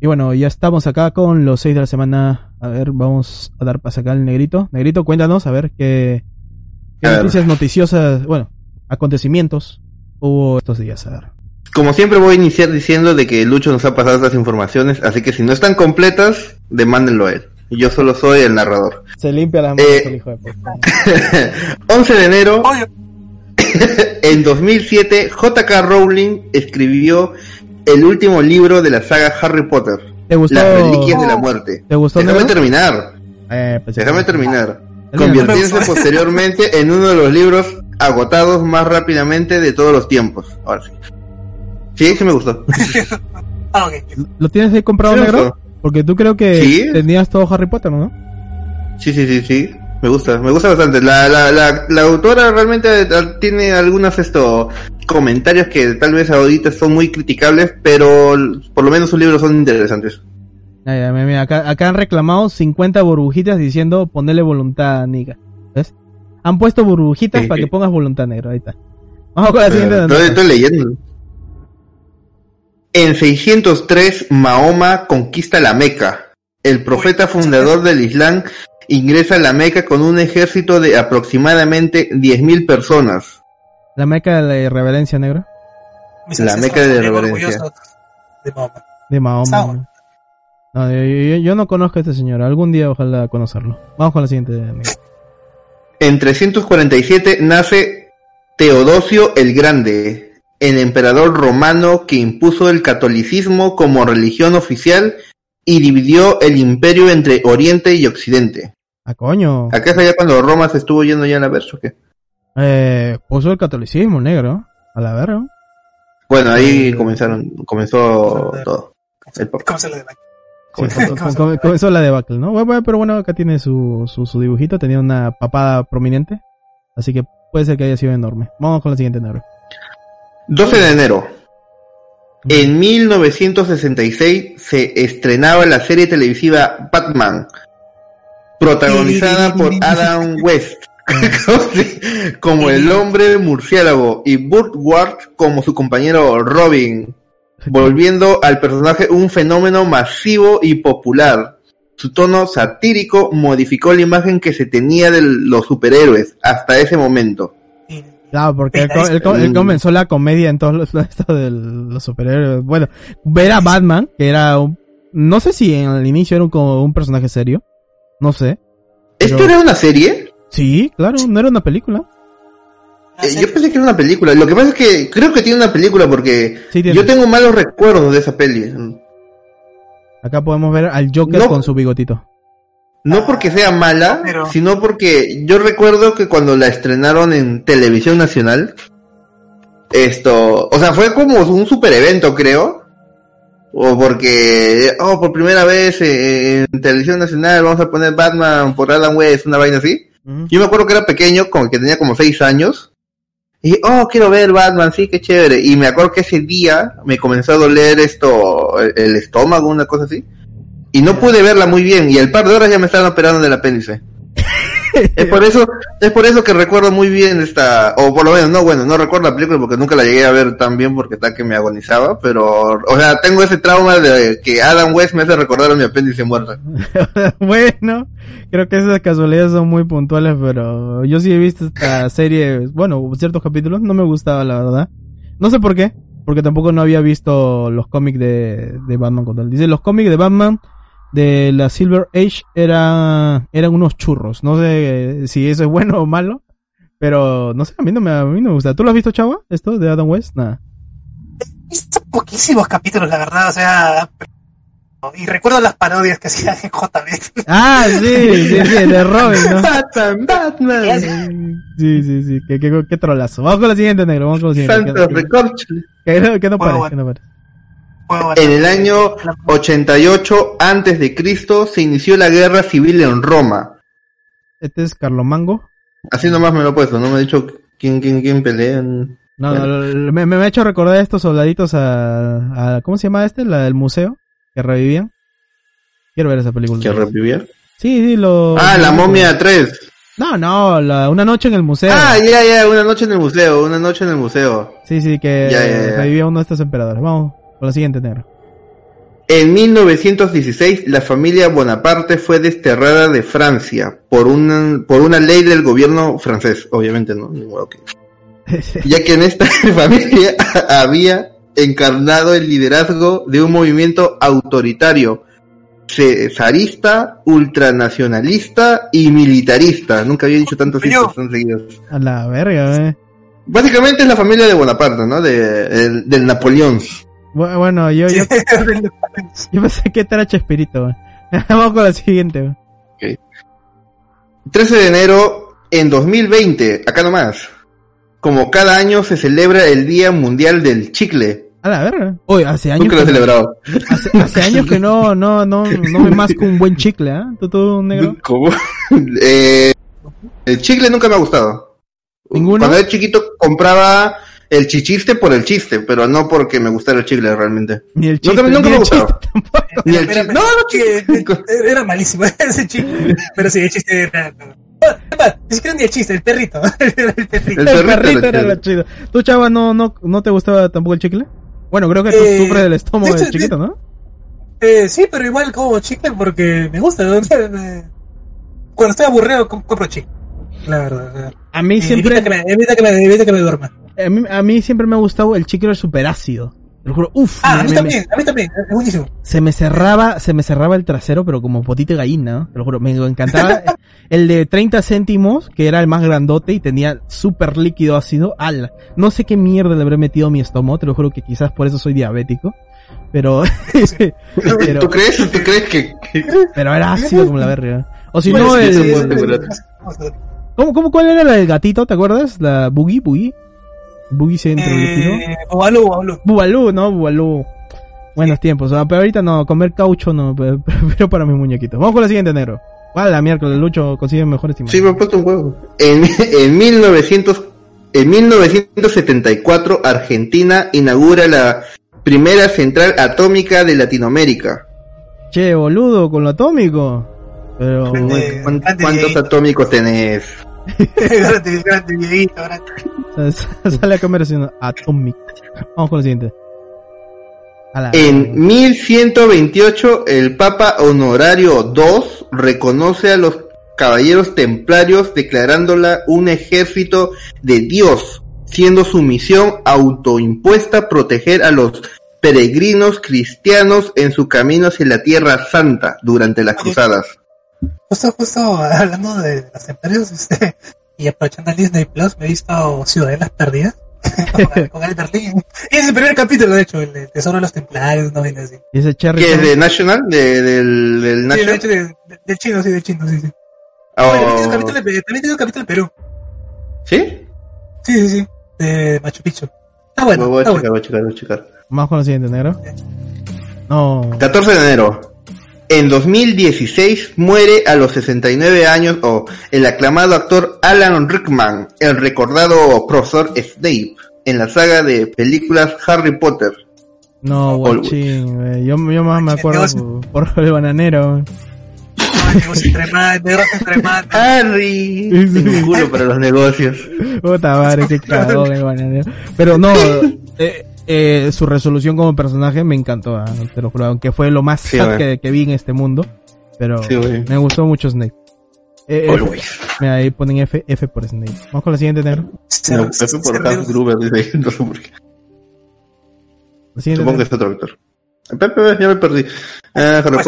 Y bueno, ya estamos acá con los seis de la semana. A ver, vamos a dar paso acá al negrito. Negrito, cuéntanos, a ver qué, qué A ver. noticias noticiosas, bueno, acontecimientos hubo estos días. A ver. Como siempre voy a iniciar diciendo de que Lucho nos ha pasado estas informaciones, así que si no están completas, demándenlo a él. Y Yo solo soy el narrador. Se limpia las manos Eh. el hijo de puta. 11 de enero, en 2007, J.K. Rowling escribió el último libro de la saga Harry Potter, ¿Te gustó? Las Reliquias de la Muerte. ¿Te gustó, Déjame negro? terminar, Eh, pues, déjame terminar. Termina. Convirtiéndose posteriormente en uno de los libros agotados más rápidamente de todos los tiempos. Ahora sí. Sí, sí me gustó. Ah, ok. ¿Lo tienes ahí comprado, negro? Porque tú creo que Sí. tenías todo Harry Potter, ¿no? Sí, sí, sí, sí. Me gusta, me gusta bastante. La, la, la, la autora realmente tiene algunos esto, comentarios que tal vez ahorita son muy criticables, pero por lo menos sus libros son interesantes. Ya, mira, mira, acá, acá han reclamado 50 burbujitas diciendo ponerle voluntad, Nika. ¿Ves? Han puesto burbujitas Sí, para sí. que pongas voluntad negro, ahí está. Vamos con la siguiente. Estoy, estoy leyendo. En 603, Mahoma conquista la Meca. El profeta fundador del Islam ingresa a la Meca con un ejército de aproximadamente 10.000 personas. La meca de la reverencia negro. Mis La meca de bien reverencia. de Mahoma. De Mahoma. Yo, no conozco a este señor. Algún día ojalá conocerlo. Vamos con la siguiente. negro. En 347 nace Teodosio el Grande, el emperador romano que impuso el catolicismo como religión oficial y dividió el imperio entre Oriente y Occidente. Ah, coño. ¿Acá es allá cuando Roma se estuvo yendo ya a la verga o qué? Eh, puso el catolicismo negro. A la verga. Bueno, ahí comenzaron, comenzó todo. Comenzó la debacle, ¿no? Bueno, bueno, pero bueno, acá tiene su, su, su dibujito. Tenía una papada prominente. Así que puede ser que haya sido enorme. Vamos con la siguiente negro. 12 de enero. En 1966 se estrenaba la serie televisiva Batman, protagonizada por Adam West como el hombre murciélago y Burt Ward como su compañero Robin, volviendo al personaje un fenómeno masivo y popular. Su tono satírico modificó la imagen que se tenía de los superhéroes hasta ese momento. Claro, porque él, Mm. él comenzó la comedia en todos los, esto de los superhéroes. Bueno, ver a Batman, que era un, no sé si en el inicio era un, como un personaje serio. No sé. ¿Esto Pero- era una serie? Sí, claro, no era una película. Ah, Eh, yo pensé que era una película. Lo que pasa es que creo que tiene una película porque Sí, yo tengo malos recuerdos de esa peli. Acá podemos ver al Joker No. con su bigotito. No porque sea mala, Pero- sino porque yo recuerdo que cuando la estrenaron en televisión nacional, esto, o sea, fue como un super evento, creo. O porque, oh, por primera vez eh, en televisión nacional vamos a poner Batman por Adam West, una vaina así. Yo me acuerdo que era pequeño, como que tenía como seis años. Y, oh, quiero ver Batman, sí, qué chévere. Y me acuerdo que ese día me comenzó a doler esto, el, el estómago, una cosa así. Y no pude verla muy bien. Y el par de horas ya me estaban operando del apéndice. Es por eso, es por eso que recuerdo muy bien esta, o por lo menos, no, bueno, no recuerdo la película porque nunca la llegué a ver tan bien porque tal que me agonizaba, pero, o sea, tengo ese trauma de que Adam West me hace recordar a mi apéndice muerto. bueno, creo que esas casualidades son muy puntuales, pero yo sí he visto esta serie, bueno, ciertos capítulos, no me gustaba la verdad. No sé por qué, porque tampoco no había visto los cómics de, de Batman. Dice, los cómics de Batman de la Silver Age era, eran unos churros. No sé si eso es bueno o malo, pero no sé, a mí no me, a mí no me gusta. ¿Tú lo has visto, chava? Esto de Adam West? Nada. He visto poquísimos capítulos, la verdad, o sea. Y recuerdo las parodias que hacía en JB. Ah, sí, sí, sí, de Robin, ¿no? Batman, Batman. Sí, sí, sí, qué, qué, qué trolazo. Vamos con la siguiente, negro, vamos con la siguiente. Santos ¿Qué, recorcholis. qué, qué- qué no Bueno, parece? ¿Qué no parece? En el año 88 antes de Cristo se inició la guerra civil en Roma. Este es Carlomango. Así nomás me lo he puesto, no me ha dicho quién quién quién pelea. en- No, Bueno. no, lo- me, me ha hecho recordar a estos soldaditos a, a- ¿cómo se llama este? La del museo, que revivían. Quiero ver esa película. que revivía. Sí, sí, lo... Ah, la momia 3. No, no, la, una noche en el museo. Ah, ya, ya, una noche en el museo, una noche en el museo. Sí, sí, que Ya, ya, ya. revivía uno de estos emperadores. Vamos con la siguiente, negro. En 1916, la familia Bonaparte fue desterrada de Francia por una, por una ley del gobierno francés, obviamente, ¿no? Ni modo que- Ya que en esta familia había encarnado el liderazgo de un movimiento autoritario, cesarista, ultranacionalista y militarista. Nunca había dicho tantas Yo. cosas tan seguidas. A la verga, eh. Básicamente es la familia de Bonaparte, ¿no? De, del Napoleón. Bu- Bueno, yo, yo, yo pensé que este era Chespirito. Vamos con la siguiente, güey. 13 de enero en 2020, acá nomás. Como cada año se celebra el Día Mundial del Chicle. A la verga. Oye, hace años Nunca lo he celebrado. hace, hace años que no, no, no, no me masco un buen chicle, ¿ah? ¿Tú, tú, negro? ¿Cómo? Eh, el chicle nunca me ha gustado. ¿Ninguno? Cuando era chiquito compraba el chichiste por el chiste, pero no porque me gustara el chicle realmente. Ni el Nunca chiste, nunca ni me el gustaba. chiste tampoco. Ni el chiste. No, no, que- era malísimo ese chiste. Pero sí, el chiste era. no. Es más, Ni siquiera ni el chiste, el perrito. El perrito. El El perrito era lo chido. ¿Tú, chava, no, no, no te gustaba tampoco el chicle? Bueno, creo que tú Eh, sufres del estómago de hecho, chiquito, ¿no? Eh, sí, pero igual como chicle porque me gusta. ¿no? Cuando estoy aburrido, com- compro chicle. La verdad. A mí siempre, Evita que, me, evita, que me, evita que me duerma. A mí, a mí siempre me ha gustado el chicle super ácido. Te lo juro, uf, Ah, me- a mí me- también, a mí también. Es buenísimo. se me cerraba, se me cerraba el trasero, pero como potito de gallina, ¿no? Te lo juro, me encantaba. el de 30 céntimos, que era el más grandote y tenía súper líquido ácido, ala. No sé qué mierda le habré metido a mi estómago, te lo juro que quizás por eso soy diabético. Pero, pero, ¿Tú crees? ¿Tú crees que, que- pero era ácido como la verga. O si Pues, no, el, sí, sí, sí, sí, sí. ¿cómo, cómo, cuál era la del gatito, te acuerdas? La Boogie, Boogie. Entró Eh, Ovalú, Ovalú. Bubalú, no, Bubalú. Buenos tiempos, ah, pero ahorita no, comer caucho no, pero, pero para mis muñequitos. Vamos con la siguiente, negro. ¿Cuál la miércoles, Lucho consigue mejores Sí, imágenes? me he puesto un huevo. En, en 1900, en 1974, Argentina inaugura la primera central atómica de Latinoamérica. Che, boludo, con lo atómico. Pero, Eh, ¿Cuán- cuán- grande ¿Cuántos Dieguito. atómicos tenés? sale a comer haciendo. Vamos con la siguiente. La- En 1128, el Papa Honorario II reconoce a los caballeros templarios declarándola un ejército de Dios, siendo su misión autoimpuesta proteger a los peregrinos cristianos en su camino hacia la Tierra Santa durante las cruzadas. Justo, justo hablando de los templarios, este, y aprovechando el Disney Plus, me he visto Ciudadelas Perdidas. con, Albert Lee. Y es el primer capítulo, de hecho, el de Tesoro de los Templarios, no viene así. Y ese Cherry. ¿Qué es de National? ¿De, del, del Sí, de National? hecho, de, de- del chino, sí, del chino, sí, sí. Oh, Bueno, también tiene un capítulo de- también tiene un capítulo de Perú. ¿Sí? Sí, sí, sí. De Machu Picchu. Está bueno, voy a está checar, bueno. voy a checar, voy a checar. Vamos con la siguiente, negro. No. 14 de enero. En 2016 muere a los 69 años oh, el aclamado actor Alan Rickman, el recordado profesor Snape en la saga de películas Harry Potter. No, guachín, güey. Yo, yo más me acuerdo por, por el bananero. güey. Ay, negocio entre más, negocio entre más. Harry, te juro para los negocios. Puta madre, qué cagón el bananero. Pero no, eh, eh, su resolución como personaje me encantó, ah, te lo juro, aunque fue lo más Sí, sad que, que vi en este mundo. Pero Sí, me gustó mucho Snake. Eh, F, Always. mira, ahí ponen F, F por Snake. Vamos con la siguiente, negro. No, F por Hans Gruber, dice, no sé por qué. La siguiente, Supongo que es otro actor. Pepe, ya me perdí. Ah, Pues.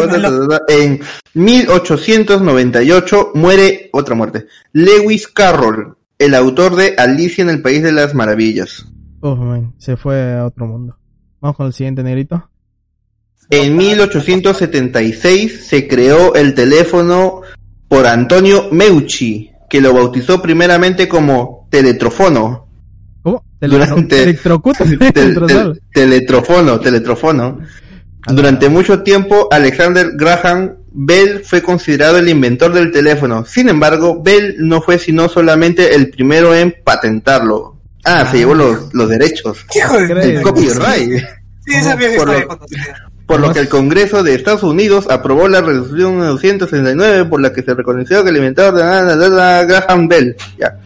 En 1898 muere otra muerte. Lewis Carroll, el autor de Alicia en el País de las Maravillas. Uf, man, se fue a otro mundo. Vamos con el siguiente, negrito. En 1876 se creó el teléfono por Antonio Meucci, que lo bautizó primeramente como teletrofono. ¿Cómo? Durante- Electrocuta. Tel- tel- teletrofono, teletrofono. Durante mucho tiempo, Alexander Graham Bell fue considerado el inventor del teléfono. Sin embargo, Bell no fue sino solamente el primero en patentarlo. Ah, se llevó los, los derechos. El copyright. Sí, esa vieja Por lo-. Por lo que el Congreso de Estados Unidos aprobó la resolución 269 por la que se reconoció que el inventor de la- la- la- la- Graham Bell. Ya.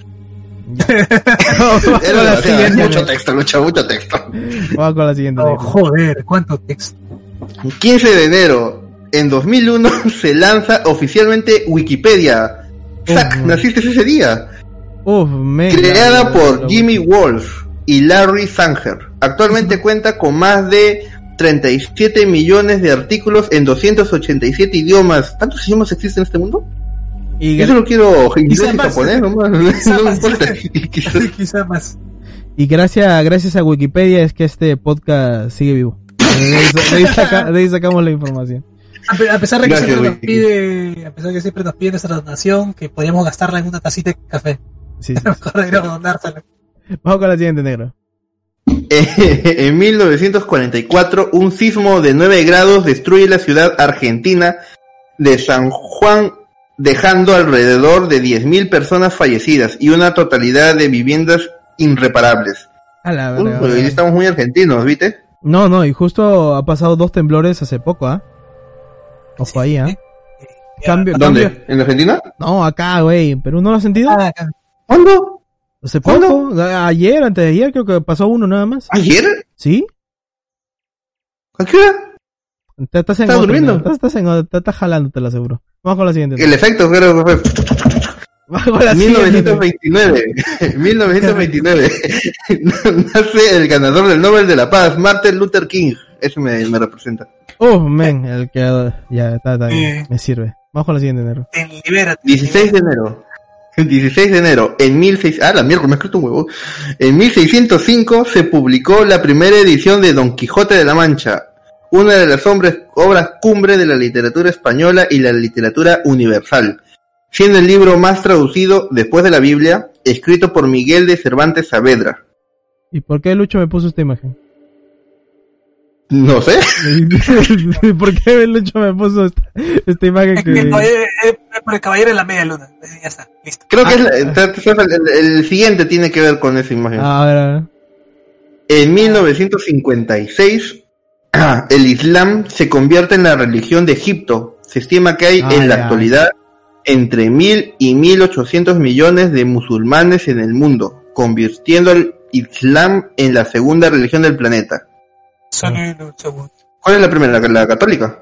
Era la mucho texto, mucho, mucho texto. Vamos con la siguiente. Oh, joder, cuánto texto. 15 de enero, en 2001, se lanza oficialmente Wikipedia. Zack, Ujú. naciste ese día. Uf. Creada por Jimmy Wolf y Larry Sanger. Actualmente cuenta con más de 37 millones de artículos en 287 idiomas. ¿Tantos idiomas existen en este mundo? Y, Yo solo quiero inglés y japonés, nomás. Quizá No más. importa. Quizá- Quizá más. y gracias, gracias a Wikipedia es que este podcast sigue vivo. De ahí, de ahí saca- de ahí sacamos la información. A pe- a pesar de que Gracias, siempre nos pide, a pesar de que siempre nos pide nuestra donación, que podríamos gastarla en una tacita de café. Sí, sí. Vamos con la siguiente, negro. en 1944, un sismo de 9 grados destruye la ciudad argentina de San Juan, dejando alrededor de 10.000 personas fallecidas y una totalidad de viviendas irreparables. A la Uy, verga. hoy estamos muy argentinos, ¿viste? No, no, y justo ha pasado dos temblores hace poco, ¿ah? Ojo ahí, ¿ah? Cambio, cambio. ¿Dónde? ¿En Argentina? No, acá, güey. ¿En Perú no lo has sentido? Ah, acá. ¿Cuándo? Hace ¿cuándo? poco. Ayer, antes de ayer, creo que pasó uno nada más. ¿Ayer? ¿Sí? ¿A qué hora? Te estás en ¿Estás otro, durmiendo? ¿no? Estás, en te estás jalando, te lo aseguro. Vamos con la siguiente. El efecto creo que fue. Vamos con la siguiente. 1929. 1929. Nace el ganador del Nobel de la Paz, Martin Luther King. Ese me, me representa. Oh, men, el que ya está, está bien, Eh. me sirve. Vamos con la siguiente, negro. En Libérate. 16 de enero. 16 de enero, en 1600, ah, la mierda, me escrito un huevo. En 1605 se publicó la primera edición de Don Quijote de la Mancha, una de las hombres- obras cumbre de la literatura española y la literatura universal, siendo el libro más traducido después de la Biblia, escrito por Miguel de Cervantes Saavedra. ¿Y por qué Lucho me puso esta imagen? No sé. ¿Por qué Lucho me puso esta, esta imagen Es que caballero- eh, por el caballero de la media luna. Eh, Ya está, listo. Creo que es la- el, el siguiente tiene que ver con esa imagen. Ah, a ver, a ver. En 1956, el Islam se convierte en la religión de Egipto. Se estima que hay Ah, en la actualidad entre mil y mil ochocientos millones de musulmanes en el mundo, convirtiendo al Islam en la segunda religión del planeta. ¿Cuál es la primera? ¿La, la católica?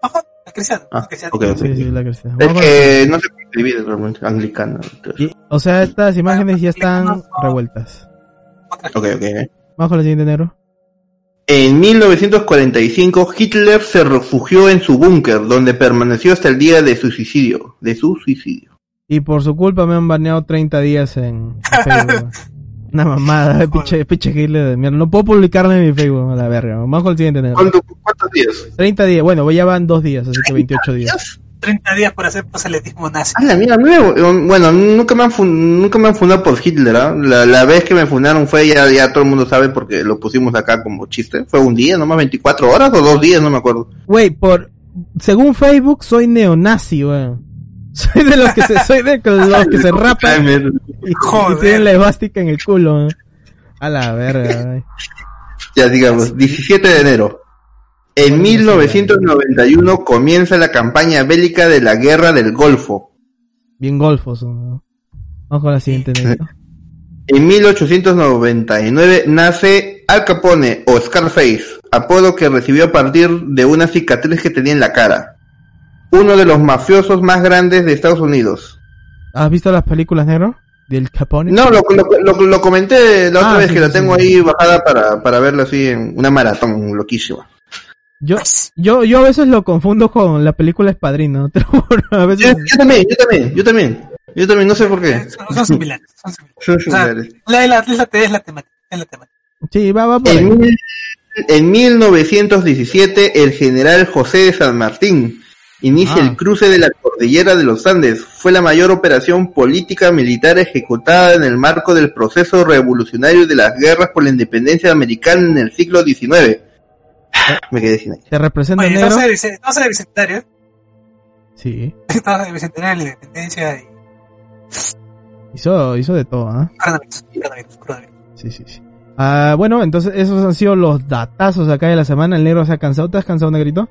Ajá, la cristiana. Ah, la cristiana. ok, ok. Sí, sí, la cristiana. Es que no se puede escribir realmente, anglicana. Y- o sea, estas imágenes ya están revueltas. Ok, ok. con la siguiente, negro. En 1945 Hitler se refugió en su búnker, donde permaneció hasta el día de su suicidio. De su suicidio. Y por su culpa me han baneado 30 días en en Facebook. Una mamada, pinche, pinche Hitler de mierda. No puedo publicarla en mi Facebook, a la verga. Vamos con el siguiente, negro. ¿Cuánto- ¿Cuántos días? 30 días, bueno, ya van dos días, así que 28 días. 30 días por hacer proselitismo nazi. Ah, la mía, nuevo. Bueno, nunca me han, fun- nunca me han fundado por Hitler, ¿ah? la, la vez que me fundaron fue, ya, ya todo el mundo sabe porque lo pusimos acá como chiste. Fue un día, nomás 24 horas o dos días, no me acuerdo. Güey, por, según Facebook soy neonazi, weón. Soy de los que se, soy de los que se rapan y, tienen la esvástica en el culo. A la verga. Ya digamos, 17 de enero. En 1991 comienza la campaña bélica de la Guerra del Golfo. Bien golfos, weón. Vamos con la siguiente, negro. En 1899 nace Al Capone o Scarface, apodo que recibió a partir de una cicatriz que tenía en la cara. Uno de los mafiosos más grandes de Estados Unidos. ¿Has visto las películas, negro? Del Capone. No, lo, lo, lo- lo comenté la otra Ah, vez sí, que sí, la tengo sí. ahí bajada para, para verla así en una maratón loquísima. Yo, yo, yo a veces lo confundo con la película lo juro, a Yo, veces. yo también, yo también, yo también. Yo también, no sé por qué. Son, son similares. Son similares. Son O sea, similares. la, la, es, la, es la temática. Es la temática. Sí, va, va por En, ahí. mil- en 1917, el general José de San Martín inicia Ah. el cruce de la cordillera de los Andes. Fue la mayor operación política militar ejecutada en el marco del proceso revolucionario de las guerras por la independencia americana en el siglo XIX. Me quedé sin aire. Te representa Oye, negro. estamos en el bicentenario. Sí. Estamos en el bicentenario de la independencia y Hizo, hizo de todo, ¿ah? Coronavirus. Sí, sí, sí. Ah, bueno, entonces esos han sido los datazos acá de la semana. El negro se ha cansado. ¿Te has cansado, negrito?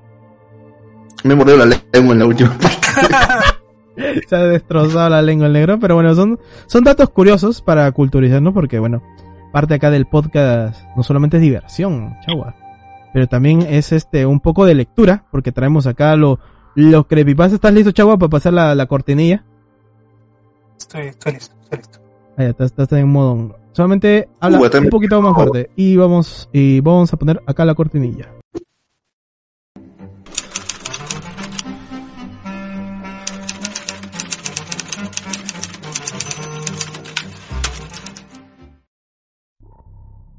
Me mordió la lengua en la última parte. se ha destrozado la lengua el negro. Pero bueno, son, son datos curiosos para culturizarnos porque, bueno, parte acá del podcast no solamente es diversión, chagua. pero también es este un poco de lectura, porque traemos acá lo, los creepypastas. ¿Estás listo, chavo, para pasar la, la cortinilla? Estoy, estoy listo, estoy listo. Ahí está, estás en modo. Solamente habla un poquito más fuerte. Y vamos, y vamos a poner acá la cortinilla.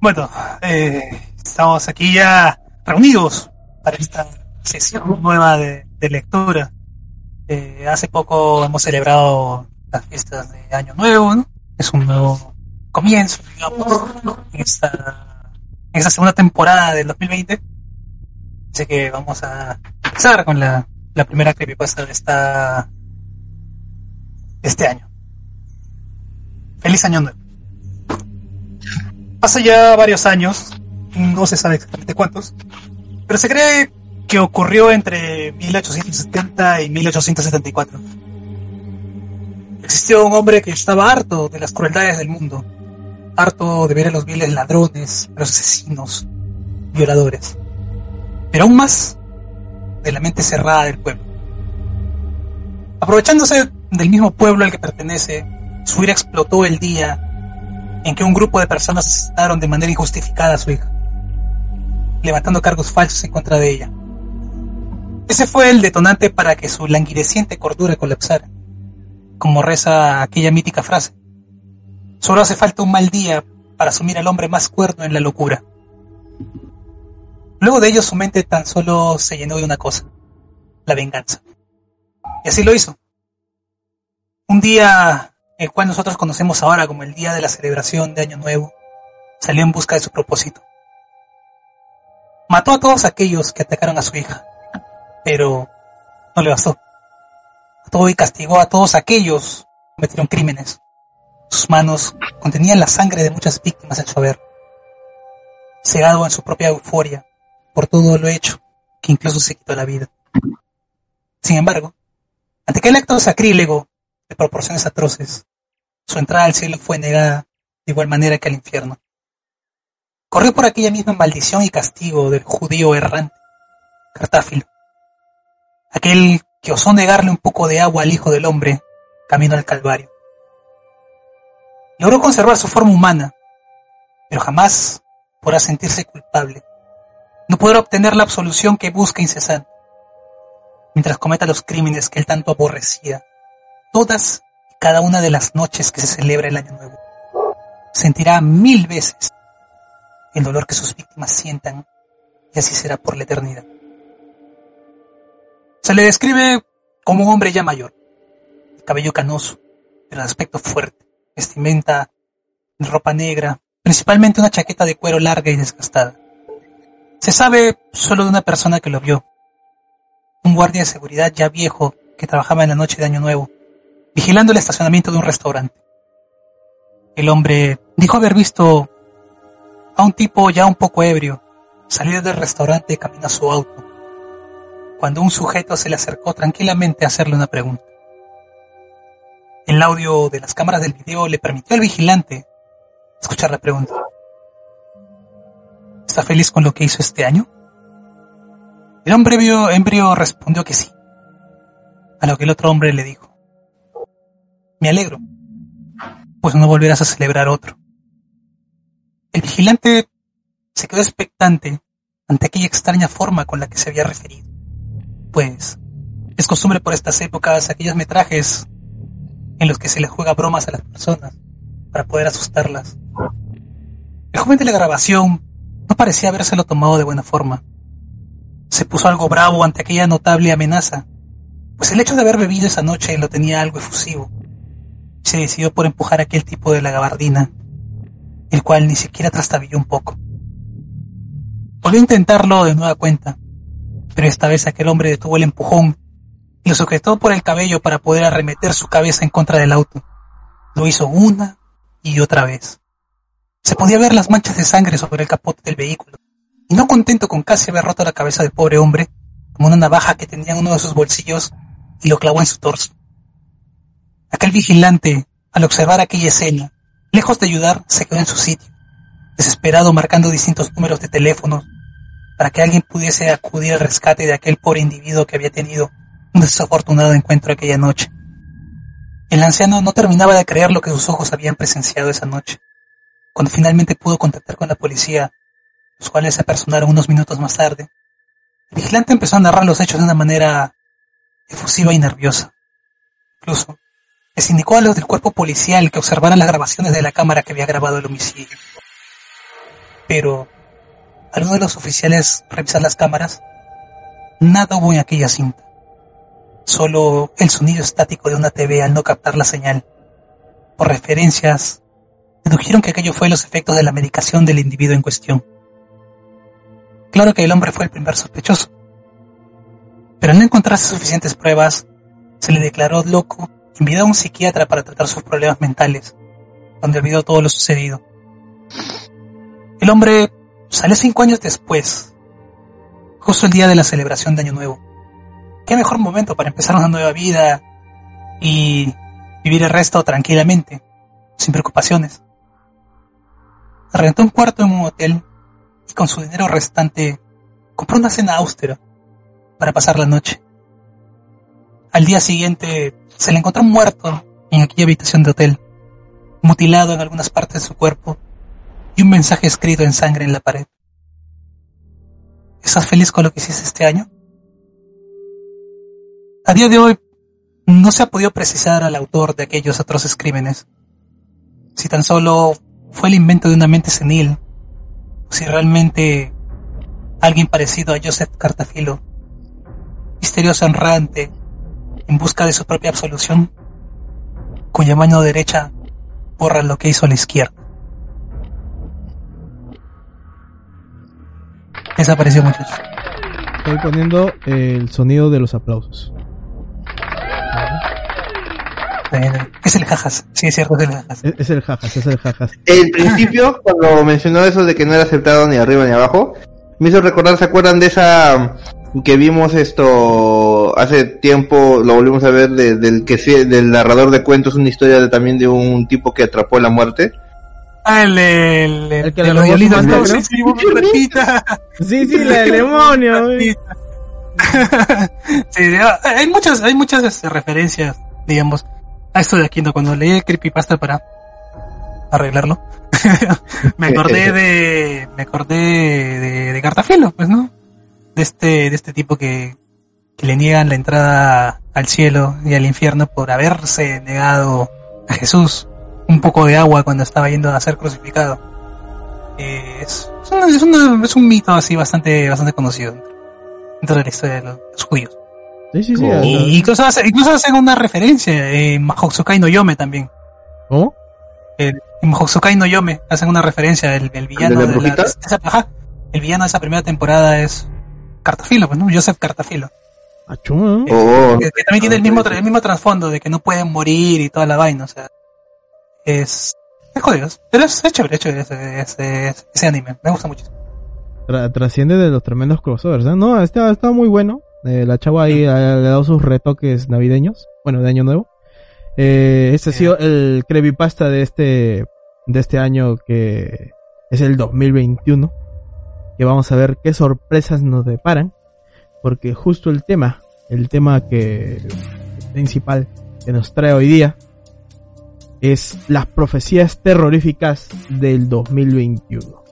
Bueno, eh, estamos aquí ya reunidos para esta sesión nueva de, lectura. Eh, hace poco hemos celebrado las fiestas de Año Nuevo, ¿no? Es un nuevo comienzo, digamos, en esta, en esta segunda temporada del 2020. Así que vamos a empezar con la, la primera creepypasta de esta este año. Feliz Año Nuevo. Hace ya varios años, no se sabe exactamente cuántos, pero se cree que ocurrió entre 1870 y 1874. Existió un hombre que estaba harto de las crueldades del mundo, harto de ver a los viles ladrones, a los asesinos, violadores, pero aún más de la mente cerrada del pueblo. Aprovechándose del mismo pueblo al que pertenece, su ira explotó el día en que un grupo de personas asesinaron de manera injustificada a su hija, levantando cargos falsos en contra de ella. Ese fue el detonante para que su languideciente cordura colapsara, como reza aquella mítica frase. Solo hace falta un mal día para asumir al hombre más cuerdo en la locura. Luego de ello su mente tan solo se llenó de una cosa, la venganza. Y así lo hizo. Un día el cual nosotros conocemos ahora como el día de la celebración de Año Nuevo, salió en busca de su propósito. Mató a todos aquellos que atacaron a su hija, pero no le bastó. Mató y castigó a todos aquellos que cometieron crímenes. Sus manos contenían la sangre de muchas víctimas en su haber. Cegado en su propia euforia por todo lo hecho, que incluso se quitó la vida. Sin embargo, ante aquel acto sacrílego de proporciones atroces, su entrada al cielo fue negada de igual manera que al infierno. Corrió por aquella misma maldición y castigo del judío errante, Cartáfilo, aquel que osó negarle un poco de agua al Hijo del Hombre camino al Calvario. Logró conservar su forma humana, pero jamás podrá sentirse culpable. No podrá obtener la absolución que busca incesante, mientras cometa los crímenes que él tanto aborrecía. Todas cada una de las noches que se celebra el Año Nuevo. Sentirá mil veces el dolor que sus víctimas sientan, y así será por la eternidad. Se le describe como un hombre ya mayor, cabello canoso, pero de aspecto fuerte, vestimenta, ropa negra, principalmente una chaqueta de cuero larga y desgastada. Se sabe solo de una persona que lo vio, un guardia de seguridad ya viejo que trabajaba en la noche de Año Nuevo, vigilando el estacionamiento de un restaurante. El hombre dijo haber visto a un tipo ya un poco ebrio salir del restaurante camino a su auto, cuando un sujeto se le acercó tranquilamente a hacerle una pregunta. El audio de las cámaras del video le permitió al vigilante escuchar la pregunta. ¿Está feliz con lo que hizo este año? El hombre vio, embrio respondió que sí, a lo que el otro hombre le dijo. Me alegro, pues no volverás a celebrar otro. El vigilante se quedó expectante ante aquella extraña forma con la que se había referido, pues es costumbre por estas épocas aquellos metrajes en los que se le juega bromas a las personas para poder asustarlas. El joven de la grabación no parecía habérselo tomado de buena forma. Se puso algo bravo ante aquella notable amenaza, pues el hecho de haber bebido esa noche lo tenía algo efusivo. Se decidió por empujar a aquel tipo de la gabardina, el cual ni siquiera trastabilló un poco. Volvió a intentarlo de nueva cuenta, pero esta vez aquel hombre detuvo el empujón y lo sujetó por el cabello para poder arremeter su cabeza en contra del auto. Lo hizo una y otra vez. Se podía ver las manchas de sangre sobre el capote del vehículo, y no contento con casi haber roto la cabeza del pobre hombre, tomó una navaja que tenía en uno de sus bolsillos y lo clavó en su torso. Aquel vigilante, al observar aquella escena, lejos de ayudar, se quedó en su sitio, desesperado marcando distintos números de teléfono, para que alguien pudiese acudir al rescate de aquel pobre individuo que había tenido un desafortunado encuentro aquella noche. El anciano no terminaba de creer lo que sus ojos habían presenciado esa noche. Cuando finalmente pudo contactar con la policía, los cuales se apersonaron unos minutos más tarde, el vigilante empezó a narrar los hechos de una manera efusiva y nerviosa. Incluso, les indicó a los del cuerpo policial que observaran las grabaciones de la cámara que había grabado el homicidio. Pero, al uno de los oficiales revisar las cámaras, nada hubo en aquella cinta. Solo el sonido estático de una TV al no captar la señal. Por referencias, dedujeron que aquello fue los efectos de la medicación del individuo en cuestión. Claro que el hombre fue el primer sospechoso. Pero al no encontrarse suficientes pruebas, se le declaró loco envió a un psiquiatra para tratar sus problemas mentales, donde olvidó todo lo sucedido. El hombre salió cinco años después, justo el día de la celebración de Año Nuevo. Qué mejor momento para empezar una nueva vida y vivir el resto tranquilamente, sin preocupaciones. Rentó un cuarto en un hotel y con su dinero restante compró una cena austera para pasar la noche. Al día siguiente se le encontró muerto en aquella habitación de hotel, mutilado en algunas partes de su cuerpo y un mensaje escrito en sangre en la pared. ¿Estás feliz con lo que hiciste este año? A día de hoy no se ha podido precisar al autor de aquellos atroces crímenes. Si tan solo fue el invento de una mente senil, o si realmente alguien parecido a Joseph Cartafilo, misterioso errante, en busca de su propia absolución, cuya mano derecha borra lo que hizo a la izquierda. Desapareció muchachos. Estoy poniendo el sonido de los aplausos. Es el jajas, sí es cierto, es el jajas. Es, es el jajas, es el jajas. El principio, cuando mencionó eso de que no era aceptado ni arriba ni abajo, me hizo recordar, ¿se acuerdan de esa que vimos esto hace tiempo, lo volvimos a ver de- del que del narrador de cuentos, una historia de, también de un tipo que atrapó la muerte? Ah, el, el, El que de le los robó su violinos, mano, ¿no? ¿no? Sí, sí. Sí, sí, la del demonio. sí, ah, hay muchas, hay muchas este, referencias, digamos, a esto de aquí, ¿no? Cuando leí el creepypasta para arreglarlo, me acordé de, me acordé de, de Cartafilo, pues, ¿no? De este, de este tipo que, que le niegan la entrada al cielo y al infierno por haberse negado a Jesús un poco de agua cuando estaba yendo a ser crucificado. Eh, es, es, una- es una- es un mito así bastante, bastante conocido dentro de la historia de los, los judíos. Sí, sí, sí. Oh. Y incluso, hace- incluso hacen una referencia en Mahotsukai no Yome también. ¿Cómo? El, en Mahotsukai no Yome hacen una referencia. El, el villano ¿De la de, esa, ajá, el villano de esa primera temporada es Cartafilo, pues, ¿no? Joseph Cartafilo. Achú, ¿no? Oh, Que, que también tiene el mismo, tra- el mismo trasfondo de que no pueden morir y toda la vaina, o sea. Es, es jodido. Pero es, es chévere, es chévere ese, ese, ese anime. Me gusta mucho. Tra- trasciende de los tremendos crossovers, ¿eh? No, está, está muy bueno. Eh, la chava ahí ha- le ha dado sus retoques navideños. Bueno, de año nuevo. Eh, este ha sido el creepypasta de este, de este año que es el 2021. Que vamos a ver qué sorpresas nos deparan. Porque justo el tema, el tema que, principal que nos trae hoy día es las profecías terroríficas del 2021.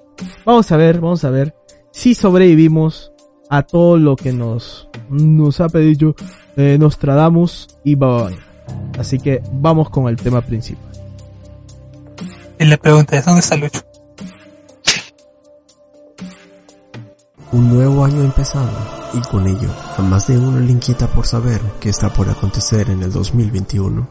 Vamos a ver, vamos a ver si sobrevivimos a todo lo que nos, nos ha pedido eh, Nostradamus y Baba Vanga. Así que vamos con el tema principal. Y le pregunté, ¿dónde está Lucho? Un nuevo año ha empezado y con ello a más de uno le inquieta por saber qué está por acontecer en el 2021.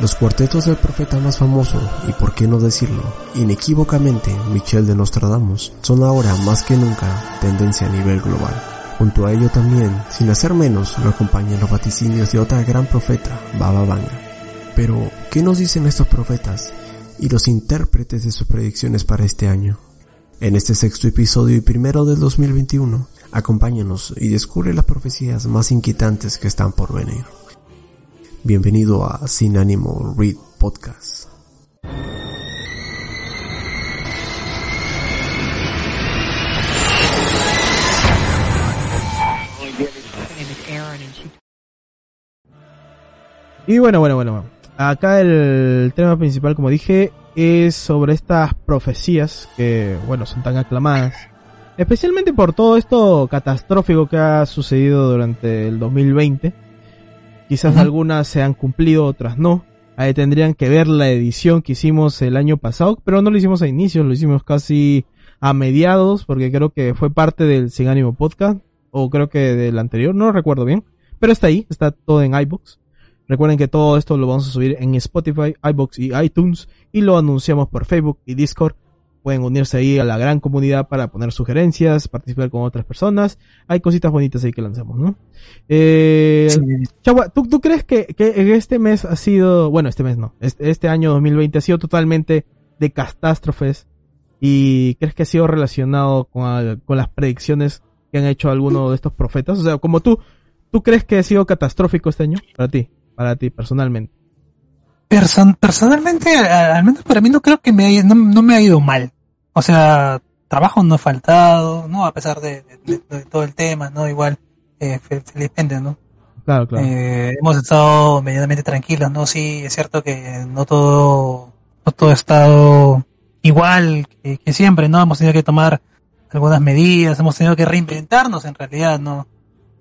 Los cuartetos del profeta más famoso, y por qué no decirlo, inequívocamente Michel de Nostradamus, son ahora más que nunca tendencia a nivel global. Junto a ello también, sin hacer menos, lo acompañan los vaticinios de otra gran profeta, Baba Vanga. Pero, ¿qué nos dicen estos profetas y los intérpretes de sus predicciones para este año? En este sexto episodio y primero del 2021, acompáñanos y descubre las profecías más inquietantes que están por venir. Bienvenido a Sin Ánimo Read Podcast. Y bueno, bueno, bueno. Acá el tema principal, como dije, es sobre estas profecías que, bueno, son tan aclamadas. Especialmente por todo esto catastrófico que ha sucedido durante el 2020. Quizás algunas se han cumplido, otras no. Ahí tendrían que ver la edición que hicimos el año pasado, pero no lo hicimos a inicios, lo hicimos casi a mediados, porque creo que fue parte del Sin Ánimo Podcast, o creo que del anterior, no recuerdo bien, pero está ahí, está todo en iBox. Recuerden que todo esto lo vamos a subir en Spotify, iBox y iTunes, y lo anunciamos por Facebook y Discord. Pueden unirse ahí a la gran comunidad para poner sugerencias, participar con otras personas. Hay cositas bonitas ahí que lanzamos, ¿no? Eh, Sí. Chagua, ¿tú, tú crees que, que este mes ha sido, bueno, este mes no, este, este año 2020 ha sido totalmente de catástrofes y crees que ha sido relacionado con, con las predicciones que han hecho algunos de estos profetas? O sea, como tú, ¿tú crees que ha sido catastrófico este año para ti, para ti personalmente? Person- personalmente, al menos para mí no creo que me haya- no, no me ha ido mal. O sea, trabajo no ha faltado, ¿no? A pesar de, de- de todo el tema, ¿no? Igual, eh, fe- felizmente, ¿no? Claro, claro. Eh, hemos estado medianamente tranquilos, ¿no? Sí, es cierto que no todo, no todo ha estado igual que, que siempre, ¿no? Hemos tenido que tomar algunas medidas, hemos tenido que reinventarnos en realidad, ¿no?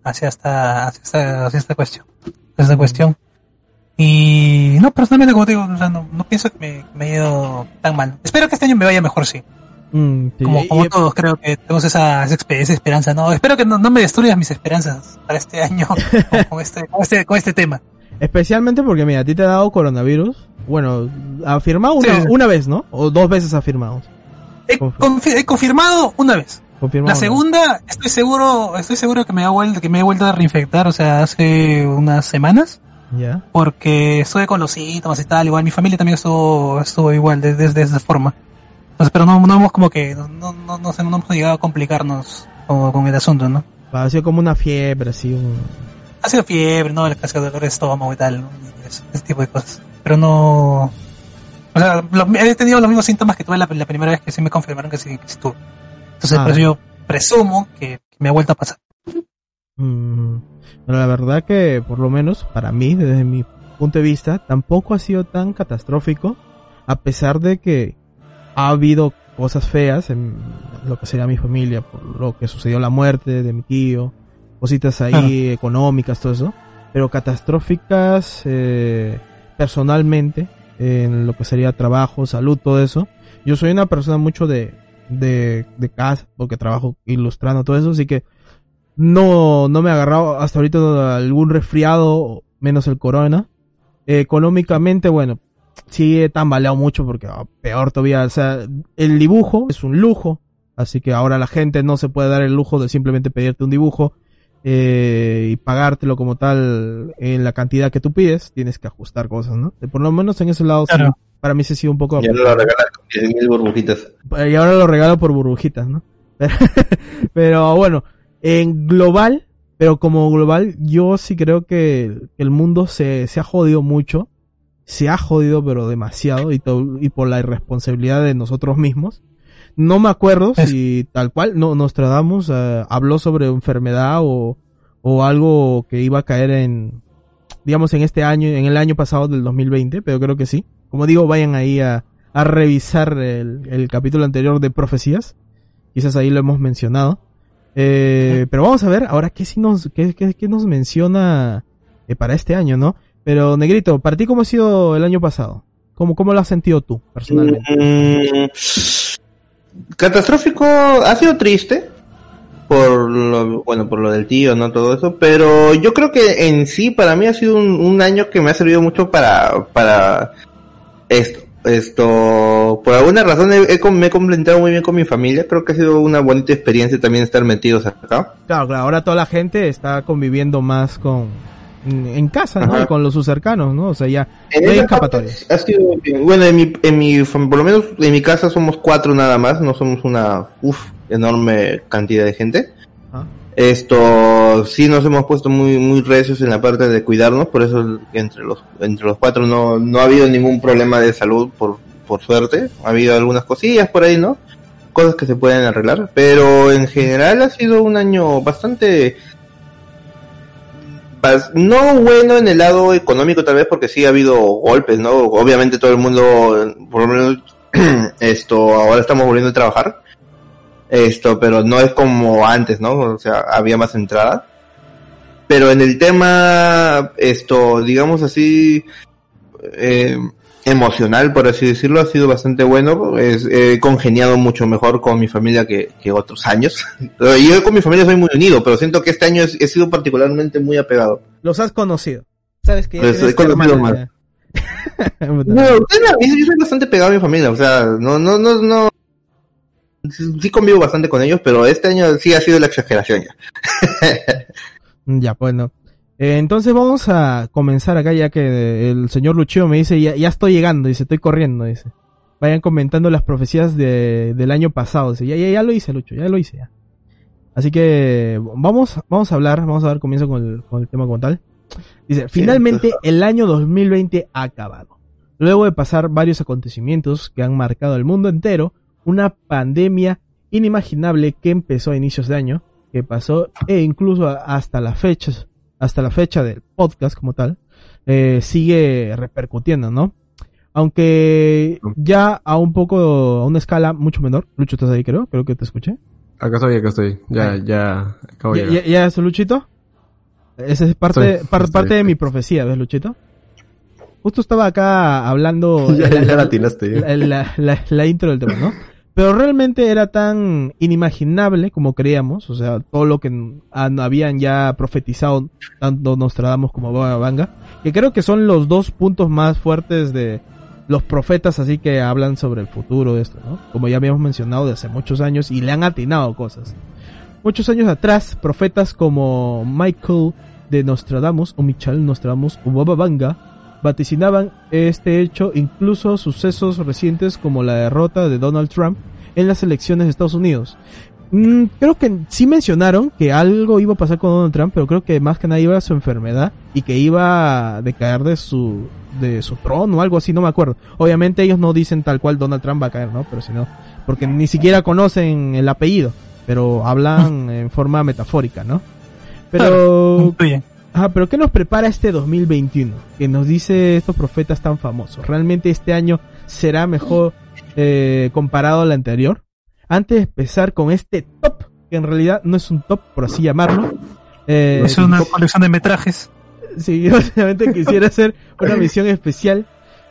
Hacia esta, hacia esta, hacia esta cuestión, hacia esta cuestión. Y no, personalmente, como te digo, o sea, no, no pienso que me, me haya ido tan mal. Espero que este año me vaya mejor, sí. Mm, sí, Como, y- todos, creo que tenemos esa, esa, espe- esa esperanza, ¿no? Espero que no, no me destruyas mis esperanzas para este año con, con este, con, este, con este tema. especialmente porque, mira, a ti te ha dado coronavirus. Bueno, ha firmado una, Sí, sí. una vez, ¿no? O dos veces ha firmado. He, Confi- confi- he confirmado una vez. Confirmado, La ¿no? segunda, estoy seguro, estoy seguro que me ha vuelto, que me he vuelto a reinfectar, o sea, hace unas semanas, Ya. porque estuve con los síntomas y tal, igual mi familia también estuvo, estuvo igual de, de- de esa forma. Entonces, pero no, no hemos como que, no, no, no, no, hemos llegado a complicarnos con, con el asunto, ¿no? Ha sido como una fiebre, así, un... Ha sido fiebre, ¿no? El casco de dolor de estómago y tal, ¿no? Ese, ese tipo de cosas. Pero no... O sea, lo- he tenido los mismos síntomas que tuve la, la primera vez que sí me confirmaron que sí, que sí tuve. Entonces, Ah. por eso yo presumo que, que me ha vuelto a pasar. Mm, pero la verdad que, por lo menos, para mí, desde mi punto de vista, tampoco ha sido tan catastrófico, a pesar de que ha habido cosas feas en lo que sería mi familia, por lo que sucedió la muerte de mi tío, cositas ahí Claro. económicas, todo eso, pero catastróficas eh, personalmente, en lo que sería trabajo, salud, todo eso. Yo soy una persona mucho de, de, de casa, porque trabajo ilustrando todo eso, así que no, no me ha agarrado hasta ahorita algún resfriado, menos el corona. Eh, económicamente, bueno, sí he tambaleado mucho porque ah, peor todavía, o sea, el dibujo es un lujo, así que ahora la gente no se puede dar el lujo de simplemente pedirte un dibujo eh, y pagártelo como tal en la cantidad que tú pides, tienes que ajustar cosas, ¿no? Por lo menos en ese lado, sí, para mí sí ha sido un poco... Ya no lo regalan con 10.000 burbujitas. Y ahora lo regalo por burbujitas, ¿no? Pero bueno, en global, pero como global, yo sí creo que el mundo se, se ha jodido mucho. Se ha jodido, pero demasiado, y, y por la irresponsabilidad de nosotros mismos. No me acuerdo Es- si tal cual no, Nostradamus eh, habló sobre enfermedad o, o algo que iba a caer en, digamos, en este año, en el año pasado del 2020, pero creo que sí. Como digo, vayan ahí a, a revisar el, el capítulo anterior de profecías. Quizás ahí lo hemos mencionado. Eh, pero vamos a ver ahora qué, sí nos, qué, qué- qué nos menciona eh, para este año, ¿no? Pero, Negrito, ¿para ti cómo ha sido el año pasado? ¿Cómo, cómo lo has sentido tú, personalmente? Mm, catastrófico, ha sido triste por lo, bueno, por lo del tío, no todo eso, pero yo creo que en sí para mí ha sido un, un año que me ha servido mucho para, para esto, esto, por alguna razón he- he me he complementado muy bien con mi familia, creo que ha sido una bonita experiencia también estar metidos acá. Claro, claro, ahora toda la gente está conviviendo más con, en casa, ¿no? Y con los sus cercanos, ¿no? O sea, ya En no hay escapatorias. Ha sido, bueno, en mi, en mi, por lo menos en mi casa somos cuatro nada más, no somos una, uf, enorme cantidad de gente. Esto, sí nos hemos puesto muy, muy recios en la parte de cuidarnos, por eso entre los, entre los cuatro no, no ha habido ningún problema de salud, por, por suerte. Ha habido algunas cosillas por ahí, ¿no? Cosas que se pueden arreglar, pero en general ha sido un año bastante, no bueno en el lado económico tal vez porque sí ha habido golpes, ¿no? Obviamente todo el mundo, por lo menos esto, ahora estamos volviendo a trabajar, esto, pero no es como antes, ¿no? O sea, había más entradas. Pero en el tema, esto, digamos así, eh, emocional, por así decirlo, ha sido bastante bueno. Es, he congeniado mucho mejor con mi familia que, que otros años. Yo con mi familia soy muy unido, pero siento que este año he, he sido particularmente muy apegado. Los has conocido. Sabes que Pues, he conocido ya. No, yo soy bastante pegado a mi familia, o sea, no, no, no, no. Sí convivo bastante con ellos, pero este año sí ha sido la exageración ya. Ya, pues no. Eh, entonces vamos a comenzar acá ya que el señor Luchio me dice, ya, ya estoy llegando, dice, estoy corriendo, dice. Vayan comentando las profecías de, del año pasado, dice, ya, ya, ya lo hice, Lucho, ya lo hice, ya. Así que vamos, vamos a hablar, vamos a dar comienzo con el, con el tema como tal. Dice, finalmente el año 2020 ha acabado. Luego de pasar varios acontecimientos que han marcado el mundo entero, una pandemia inimaginable que empezó a inicios de año, que pasó e incluso hasta las fechas, hasta la fecha del podcast como tal, eh, sigue repercutiendo, ¿no? Aunque ya a un poco, a una escala mucho menor. Lucho, ¿estás ahí creo? Creo que te escuché. Acá estoy, acá estoy. Ya, Ahí. ya, acabo de ¿Ya, llegar. ya, ya es Luchito? Esa es parte, Estoy- par- estoy- parte de mi profecía, ¿ves, Luchito? Justo estaba acá hablando Ya, la, ya la- la la- la- la- la intro del tema, ¿no? Pero realmente era tan inimaginable como creíamos, o sea, todo lo que han- habían ya profetizado tanto Nostradamus como Baba Vanga, que creo que son los dos puntos más fuertes de los profetas así que hablan sobre el futuro de esto, ¿no? Como ya habíamos mencionado de hace muchos años y le han atinado cosas. Muchos años atrás, profetas como Michael de Nostradamus o Michal Nostradamus o Baba Vanga vaticinaban este hecho, incluso sucesos recientes como la derrota de Donald Trump en las elecciones de Estados Unidos. Mm, creo que sí mencionaron que algo iba a pasar con Donald Trump, pero creo que más que nada iba a su enfermedad y que iba a decaer de su de su trono o algo así, no me acuerdo. Obviamente ellos no dicen tal cual Donald Trump va a caer, ¿no? Pero si no, porque ni siquiera conocen el apellido, pero hablan en forma metafórica, ¿no? Pero Ajá, pero ¿qué nos prepara este 2021? Que nos dice estos profetas tan famosos. ¿Realmente este año será mejor eh, comparado al anterior? Antes de empezar con este top, que en realidad no es un top, por así llamarlo. eh, es una colección de metrajes. Sí, básicamente quisiera hacer una misión especial,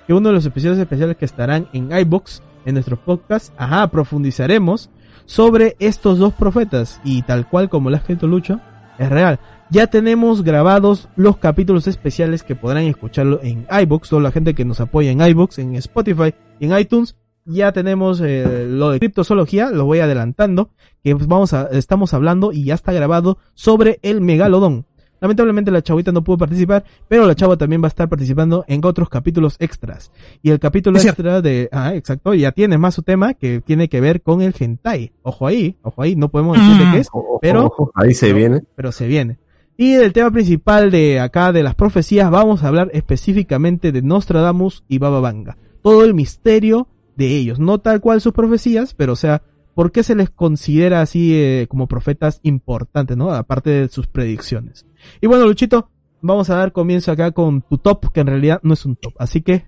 que uno de los episodios especiales que estarán en iBox, en nuestro podcast, ajá, profundizaremos sobre estos dos profetas, y tal cual como lo ha escrito Lucho, es real. Ya tenemos grabados los capítulos especiales que podrán escucharlo en iBox, toda la gente que nos apoya en iBox, en Spotify y en iTunes. Ya tenemos eh, lo de criptozoología, lo voy adelantando, que pues vamos a, estamos hablando y ya está grabado sobre el megalodón. Lamentablemente la chavita no pudo participar, pero la chava también va a estar participando en otros capítulos extras. Y el capítulo Es cierto. extra de, ah, exacto, ya tiene más su tema que tiene que ver con el hentai. Ojo ahí, ojo ahí, no podemos decir de Mm. qué es, Ojo, pero- ojo, ahí se pero- viene. pero se viene. Y del tema principal de acá de las profecías vamos a hablar específicamente de Nostradamus y Baba Vanga. Todo el misterio de ellos, no tal cual sus profecías, pero o sea, ¿por qué se les considera así eh, como profetas importantes, no? Aparte de sus predicciones. Y bueno, Luchito, vamos a dar comienzo acá con tu top, que en realidad no es un top, así que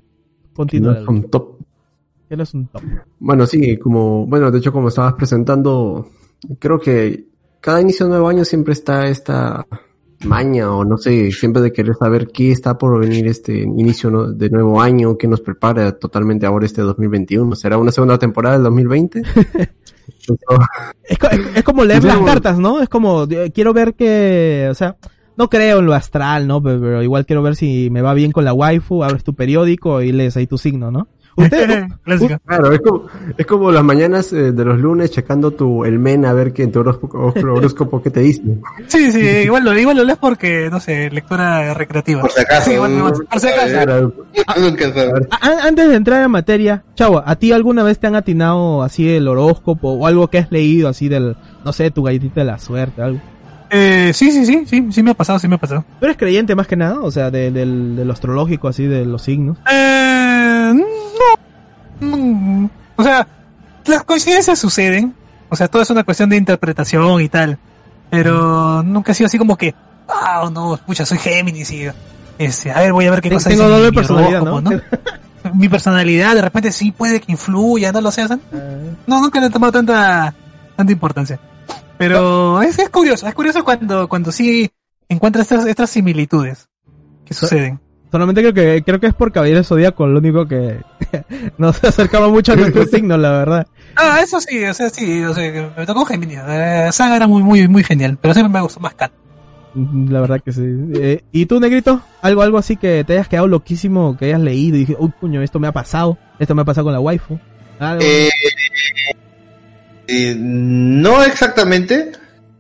continúa. No es un top. Que no es un top. Bueno, sí, como, bueno, de hecho, como estabas presentando, creo que cada inicio de nuevo año siempre está esta maña o no sé, siempre de querer saber qué está por venir este inicio ¿no? de nuevo año, qué nos prepara totalmente ahora este 2021. ¿Será una segunda temporada del 2020? Eso- Es, co- es- es como leer las cartas, ¿no? Es como, eh, quiero ver que, o sea, no creo en lo astral, ¿no? Pero, pero igual quiero ver si me va bien con la waifu, abres tu periódico y lees ahí tu signo, ¿no? Usted, Clásica. Claro, es como, es como las mañanas eh, de los lunes checando tu, el men a ver qué en tu horóscopo, horóscopo qué te dice. Sí, sí, igual lo, igual lo lees porque, no sé, lectura recreativa. Por si acaso. Igual no- por si acaso. Claro, antes de entrar en materia, chavo, ¿a ti alguna vez te han atinado así el horóscopo o algo que has leído así del, no sé, tu galletita de la suerte, algo? Eh, sí, sí, sí, sí, sí me ha pasado, sí me ha pasado. ¿Tú eres creyente más que nada? O sea, de, del, de lo astrológico, así, de los signos. Eh, no, no. O sea, las coincidencias suceden. O sea, todo es una cuestión de interpretación y tal. Pero nunca ha sido así como que ah, no, pucha, soy Géminis y, este, a ver, voy a ver qué Tengo cosa tengo doble personalidad, horóscopo, ¿no? Mi personalidad de repente sí puede que influya, no lo sé, o sea, no, nunca le he tomado tanta, tanta importancia. Pero es, es curioso, es curioso cuando, cuando sí encuentras estas, estas similitudes que suceden. Solamente creo que creo que es por Caballero Zodíaco lo único que nos acercaba mucho a nuestro signo, la verdad. Ah, eso sí, o sea, sí, o sea, me tocó Géminis. Eh, Saga era muy, muy, muy genial, pero siempre me gustó más Kat. La verdad que sí. Eh, ¿Y tú, Negrito? ¿Algo algo así que te hayas quedado loquísimo, que hayas leído y dije, uy, puño, esto me ha pasado, esto me ha pasado con la waifu? Algo. Eh, eh, no exactamente.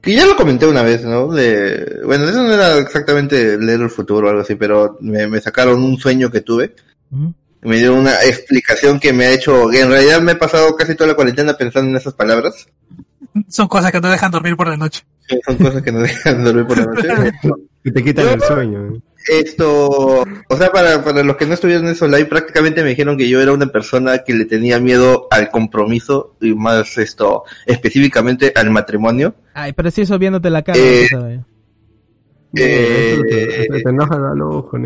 Y ya lo comenté una vez, ¿no? De, bueno, eso no era exactamente leer el futuro o algo así, pero me, me sacaron un sueño que tuve. Ujú. Me dio una explicación que me ha hecho, que en realidad me he pasado casi toda la cuarentena pensando en esas palabras. Son cosas que no dejan dormir por la noche. Son cosas que no dejan dormir por la noche. Que te quitan el sueño. Esto, o sea, para, para los que no estuvieron en eso live, prácticamente me dijeron que yo era una persona que le tenía miedo al compromiso y más esto, específicamente al matrimonio. Ay, pero si eso viéndote la cara. Eh, no sabes. Eh, te, te, te enoja la ojo,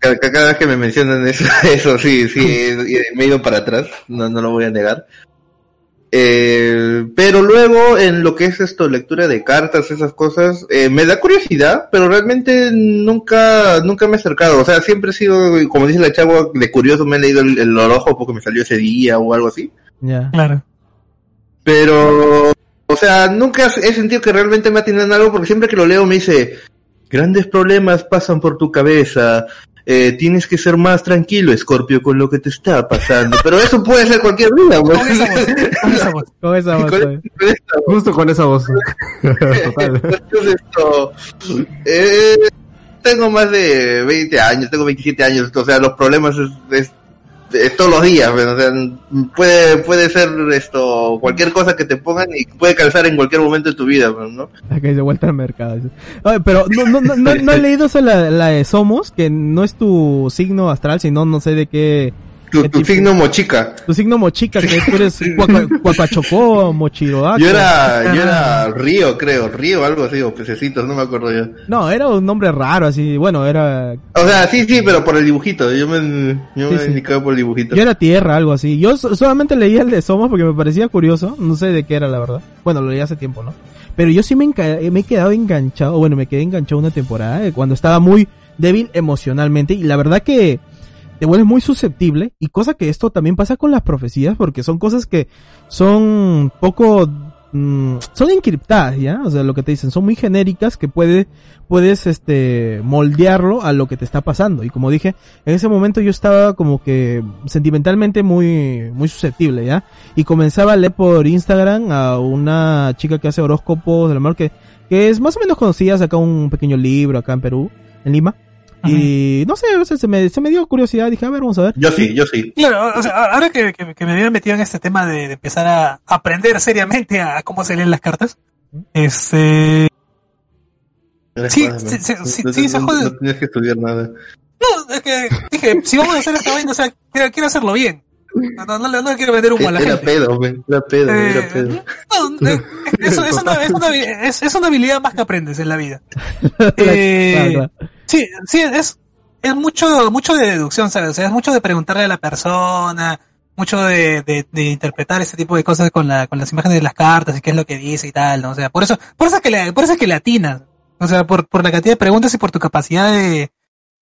Cada, cada vez que me mencionan eso, eso sí, sí, me he ido para atrás, no, no lo voy a negar. Eh, pero luego en lo que es esto, lectura de cartas, esas cosas, eh, me da curiosidad, pero realmente nunca, nunca me he acercado. O sea, siempre he sido, como dice la chava, de curioso me he leído el, el horóscopo porque me salió ese día o algo así. Ya. Claro. Pero, o sea, nunca he sentido que realmente me atiendan algo porque siempre que lo leo me dice, grandes problemas pasan por tu cabeza, eh, tienes que ser más tranquilo, Scorpio, con lo que te está pasando. Pero eso puede ser cualquier día, pues. Con esa voz, con esa voz. Con esa voz, Con- con esta Justo con esa voz. Total. Entonces, esto, eh, tengo más de 20 años, tengo 27 años, o sea, los problemas es, es- es todos los días, pues, o sea, puede, puede ser esto, cualquier cosa que te pongan y puede calzar en cualquier momento de tu vida, pues, ¿no? Que se vuelta al mercado. dice. Pero no, no, no, no, no he leído eso la, la de Somos, que no es tu signo astral, sino no sé de qué. Tu, ¿Qué tu signo mochica. Tu signo mochica, que tú eres cuacuachocó, mochiroaco. Yo era, yo era Río, creo, Río, algo así, o pececitos, no me acuerdo yo. No, era un nombre raro, así. Bueno, era. O sea, sí, sí, pero por el dibujito, yo me, yo Sí, me sí. indicaba por el dibujito. Yo era tierra, algo así. Yo so- solamente leía el de Somos porque me parecía curioso. No sé de qué era, la verdad. Bueno, lo leí hace tiempo, ¿no? Pero yo sí me, enca- me he quedado enganchado. Bueno, me quedé enganchado una temporada eh, cuando estaba muy débil emocionalmente. Y la verdad que te vuelves muy susceptible. Y cosa que esto también pasa con las profecías porque son cosas que son poco... mm, son encriptadas, ¿ya? O sea, lo que te dicen, son muy genéricas que puede, puedes, este, moldearlo a lo que te está pasando. Y como dije, en ese momento yo estaba como que sentimentalmente muy, muy susceptible, ¿ya? Y comenzaba a leer por Instagram a una chica que hace horóscopos del amor que, que es más o menos conocida, saca un pequeño libro acá en Perú, en Lima. Y no sé, o sea, se me, se me dio curiosidad, dije, a ver, vamos a ver. Yo sí, yo sí. Claro, o sea, ahora que, que, que me había metido en este tema de, de empezar a aprender seriamente a cómo se leen las cartas, este, Sí, sí, sí, no- sí, no- sí, se no- jode. No tienes que estudiar nada. no, es que dije, si vamos a hacer esta vaina, o sea, quiero, quiero hacerlo bien. No, no, no, le- no quiero vender humo a la Era gente. pedo, güey, era pedo, Eh, era pedo. no, eh, eso es, una, es, una, es, es una habilidad más que aprendes en la vida. Claro, Eh, claro. Sí, sí, es, es mucho, mucho de deducción, ¿sabes? O sea, es mucho de preguntarle a la persona, mucho de, de, de interpretar ese tipo de cosas con la, con las imágenes de las cartas y qué es lo que dice y tal, ¿no? O sea, por eso, por eso es que le, por eso es que le atinas. O sea, por, por la cantidad de preguntas y por tu capacidad de,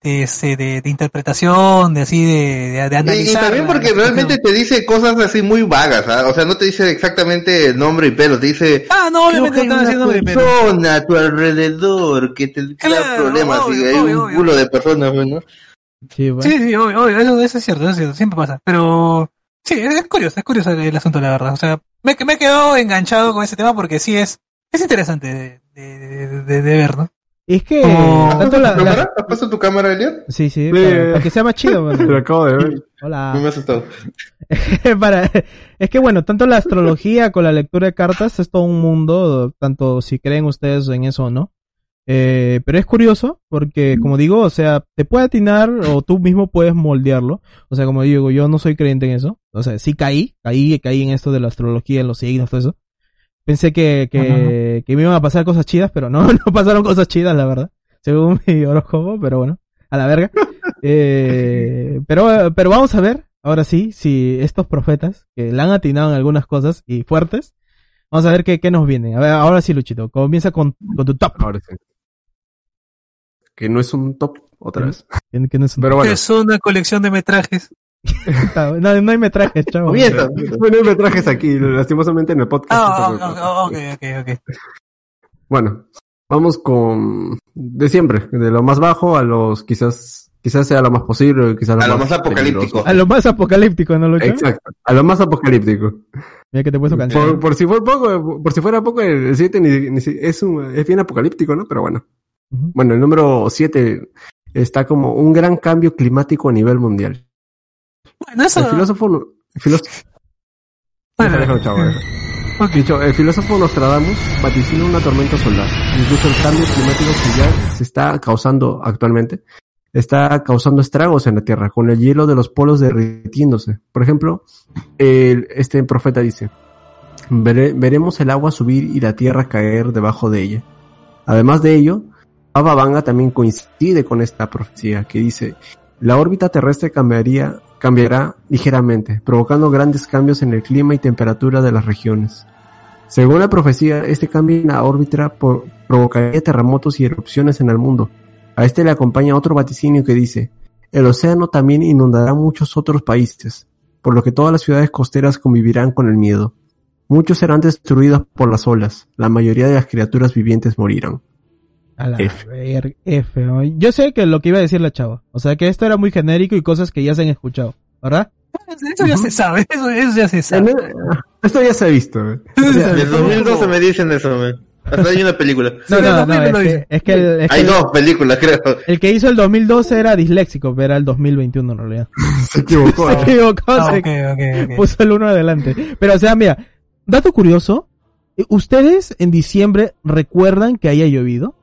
de, este, de, de interpretación, de así, de, de, de Y, y analizar. también porque realmente te dice cosas así muy vagas, ¿ah? o sea, no te dice exactamente nombre y pelo, te dice Ah, no, obviamente no están una haciendo pero... persona a tu alrededor que te Claro, da problemas y hay obvio, un obvio. culo de personas, ¿no? Sí, bueno. Sí, sí, obvio, obvio, eso, eso es cierto, eso es cierto, siempre pasa. Pero sí, es, es curioso, es curioso el, el asunto, la verdad. O sea, me, me he quedado enganchado con ese tema porque sí es, es interesante de, de, de, de- de ver, ¿no? Es que ¿Has tanto la, tu la- cámara? ¿Has puesto tu cámara, Elian? sí, sí, para, para que sea más chido. bueno. Lo acabo de ver. Hola. No me ha asustado. para, es que bueno, tanto la astrología con la lectura de cartas es todo un mundo, tanto si creen ustedes en eso o no. Eh, pero es curioso porque, como digo, o sea, te puede atinar o tú mismo puedes moldearlo. O sea, como digo, yo no soy creyente en eso. O sea, sí caí, caí, caí en esto de la astrología, en los signos, todo eso. Pensé que, que, que me iban a pasar cosas chidas, pero no, no pasaron cosas chidas, la verdad. según mi horóscopo, pero bueno, a la verga. Eh, pero, pero vamos a ver, ahora sí, si estos profetas, que le han atinado en algunas cosas y fuertes, vamos a ver qué, qué nos viene. A ver, ahora sí, Luchito, comienza con, con tu top. Ahora sí. Que no es un top, otra vez. Que- que no es un- Pero bueno. Es una colección de metrajes. No, no hay metrajes, chavo. Comienza. Bueno, me trajes aquí, lastimosamente en el podcast. Ah, no ah, ok, ok, ok. Bueno, vamos con de siempre, de lo más bajo a los quizás quizás sea lo más posible, quizás lo A lo más, más apocalíptico. A lo más apocalíptico, ¿no, Lucho? Exacto, a lo más apocalíptico. Mira que te puesto canción. Por, por si fuera poco, por si fuera poco el 7 ni, ni si- es un, es bien apocalíptico, ¿no? Pero bueno. Bueno, el número 7 está como un gran cambio climático a nivel mundial. Bueno, eso. El filósofo el filósofo Bueno, Déjalo, el filósofo Nostradamus vaticina una tormenta solar. Incluso el cambio climático que ya se está causando actualmente está causando estragos en la Tierra, con el hielo de los polos derritiéndose. Por ejemplo, el- este profeta dice, "Vere- veremos el agua subir y la Tierra caer debajo de ella. Además de ello, Baba Vanga también coincide con esta profecía que dice, la órbita terrestre cambiaría, cambiará ligeramente, provocando grandes cambios en el clima y temperatura de las regiones. Según la profecía, este cambio en la órbita provocaría terremotos y erupciones en el mundo. A este le acompaña otro vaticinio que dice, el océano también inundará muchos otros países, por lo que todas las ciudades costeras convivirán con el miedo. Muchos serán destruidos por las olas, la mayoría de las criaturas vivientes morirán. A la F. ver- F, ¿no? Yo sé que lo que iba a decir la chava. O sea, que esto era muy genérico y cosas que ya se han escuchado, ¿verdad? Eso ya se sabe, eso, eso ya se sabe. Esto ya se ha visto. ¿eh? Desde 2012 me dicen eso, man. Hasta hay una película. No, Sí, no, no, 2000 es que, es que el, es que Hay el- dos películas, creo. el que hizo el 2012 era disléxico, pero era el 2021 en realidad. Se equivocó. Se ¿eh? equivocó, Ah, se ok, ok, ok. puso el uno adelante. Pero, o sea, mira, dato curioso, ¿ustedes en diciembre recuerdan que haya llovido?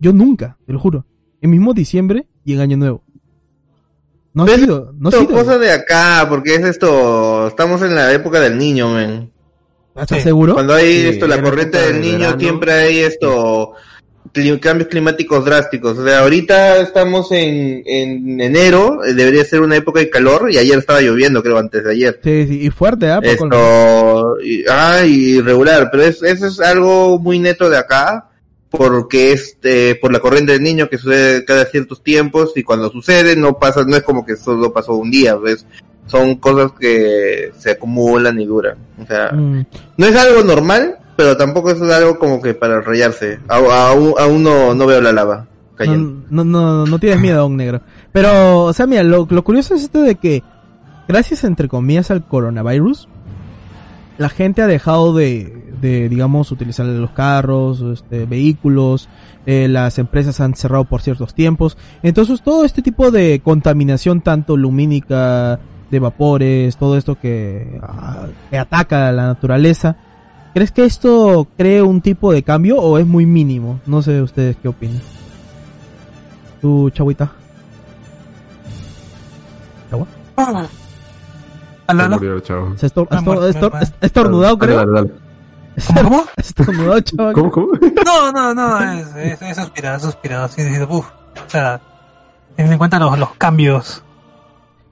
Yo nunca, te lo juro. En mismo diciembre y en Año Nuevo. No ha sido, no ha sido. cosa de acá, porque es esto, estamos en la época del niño, men. ¿Estás Sí. seguro? Cuando hay Sí, esto, la en corriente del de niño, verano. siempre hay esto, cli- cambios climáticos drásticos. O sea, ahorita estamos en, en enero, eh, debería ser una época de calor, y ayer estaba lloviendo, creo, antes de ayer. Sí, sí, y fuerte, ¿ah? Esto, y, ah, y irregular, pero es, eso es algo muy neto de acá, porque es eh, por la corriente del niño que sucede cada ciertos tiempos, y cuando sucede no pasa, no es como que solo pasó un día, pues, son cosas que se acumulan y duran. O sea, Mm. no es algo normal, pero tampoco es algo como que para rayarse. A- a- Aún aún no, no veo la lava cayendo. No, no, no, no tienes miedo a un negro. Pero, o sea, mira, lo, lo curioso es esto de que, gracias entre comillas al coronavirus, la gente ha dejado de, de digamos, utilizar los carros, este, vehículos, eh, las empresas han cerrado por ciertos tiempos. Entonces, todo este tipo de contaminación, tanto lumínica, de vapores, todo esto que, ah, que ataca a la naturaleza, ¿crees que esto cree un tipo de cambio o es muy mínimo? No sé ustedes qué opinan. Tu chavita. Ah. Aló, Se aló. murió el chavo. Se estor- estornudado, creo. dale, dale. ¿Cómo, cómo? Estornudado, chaval. ¿Cómo, cómo? No, no, no, es, es, es suspirado, es suspirado. Así diciendo, uff. O sea, teniendo en cuenta los, los cambios.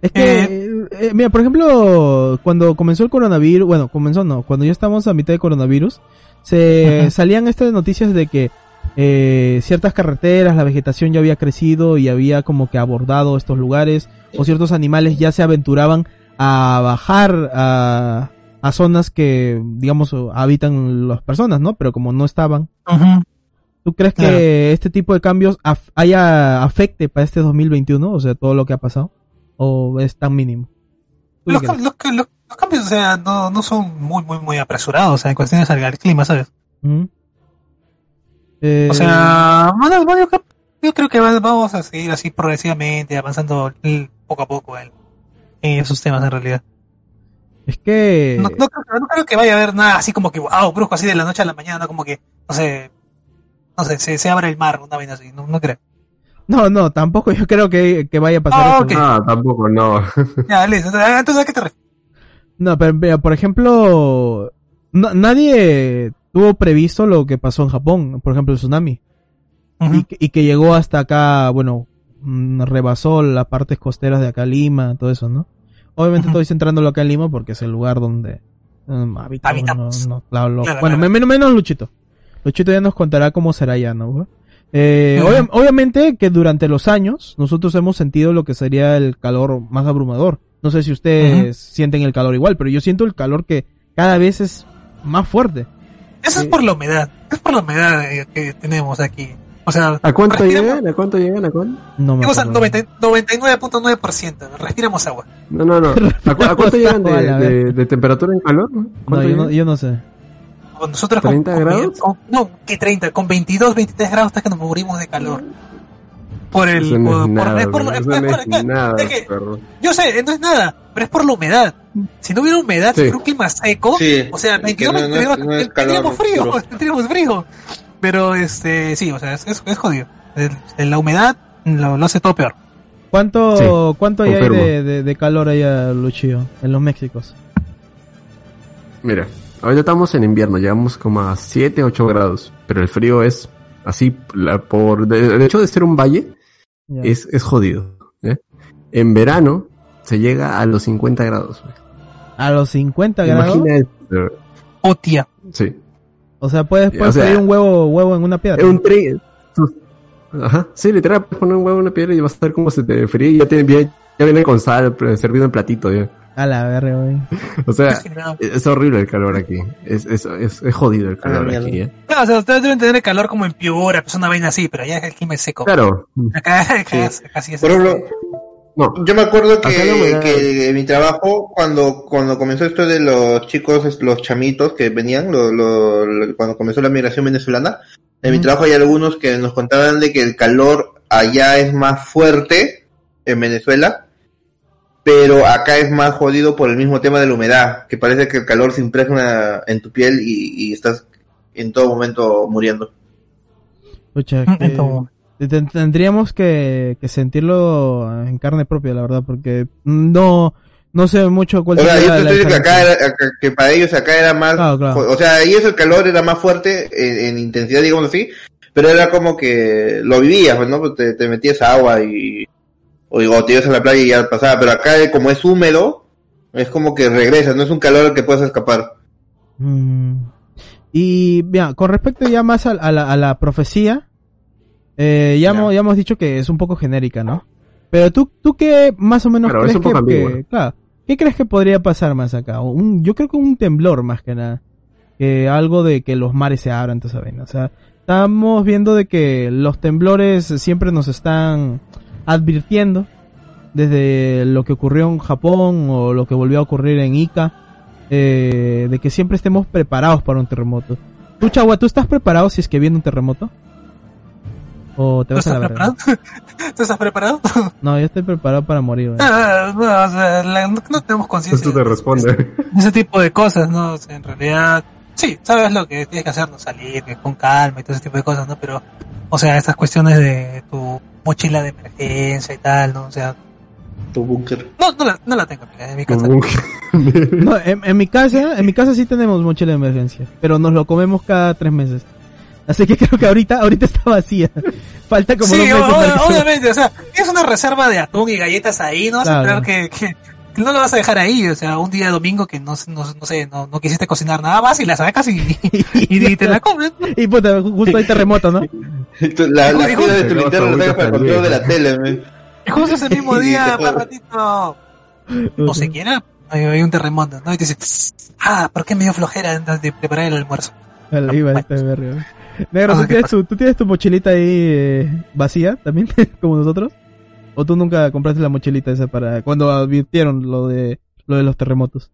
Es que, eh, mira, por ejemplo, cuando comenzó el coronavirus, bueno, comenzó no, cuando ya estamos a mitad de coronavirus, se salían estas noticias de que eh, ciertas carreteras, la vegetación ya había crecido y había como que abordado estos lugares, o ciertos animales ya se aventuraban a bajar a, a zonas que, digamos, habitan las personas, ¿no? Pero como no estaban, Ujú. ¿Tú crees Claro. que este tipo de cambios af- haya afecte para este 2021? O sea, todo lo que ha pasado. ¿O es tan mínimo? ¿Tú qué Los, crees? los, los- los cambios, o sea, no, no son muy, muy, muy apresurados, o sea, en cuestiones del clima, ¿sabes? Ujú. Eh, O sea, bueno, bueno, yo, creo- yo creo que va- vamos a seguir así progresivamente, avanzando poco a poco en, en esos temas en realidad. es que... No, no creo, no creo que vaya a haber nada así como que, wow, brusco, así de la noche a la mañana, ¿no? como que, no sé, no sé, se, se abre el mar, una vaina así, no, no creo. No, no, tampoco yo creo que, que vaya a pasar Ah, eso. ok. Ah, tampoco, no. Ya, listo, entonces, ¿a qué te refieres? No, pero mira, por ejemplo, no- nadie tuvo previsto lo que pasó en Japón, por ejemplo, el tsunami. Y, que- y que llegó hasta acá, bueno, rebasó las partes costeras de acá Lima, todo eso, ¿no? Obviamente Ujú. estoy centrándolo acá en Lima porque es el lugar donde um, habitamos, Habitamos. ¿no? No, claro, lo- Claro, bueno, claro. menos, menos Luchito. Luchito ya nos contará cómo será ya, ¿no? Eh, obvia- obviamente que durante los años nosotros hemos sentido lo que sería el calor más abrumador. No sé si ustedes sienten el calor igual, pero yo siento el calor que cada vez es más fuerte. Eso es por la humedad. Es por la humedad eh, que tenemos aquí. O sea, ¿A cuánto llegan? ¿A cuánto llegan? ¿A cuánto? No me al acuerdo. 90 99.9%. Respiramos agua. No, no, no. ¿A, cu- a cuánto llegan de, de- de temperatura en calor? No, ¿Cuánto yo no, yo no sé. Con nosotros con- 30 con- grados? con- no, que 30, con 22, 23 grados hasta que nos morimos de calor. Por el Eso no por, es por- nada, es por- bro. es Eso por- no es es por- nada, es que- perro. yo sé, no es nada, pero es por la humedad. Si no hubiera humedad, Sí. si fuera un clima seco, Sí, o sea, que 22, no- no es- 22, no tendríamos frío, tendríamos frío. Pero este, sí, o sea, es, es, es jodido. El- el- la humedad lo, lo hace todo peor. ¿Cuánto, Sí, cuánto hay de, de, de calor allá, Luchillo, en los Méxicos? Mira, ahorita estamos en invierno, llegamos como a 7, 8 grados, pero el frío es así, la- por de- el hecho de ser un valle, es, es jodido. ¿eh? En verano se llega a los 50 grados. güey. A los 50 grados. Imagina esto. Oh, tía. Sí. O sea, puedes, O puedes sea, un huevo, huevo en una piedra. Es un tri... Ajá. Sí, literal, puedes poner un huevo en una piedra y vas a ver cómo se te fríe y ya, tiene, bien- ya viene con sal, servido en platito. Ya. A la verga, güey. O sea, No, es horrible el calor aquí. Es, es, es, es jodido el calor Ah, aquí. ¿eh? o sea, ustedes deben tener el calor como en Piura, pues una vaina así, pero ya el clima es seco. Claro. Acá, acá, Sí. es- acá sí es. Por ejemplo, No. yo me acuerdo que, en mi trabajo, cuando, cuando comenzó esto de los chicos, los chamitos que venían, lo- lo- lo- cuando comenzó la migración venezolana, en mi trabajo hay algunos que nos contaban de que el calor allá es más fuerte en Venezuela, pero acá es más jodido por el mismo tema de la humedad, que parece que el calor se impregna en tu piel y, y estás en todo momento muriendo. Mm, que- tendríamos que, que sentirlo en carne propia, la verdad, porque no, no sé mucho cuál O sea, yo te la estoy diciendo que acá era, que para ellos acá era más, Claro, claro. o sea, ahí eso el calor era más fuerte en, en intensidad, digamos así, pero era como que lo vivías, pues, ¿no? Pues te, te metías agua y, o, o te ibas a la playa y ya pasaba, pero acá como es húmedo, es como que regresas, no es un calor al que puedes escapar. Mm. Y, bien, con respecto ya más a, a la, a la profecía, eh, ya, hemos, ya hemos dicho que es un poco genérica, ¿no? Pero tú, tú qué más o menos Claro, es crees un poco que, que- claro, ¿qué crees que podría pasar más acá? Un, yo creo que un temblor más que nada. Que algo de que los mares se abran, tú sabes, ¿no? O sea, estamos viendo de que los temblores siempre nos están advirtiendo desde lo que ocurrió en Japón o lo que volvió a ocurrir en Ica, eh, de que siempre estemos preparados para un terremoto. Tú, Chagua, ¿tú estás preparado si es que viene un terremoto? ¿O te ¿Tú vas a estás la verga? preparado? ¿Tú estás preparado? No, yo estoy preparado para morir. Ah, no, o sea, la- no, no tenemos conciencia Esto te de- responde. de ese tipo de cosas, ¿no? O sea, en realidad, sí, sabes lo que tienes que hacer, no salir que con calma y todo ese tipo de cosas, ¿no? Pero, o sea, estas cuestiones de tu mochila de emergencia y tal, ¿no? O sea, Tu búnker. no, no la, no la tengo en mi casa. No, en, en mi casa, en mi casa sí tenemos mochila de emergencia, pero nos lo comemos cada tres meses. Así que creo que ahorita, ahorita está vacía. Falta como sí, dos meses o- para que se- obviamente, o sea, tienes una reserva de atún y galletas ahí, no vas a Claro. esperar que, que, que no lo vas a dejar ahí, o sea, un día domingo que no, no, no sé, no, no quisiste cocinar nada más y la sacas y, y, y te la comes. ¿no? Y puta, justo hay terremoto, ¿no? La, la de tu linterna la sacas para el control de la tele, men. Y justo ese mismo día, más ratito, no se quiera, hay, hay un terremoto, ¿no? Y te dices, ah, ¿por qué me dio flojera antes de preparar el almuerzo? Vale, iba este verga. Negro, Ah, ¿tú ¿qué tienes, tu, ¿tú tienes tu mochilita ahí eh, vacía también, como nosotros? ¿O tú nunca compraste la mochilita esa para cuando advirtieron lo de lo de los terremotos?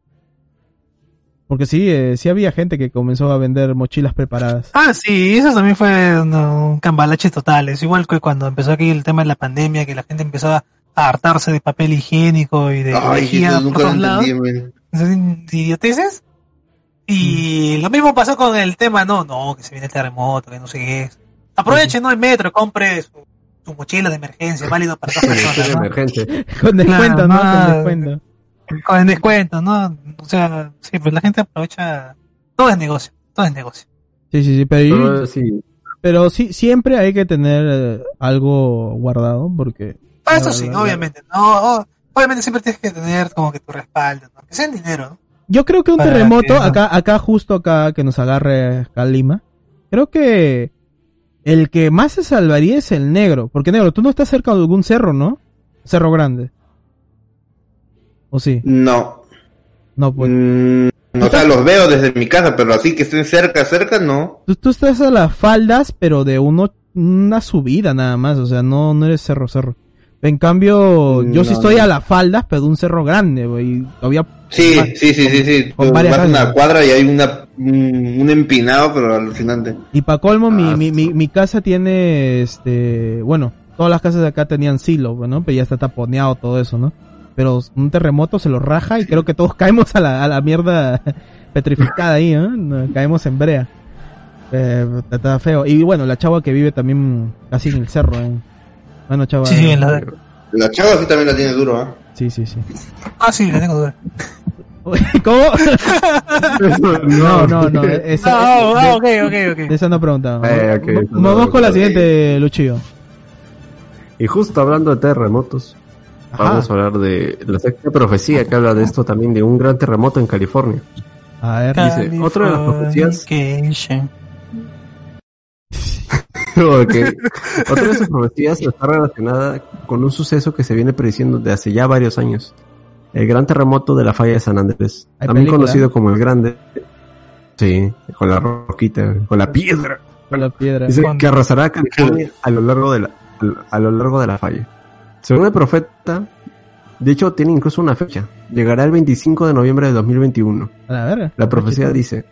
Porque sí, eh, sí había gente que comenzó a vender mochilas preparadas. Ah, sí, eso también fue no, un cambalache total. Es igual que cuando empezó aquí el tema de la pandemia, que la gente empezó a hartarse de papel higiénico y de Ay, eso por todos lados. idioteces. Y lo mismo pasó con el tema, no, no, que se viene el terremoto, que no sé qué es. Aproveche, ¿no? El metro, compre su, su mochila de emergencia, válido para dos personas, ¿no? Con descuento, Claro, ¿no? Con descuento. Con descuento, ¿no? O sea, sí, pues la gente aprovecha. Todo es negocio, todo es negocio. Sí, sí, sí, pero sí, Pero sí, siempre hay que tener eh, algo guardado porque... Eso sí, obviamente. No, oh, obviamente siempre tienes que tener como que tu respaldo, ¿no? Que sea en dinero, ¿no? Yo creo que un terremoto, que- acá, acá justo acá, que nos agarre acá Lima, creo que el que más se salvaría es el negro. Porque negro, tú no estás cerca de algún cerro, ¿no? Cerro grande. ¿O sí? No. No, pues. Mm, o sea, los veo desde mi casa, pero así que estén cerca, cerca, no. Tú, tú estás a las faldas, pero de uno, una subida nada más, o sea, no, no eres cerro, cerro. En cambio, yo sí No, estoy no. a las faldas, pero de un cerro grande, güey. Todavía. Sí, sí, sí, sí, sí. con varias vas una cuadra y hay una, un, empinado, pero alucinante. Y pa' colmo, mi, Ah, mi, mi, mi casa tiene, este, bueno, todas las casas de acá tenían silo, ¿no? Pero ya está taponeado todo eso, ¿no? Pero un terremoto se lo raja y creo que todos caemos a la, a la mierda petrificada ahí, ¿no? No, Caemos en brea. Eh, está feo. Y bueno, la chava que vive también casi en el cerro, ¿eh? Bueno, chava. Sí, en la... La chava sí también la tiene duro, ¿ah? Sí, sí, sí. Ah, sí, la tengo duda. ¿Cómo? no, no, no. Esa, Ah, ah, de- ok, ok, ok. de esa no preguntaba. Eh, ok, Va- eso no Vamos con la siguiente, Luchillo. Y justo hablando de terremotos, Ajá. vamos a hablar de la sexta profecía que habla de esto también, de un gran terremoto en California. A ver. Dice, otra de las profecías- Otra de sus profecías está relacionada con un suceso que se viene prediciendo de hace ya varios años. El gran terremoto de la falla de San Andrés, ¿Hay también película? conocido como el Grande. Sí, con la roquita, con la piedra. Con la piedra. Dice que arrasará a California a lo largo de la, a lo largo de la falla. Según el profeta, de hecho tiene incluso una fecha. Llegará el 25 de noviembre de 2021. A la verga. La profecía dice,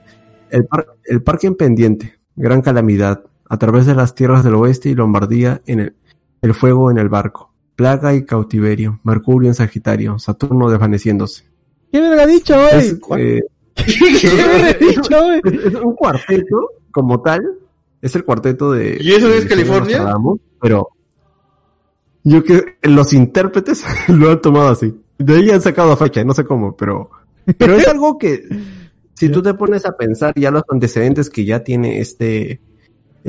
el, par- el parque en pendiente, gran calamidad, a través de las tierras del oeste y Lombardía en el, el fuego en el barco, plaga y cautiverio, Mercurio en Sagitario, Saturno desvaneciéndose. ¿Qué verga ha dicho hoy? Es, eh, ¿Qué verga ha dicho hoy? es- un cuarteto como tal, es el cuarteto de... ¿Y eso es California? Pero yo que los intérpretes lo han tomado así. De ahí han sacado fecha, no sé cómo, pero pero es algo que si tú te pones a pensar ya los antecedentes que ya tiene este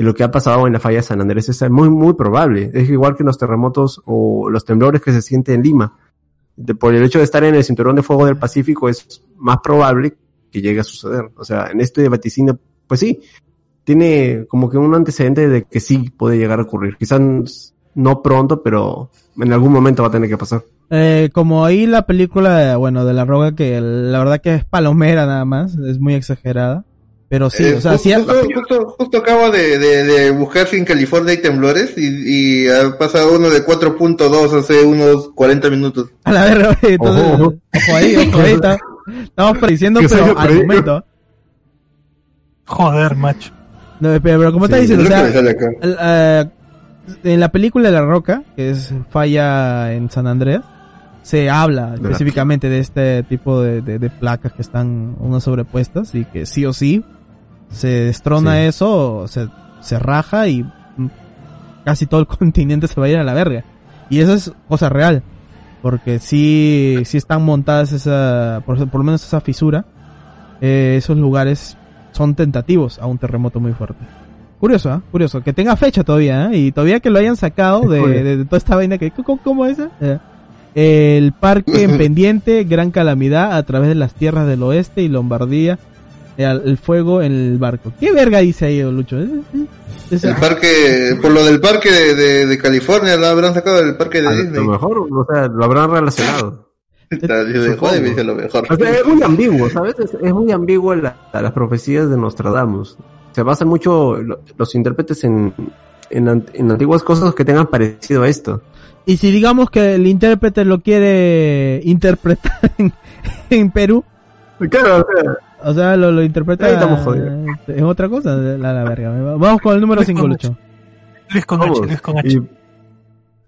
lo que ha pasado en la falla de San Andrés es muy muy probable. Es igual que los terremotos o los temblores que se sienten en Lima. Por el hecho de estar en el cinturón de fuego del Pacífico es más probable que llegue a suceder. O sea, en este vaticinio, pues sí, tiene como que un antecedente de que sí puede llegar a ocurrir. Quizás no pronto, pero en algún momento va a tener que pasar. Eh, como ahí la película, bueno, de la roga que la verdad que es palomera nada más, es muy exagerada. Pero sí, Eh, o sea, justo, sí, justo, justo- justo acabo de, de, de buscar si en California hay temblores y, y ha pasado uno de 4.2 hace unos 40 minutos. a la verga, oye, entonces, Ojo, ojo, ojo. ahí, ojo ahí, está- estamos prediciendo, pero al momento. Joder, macho. No, pero, pero como Sí, estás Es diciendo, o sea, en la película de La Roca, que es falla en San Andrés, se habla la- específicamente de este tipo de, de- de placas que están unas sobrepuestas y que sí o sí se destrona Sí. eso, se, se raja y mm, casi todo el continente se va a ir a la verga. Y eso es cosa real, porque sí, sí están montadas esa, por, por lo menos esa fisura, eh, esos lugares son tentativos a un terremoto muy fuerte. Curioso, ¿ah? Curioso. Que tenga fecha todavía, ¿eh? Y todavía que lo hayan sacado de, de- de toda esta vaina que... ¿Cómo, cómo es? eh? El parque en pendiente, gran calamidad a través de las tierras del oeste y Lombardía. El, el fuego en el barco. ¿Qué verga dice ahí, Lucho? ¿Eh? ¿Eh? Es- El parque, por lo del parque de, de, de California, lo habrán sacado del parque de A Disney. lo mejor, o sea, lo habrán relacionado. Joder, me dice lo mejor. O sea, es muy ambiguo, ¿sabes? Es, es muy ambiguo la- las profecías de Nostradamus. Se basan mucho lo- los intérpretes en, en, en antiguas cosas que tengan parecido a esto. Y si digamos que el intérprete lo quiere interpretar en, en Perú, Claro, o sea, o sea, lo, lo interpreta Ahí estamos jodidos. en otra cosa, la, la verga. Vamos con el número Luis 5, con Lucho. Luis con H. Luis con H. Y,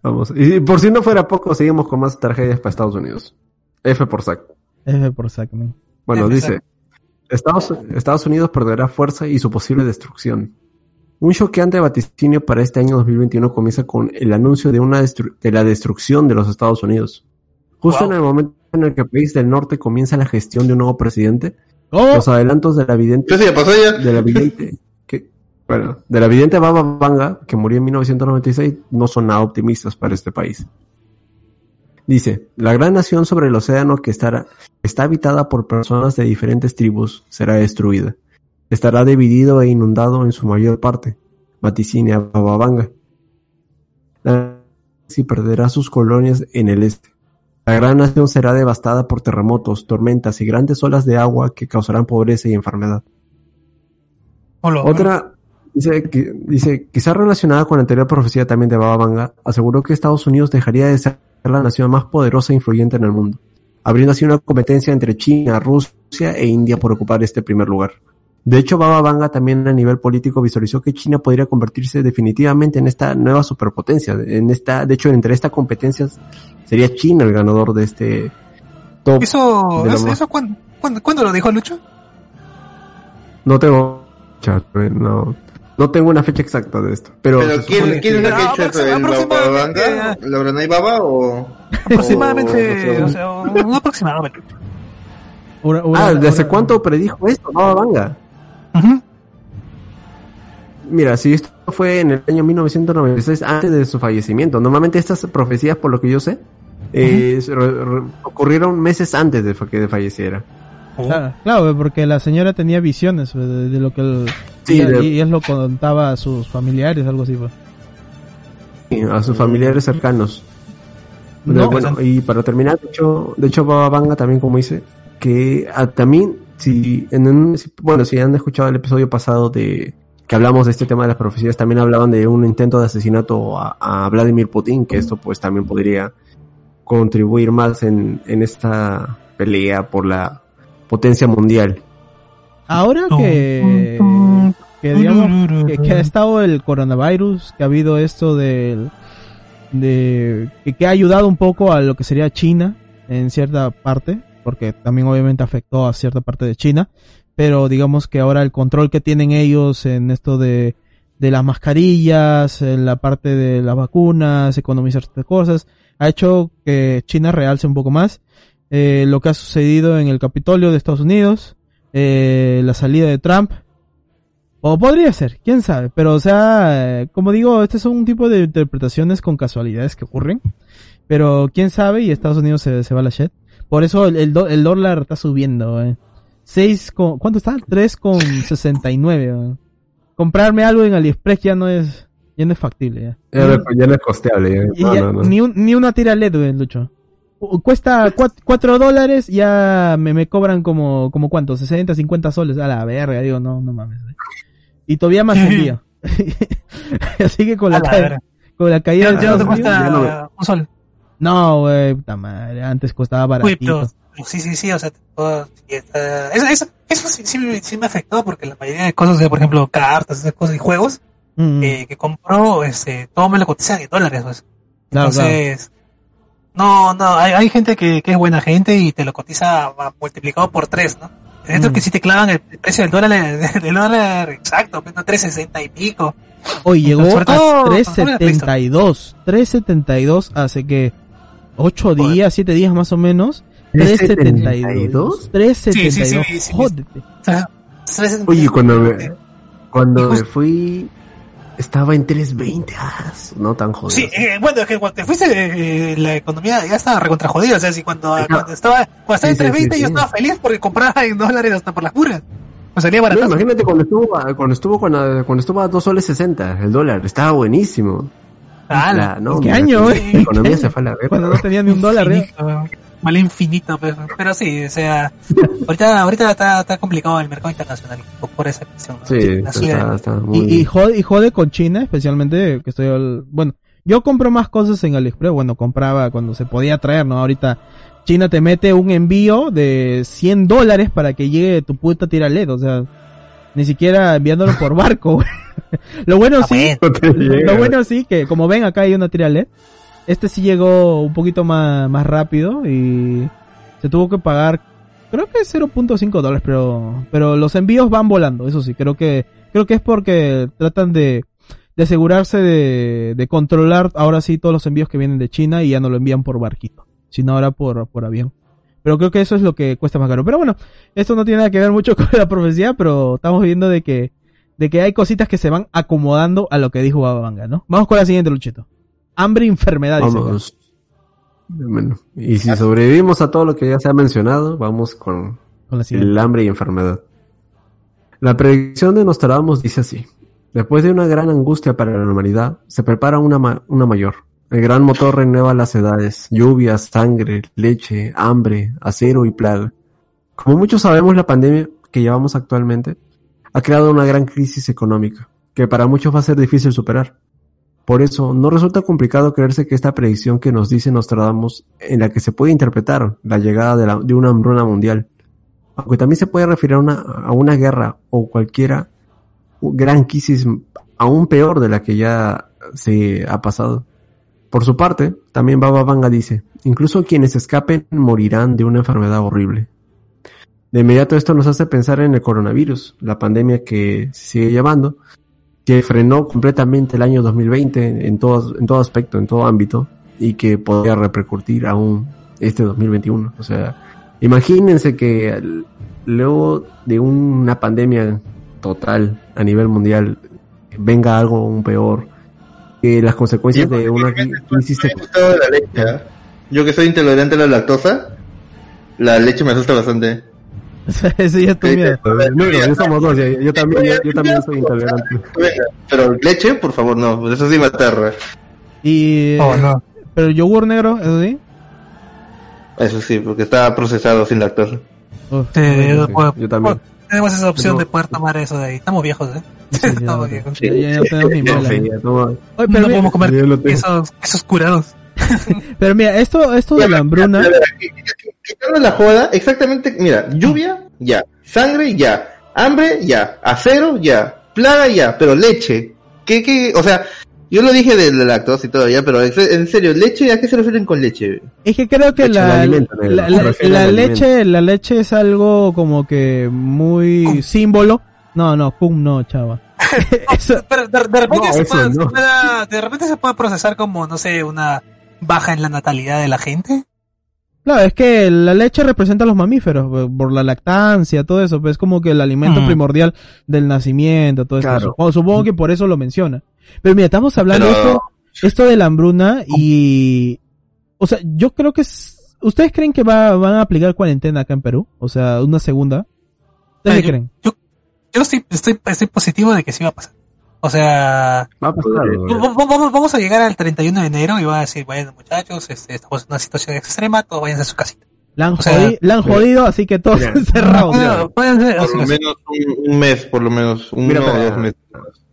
vamos. Y por si no fuera poco, seguimos con más tragedias para Estados Unidos. F por sac. F por sac, man. Bueno, F dice, Estados, Estados Unidos perderá fuerza y su posible destrucción. Un choqueante vaticinio para este año 2021 comienza con el anuncio de, una destru- de la destrucción de los Estados Unidos. Justo Wow. en el momento en el que el país del norte comienza la gestión de un nuevo presidente, ¿Cómo? los adelantos de la vidente, pasó ya. de la vidente, que, Bueno, de la vidente Baba Vanga, que murió en 1996, no son nada optimistas para este país. Dice, la gran nación sobre el océano que estará, está habitada por personas de diferentes tribus será destruida. Estará dividido e inundado en su mayor parte. Vaticina Baba Vanga. La si perderá sus colonias en el este. La gran nación será devastada por terremotos, tormentas y grandes olas de agua que causarán pobreza y enfermedad. Hola, Otra dice, que, dice, quizá relacionada con la anterior profecía también de Baba Vanga, aseguró que Estados Unidos dejaría de ser la nación más poderosa e influyente en el mundo, abriendo así una competencia entre China, Rusia e India por ocupar este primer lugar. De hecho, Baba Vanga también a nivel político visualizó que China podría convertirse definitivamente en esta nueva superpotencia. En esta, de hecho, entre estas competencias sería China el ganador de este top. ¿Eso, de lo eso, eso ¿cuándo, cuándo, cuándo lo dijo Lucho? No tengo, no, no tengo una fecha exacta de esto. Pero, ¿quién, quién es la que ha hecho Bababanga? ¿La Branay Baba o...? Aproximadamente, o- o sea, un aproximadamente. Ura- Ah, ¿desde ura- cuánto predijo esto? Baba Vanga. Ujú. Mira, si esto fue en el año 1996, antes de su fallecimiento. Normalmente estas profecías, por lo que yo sé, eh, ocurrieron meses antes de que falleciera. Claro, claro, porque la señora tenía visiones de, de lo que el, Sí, y, de- y él lo contaba a sus familiares, algo así. pues. Sí, A sus familiares cercanos. No, bueno, y para terminar, de hecho, de hecho Baba Vanga también, como dice, que ah, también, si, en un- bueno, si han escuchado el episodio pasado de que hablamos de este tema de las profecías, también hablaban de un intento de asesinato a, Vladimir Putin, que esto pues también podría contribuir más en, en esta pelea por la potencia mundial. ahora que, que digamos que, que ha estado el coronavirus, que ha habido esto del de que, que ha ayudado un poco a lo que sería China en cierta parte, porque también obviamente afectó a cierta parte de China, pero digamos que ahora el control que tienen ellos en esto de de las mascarillas, en la parte de las vacunas, economizar estas cosas, ha hecho que China realce un poco más eh, lo que ha sucedido en el Capitolio de Estados Unidos, eh, la salida de Trump, o podría ser, quién sabe, pero o sea, eh, como digo, este es un tipo de interpretaciones con casualidades que ocurren, pero quién sabe y Estados Unidos se, se va a la shit. Por eso el, el, do- el dólar está subiendo, eh. 6 con, ¿cuánto está? 3 con 69. eh. Comprarme algo en AliExpress ya no es, ya no es factible. Ya. Ya, no- ya no es costeable. ya. Y No, ya no, no. Ni, un- ni una tira LED, güey, Lucho. Cu- Cuesta 4 dólares, ya me, me cobran como, como cuánto, 60, 50 soles. A la verga, digo, no, no mames. güey. Y todavía más envío. Así que con la, la con la caída Ya, no te cuesta un sol. No, güey, puta madre, antes costaba Uy, baratito. pero, pero sí, sí, sí, o sea, todo- sí está- eso, eso, eso sí, sí, me- sí me afectó porque la mayoría de cosas, por ejemplo, cartas, esas cosas y juegos Mm, eh, que compró, este, todo me lo cotizan en dólares, pues. claro, claro. Entonces, no, no, hay, hay gente que, que es buena gente y te lo cotiza ah, multiplicado por tres, ¿no? Dentro Mm. que si te clavan el precio del dólar, del dólar exacto, pues, no 3.60 y pico. Hoy llegó a 372. 372 hace que 8 Joder. días, 7 días más o menos. 372. 372. Sí, sí, sí. Jódete. O sea, tres- Oye, cuando me, cuando me fui, estaba en 320. Ah, no tan jodido. Sí, eh, bueno, es que cuando te fuiste, eh, la economía ya estaba recontra jodida. O sea, si cuando, Ajá. cuando estaba, cuando estaba Sí, en sí, 320 sí, yo sí. estaba feliz porque compraba en dólares hasta por las puras. Me salía No, barato. imagínate cuando estuvo, a- cuando estuvo la- cuando estuvo a 2 soles 60 el dólar, estaba buenísimo. La- no, ¿Qué mira, año, eh? La economía se fue a la verga. Cuando no tenía ni un dólar, ¿eh? Mal infinito, pero, pero sí, o sea, ahorita, ahorita está, está complicado el mercado internacional por- esa cuestión. ¿no? Sí, está, muy... Y, y, jode, y jode con China, especialmente, que estoy al- bueno, yo compro más cosas en AliExpress, bueno, compraba cuando se podía traer, ¿no? Ahorita China te mete un envío de 100 dólares para que llegue tu puta tira LED, o sea, ni siquiera enviándolo por barco, güey. Lo bueno sí, lo bueno sí, que como ven acá hay una tira LED, este sí llegó un poquito más, más rápido y se tuvo que pagar, creo que 0.5 dólares, pero, pero los envíos van volando, eso sí, creo que, creo que es porque tratan de, de asegurarse de, de controlar ahora sí todos los envíos que vienen de China y ya no lo envían por barquito, sino ahora por, por avión. Pero creo que eso es lo que cuesta más caro. Pero bueno, esto no tiene nada que ver mucho con la profecía, pero estamos viendo de que, de que hay cositas que se van acomodando a lo que dijo Babanga, ¿no? Vamos con la siguiente, Luchito. Hambre e enfermedad. Vamos. Bueno, y si sobrevivimos a todo lo que ya se ha mencionado, vamos con Con la siguiente. el hambre y enfermedad. La predicción de Nostradamus dice así. Después de una gran angustia para la humanidad, se prepara una, ma- una mayor. El gran motor renueva las edades, lluvias, sangre, leche, hambre, acero y plaga. Como muchos sabemos, la pandemia que llevamos actualmente ha creado una gran crisis económica, que para muchos va a ser difícil superar. Por eso, no resulta complicado creerse que esta predicción que nos dice Nostradamus, en la que se puede interpretar la llegada de, la- de una hambruna mundial, aunque también se puede referir a una, a una guerra o cualquiera gran crisis aún peor de la que ya se ha pasado. Por su parte, también Baba Vanga dice, incluso quienes escapen morirán de una enfermedad horrible. De inmediato esto nos hace pensar en el coronavirus, la pandemia que se sigue llevando, que frenó completamente el año 2020 en todo, en todo aspecto, en todo ámbito, y que podría repercutir aún este 2021. O sea, imagínense que luego de una pandemia total a nivel mundial venga algo aún peor, que las consecuencias de una cri- crisis la leche, ¿ah? Yo que soy intolerante a la lactosa, la leche me asusta bastante. Ese ya es tu miedo. No, no, somos dos, yo, yo también, yo, yo también soy intolerante. Pero leche, por favor, no, eso sí me aterra. Y... Oh, no. Pero el yogur negro, eso sí. Eso sí, porque está procesado sin lactosa. Sí, yo puedo- yo también. Tenemos esa opción No. de poder tomar eso de ahí. Estamos viejos, ¿eh? sí, ya, Estamos ya, viejos. ya, ya no tenemos ni No, ya, toma. Oye, No pero, mira, podemos comer esos, esos curados. pero mira, esto, esto de la hambruna, la joda, exactamente, mira, lluvia, ya, sangre, ya, hambre, ya, acero, ya, plaga, ya, pero leche, ¿qué, qué? O sea, yo lo dije de la lactosa y todo ya, pero en serio, leche, ¿a qué se refieren con leche? es que creo que Leche, la, la, leche, la leche es algo como que muy Cum. símbolo. No, no, cum no, chava. Eso- Pero de, de repente No, se eso puede, no. se pueda- de repente se puede procesar como, no sé, una baja en la natalidad de la gente. Claro, es que la leche representa a los mamíferos, por la lactancia, todo eso, pues es como que el alimento Mm. primordial del nacimiento, todo eso. Claro. Supongo, que por eso lo menciona. Pero mira, estamos hablando de Pero- esto, esto de la hambruna y, o sea, yo creo que es- ¿ustedes creen que va, van a aplicar cuarentena acá en Perú? O sea, una segunda. ¿Ustedes qué creen? Yo estoy, estoy, estoy positivo de que sí va a pasar. O sea, Va a pasar, v- güey. v- vamos, vamos a llegar al 31 de enero y va a decir, bueno muchachos, este, estamos en una situación extrema, todos váyanse a su casita. La han, o sea, jodi- la han mira. jodido, así que todos Mira. encerrados. Bueno, váyanse a Por lo menos un, un mes, por lo menos, un Mira, o para- dos meses.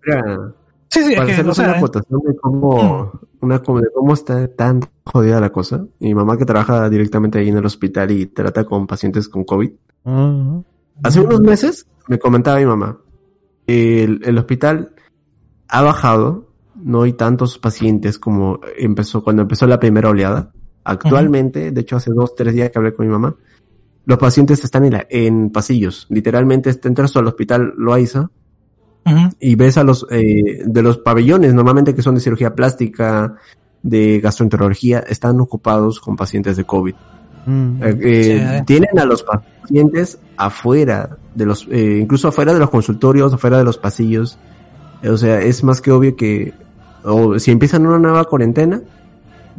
Mira, Sí, sí, es para que, o hacernos sea, una acotación de cómo, una, como de cómo está tan jodida la cosa. Mi mamá que trabaja directamente ahí en el hospital y trata con pacientes con COVID. Ajá. Hace unos meses me comentaba mi mamá, el, el hospital ha bajado, no hay tantos pacientes como empezó cuando empezó la primera oleada. Actualmente, de hecho hace dos, tres días que hablé con mi mamá, los pacientes están en, la- en pasillos. Literalmente te entras al hospital Loaiza y ves a los eh, de los pabellones normalmente que son de cirugía plástica, de gastroenterología, están ocupados con pacientes de COVID. Mm. Eh, eh, eh. Tienen a los pacientes afuera de los, incluso afuera de los consultorios, afuera de los pasillos. O sea, es más que obvio que, o si empiezan una nueva cuarentena,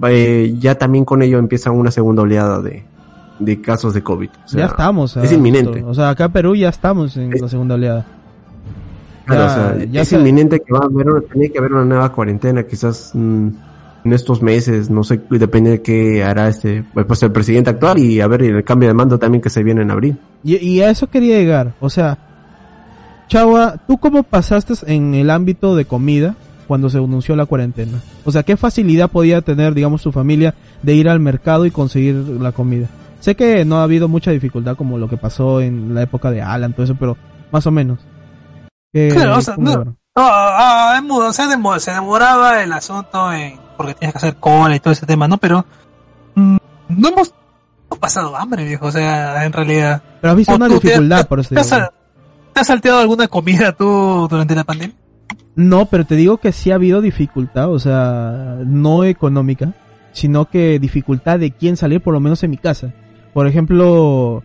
eh, ya también con ello empieza una segunda oleada de, de casos de COVID. O sea, ya estamos. es inminente. O sea, acá en Perú ya estamos en Es- la segunda oleada. Claro, Ya- o sea, ya es inminente que va a haber, tiene que haber una nueva cuarentena, quizás mm, en estos meses, no sé, depende de qué hará este, pues el presidente actual y a ver el cambio de mando también que se viene en abril. Y, y a eso quería llegar. O sea, Chava, ¿tú cómo pasaste en el ámbito de comida cuando se anunció la cuarentena? O sea, ¿qué facilidad podía tener, digamos, su familia de ir al mercado y conseguir la comida? Sé que no ha habido mucha dificultad como lo que pasó en la época de Alan, todo eso, pero más o menos. ¿Qué- Claro, o sea, no- ah, es mudo, o sea, demo- se demoraba el asunto en, porque tienes que hacer cola y todo ese tema, ¿no? Pero mm, no hemos pasado hambre, viejo, o sea, en realidad. Pero has visto ¿O una dificultad, te- por eso ¿Te. Te has salteado alguna comida tú durante la pandemia? No, pero te digo que sí ha habido dificultad, o sea, no económica, sino que dificultad de quién salir, por lo menos en mi casa. Por ejemplo,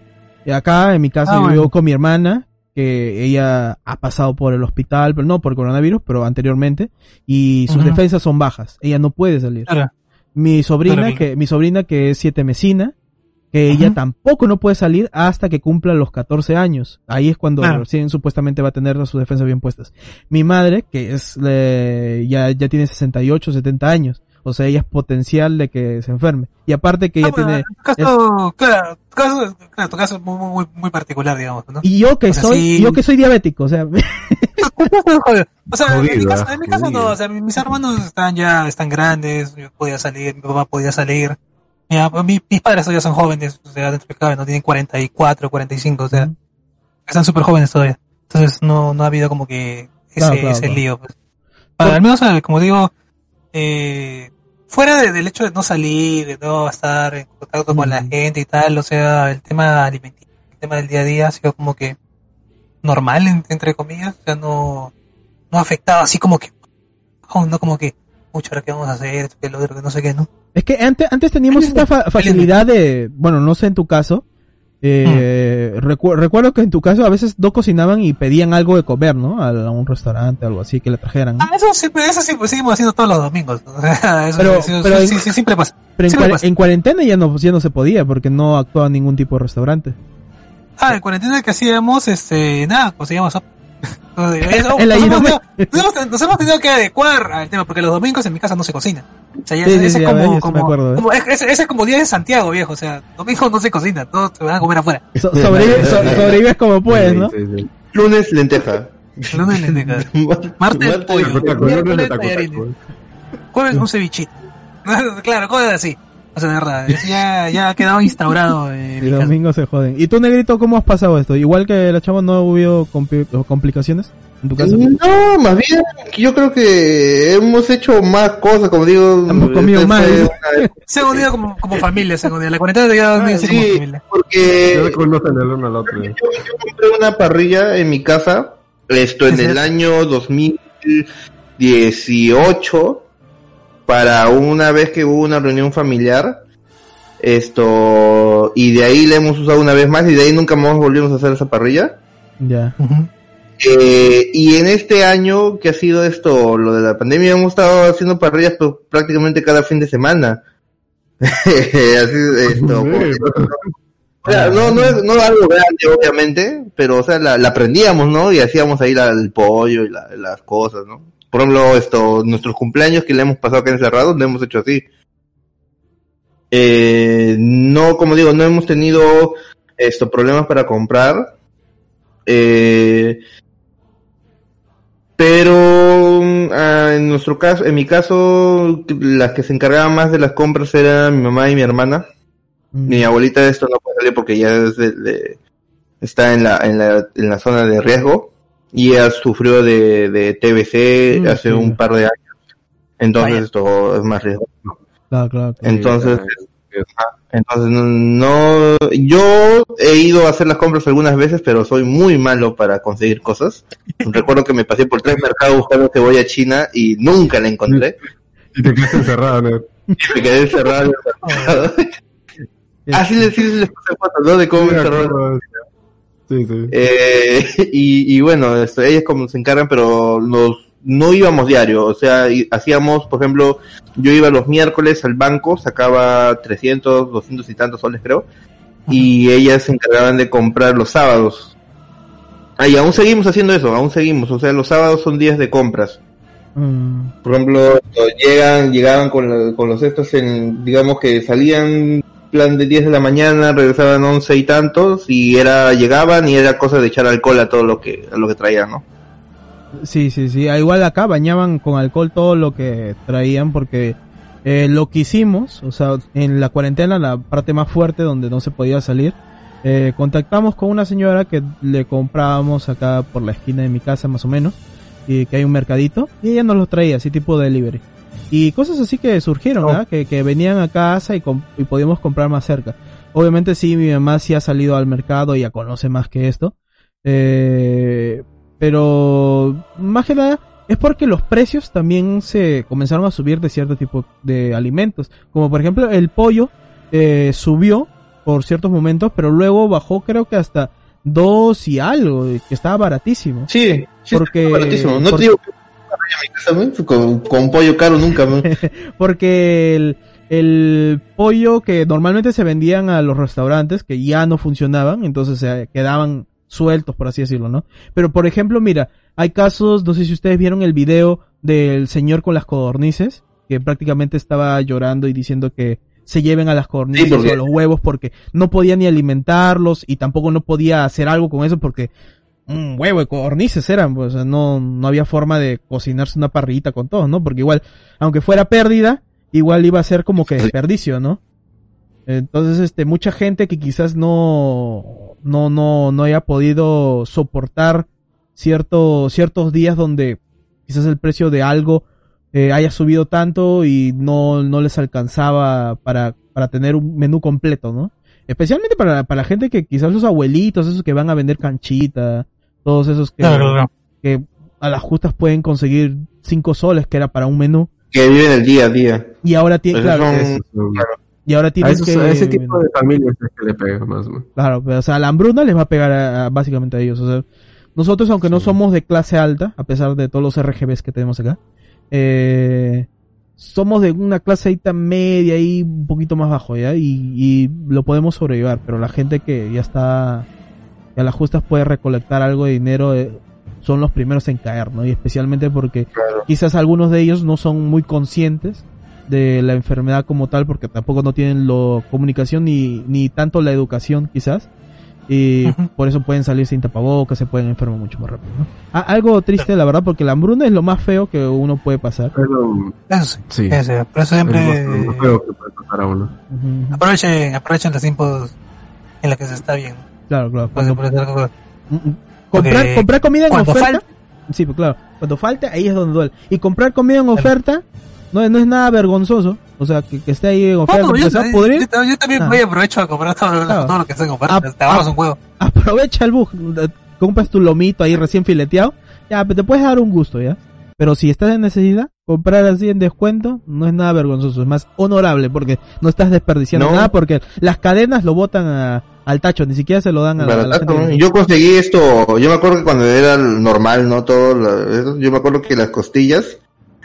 acá en mi casa Ah, yo bueno. vivo con mi hermana que ella ha pasado por el hospital, pero no por coronavirus, pero anteriormente, y sus defensas son bajas. Ella no puede salir. Claro. Mi sobrina, Claro. que, mi sobrina que es siete mesina, que ella tampoco no puede salir hasta que cumpla los 14 años. Ahí es cuando Claro. recién supuestamente va a tener sus defensas bien puestas. Mi madre, que es, eh, ya, ya tiene 68, 70 años. O sea, ella es potencial de que se enferme. Y aparte que ella Ah, bueno, tiene, caso, claro, tu caso, claro, tu caso es muy, muy, muy particular, digamos, ¿no? y yo que O sea, soy, sí. yo que soy diabético, o sea, O sea, en mi caso, en mi caso no, o sea, mis hermanos están ya, están grandes, yo podía salir, mi papá podía salir. Ya, pues, mi- mis padres todavía son jóvenes, o sea, dentro de cada no tienen 44, 45, o sea, están súper jóvenes todavía. Entonces no, no ha habido como que ese, Claro, claro, ese claro. lío, pues. Para, al menos, eh, como digo, eh, fuera de- del hecho de no salir, de no estar en contacto con la gente y tal, o sea, el tema alimenticio, el tema del día a día ha sido como que normal, en- entre comillas, o sea, no, no ha afectado así como que, oh, no como que, mucho, ahora qué vamos a hacer, que lo otro, que no sé qué, ¿no? Es que antes, antes teníamos esta fa- facilidad de, bueno, no sé en tu caso, eh, recu- recuerdo que en tu caso a veces no cocinaban y pedían algo de comer, ¿no? A, un restaurante, algo así, que le trajeran. ¿no? Ah, eso siempre, eso siempre seguimos haciendo todos los domingos, eso, Pero- eso- pero sí, en- sí, sí, siempre pasa. Pero en, sí me cuare- pasa. en cuarentena ya no, ya no se podía porque no actuaba ningún tipo de restaurante. Ah, en cuarentena que hacíamos, este, nada, conseguíamos sopa. Eso, nos, hemos tenido, nos hemos- nos hemos tenido que adecuar al tema, porque los domingos en mi casa no se cocina. O sea, ya, Sí, ese sí, es como, como, acuerdo, ¿eh? como- ese, ese es como día de Santiago, viejo, o sea, domingo no se cocina, todos se van a comer afuera. So- sobrevive- so- sobrevives como puedes, ¿no? Sí. Lunes, lenteja. Lunes lenteja. Martes, Martes, pollo. Miércoles, tallarines. Jueves un cevichito. claro, cosas así. O sea, de verdad, ya, ya ha quedado instaurado mi casa. domingo se joden. ¿Y tú, Negrito, cómo has pasado esto? Igual que la chava, ¿no hubo compli- complicaciones en tu caso? No, más bien, yo creo que hemos hecho más cosas, como digo. Hemos comido este más, fue ¿eh? una- Se han unido como, como familia, se han unido. La cuarentena de Ah, así como sí, familia. Porque se conocen el uno al otro. yo, yo compré una parrilla en mi casa, esto en el año 2018, para una vez que hubo una reunión familiar, esto, y de ahí la hemos usado una vez más, y de ahí nunca más volvimos a hacer esa parrilla. Ya. Eh, y en este año que ha sido esto, lo de la pandemia, hemos estado haciendo parrillas pues, prácticamente cada fin de semana. Así, esto, o sea, no, no es no algo grande, obviamente, pero, o sea, la, la aprendíamos, ¿no? Y hacíamos ahí la- el pollo y la- las cosas, ¿no? Por ejemplo, esto, nuestros cumpleaños que le hemos pasado acá encerrados, lo hemos hecho así. Eh, no, como digo, no hemos tenido, esto, problemas para comprar. Eh, pero ah, en nuestro caso, en mi caso, las que se encargaban más de las compras eran mi mamá y mi hermana. Mm. Mi abuelita de esto no puede salir porque ya es de- de- está en la, en, la, en la zona de riesgo y ella sufrió de, de TBC Mm, hace sí. un par de años. Entonces Vaya. esto es más riesgo. Claro, claro. Entonces, entonces no, no- yo he ido a hacer las compras algunas veces, pero soy muy malo para conseguir cosas. Recuerdo que me pasé por tres mercados buscando cebolla china y nunca la encontré. Y te quedaste encerrado, ¿no? Y me quedé encerrado. en el mercado. Así les, sí les ¿no? De cómo me Sí. Eh, y, y bueno, esto, ellas como se encargan, pero nos, no íbamos diario, o sea, hacíamos, por ejemplo, yo iba los miércoles al banco, sacaba 300, 200 y tantos soles creo, y ellas se encargaban de comprar los sábados. Ah, y aún seguimos haciendo eso, aún seguimos, o sea, los sábados son días de compras. Mm, Por ejemplo, llegan, llegaban con, la- con los estos en, digamos que salían plan de 10 de la mañana, regresaban 11 y tantos, y era, llegaban y era cosa de echar alcohol a todo lo que, a lo que traían, ¿no? Sí, sí, sí. Ah, Igual acá bañaban con alcohol todo lo que traían porque eh, lo que hicimos, o sea, en la cuarentena, la parte más fuerte donde no se podía salir, eh, contactamos con una señora que le comprábamos acá por la esquina de mi casa más o menos, y que hay un mercadito, y ella nos los traía, así tipo delivery. Y cosas así que surgieron, Oh. ¿verdad? Que, que venían a casa y, com- y podíamos comprar más cerca. Obviamente sí, mi mamá sí ha salido al mercado y ya conoce más que esto. Eh, pero más que nada es porque los precios también se comenzaron a subir de cierto tipo de alimentos. Como por ejemplo el pollo eh, subió por ciertos momentos, pero luego bajó creo que hasta dos y algo, que estaba baratísimo. Sí, sí, Porque- baratísimo. No porque- te digo ¿no? con, con pollo caro nunca. Porque el, el pollo que normalmente se vendían a los restaurantes, que ya no funcionaban, entonces se quedaban sueltos, por así decirlo, ¿no? Pero por ejemplo, mira, hay casos, no sé si ustedes vieron el video del señor con las codornices, que prácticamente estaba llorando y diciendo que se lleven a las codornices Sí, o a los huevos porque no podía ni alimentarlos y tampoco no podía hacer algo con eso porque un huevo de codornices eran, pues o sea, no, no había forma de cocinarse una parrillita con todos, ¿no? Porque igual, aunque fuera pérdida, igual iba a ser como que desperdicio, ¿no? Entonces, este, mucha gente que quizás no, no, no, no haya podido soportar cierto, ciertos días donde quizás el precio de algo eh, haya subido tanto y no, no les alcanzaba para, para tener un menú completo, ¿no? Especialmente para, para la gente que quizás los abuelitos, esos que van a vender canchita, todos esos que, Claro, claro. que a las justas pueden conseguir cinco soles, que era para un menú, Que viven el día a día. y ahora tienen, Esos claro, y ahora a, tienen esos- que, a ese tipo de familias es que le pega más, man. Claro, pero, o sea, la hambruna les va a pegar a- a- básicamente a ellos. O sea, nosotros, aunque no somos de clase alta, a pesar de todos los RGBs que tenemos acá, eh, somos de una clase media y un poquito más bajo, ¿ya? Y, y lo podemos sobrellevar, pero la gente que ya está, que a las justas puede recolectar algo de dinero, eh, son los primeros en caer, ¿no? Y especialmente porque Claro. quizás algunos de ellos no son muy conscientes de la enfermedad como tal porque tampoco no tienen la comunicación ni, ni tanto la educación quizás y por eso pueden salir sin tapabocas, se pueden enfermar mucho más rápido. ¿no? A- algo triste la verdad porque la hambruna es lo más feo que uno puede pasar. Pero, Eso sí. sí. Por eso Es siempre más- lo más feo que puede pasar a uno. Aprovechen, aprovechen los tiempos en los que se está bien. Claro, claro. Cuando, por mm, mm, comprar, porque comprar comida en oferta. falta- Sí, pues claro. Cuando falta, ahí es donde duele. Y comprar comida en oferta no, no es nada vergonzoso. O sea, que, que esté ahí en oferta. No, yo, a yo- pudrir. yo- yo también Ah. voy aprovecho a comprar todo, Claro. todo lo que está en oferta. Ah, Te ah. un huevo. aprovecha el bug, eh, compras tu lomito ahí recién fileteado, ya, pero te puedes dar un gusto, ¿ya? Pero si estás en necesidad, comprar así en descuento no es nada vergonzoso, es más honorable porque no estás desperdiciando No. nada porque las cadenas lo botan a- al tacho, ni siquiera se lo dan a, la- a la Baratazo, gente. ¿no? que- Yo conseguí esto, yo me acuerdo que cuando era normal, ¿no? Todo, eso, yo me acuerdo que las costillas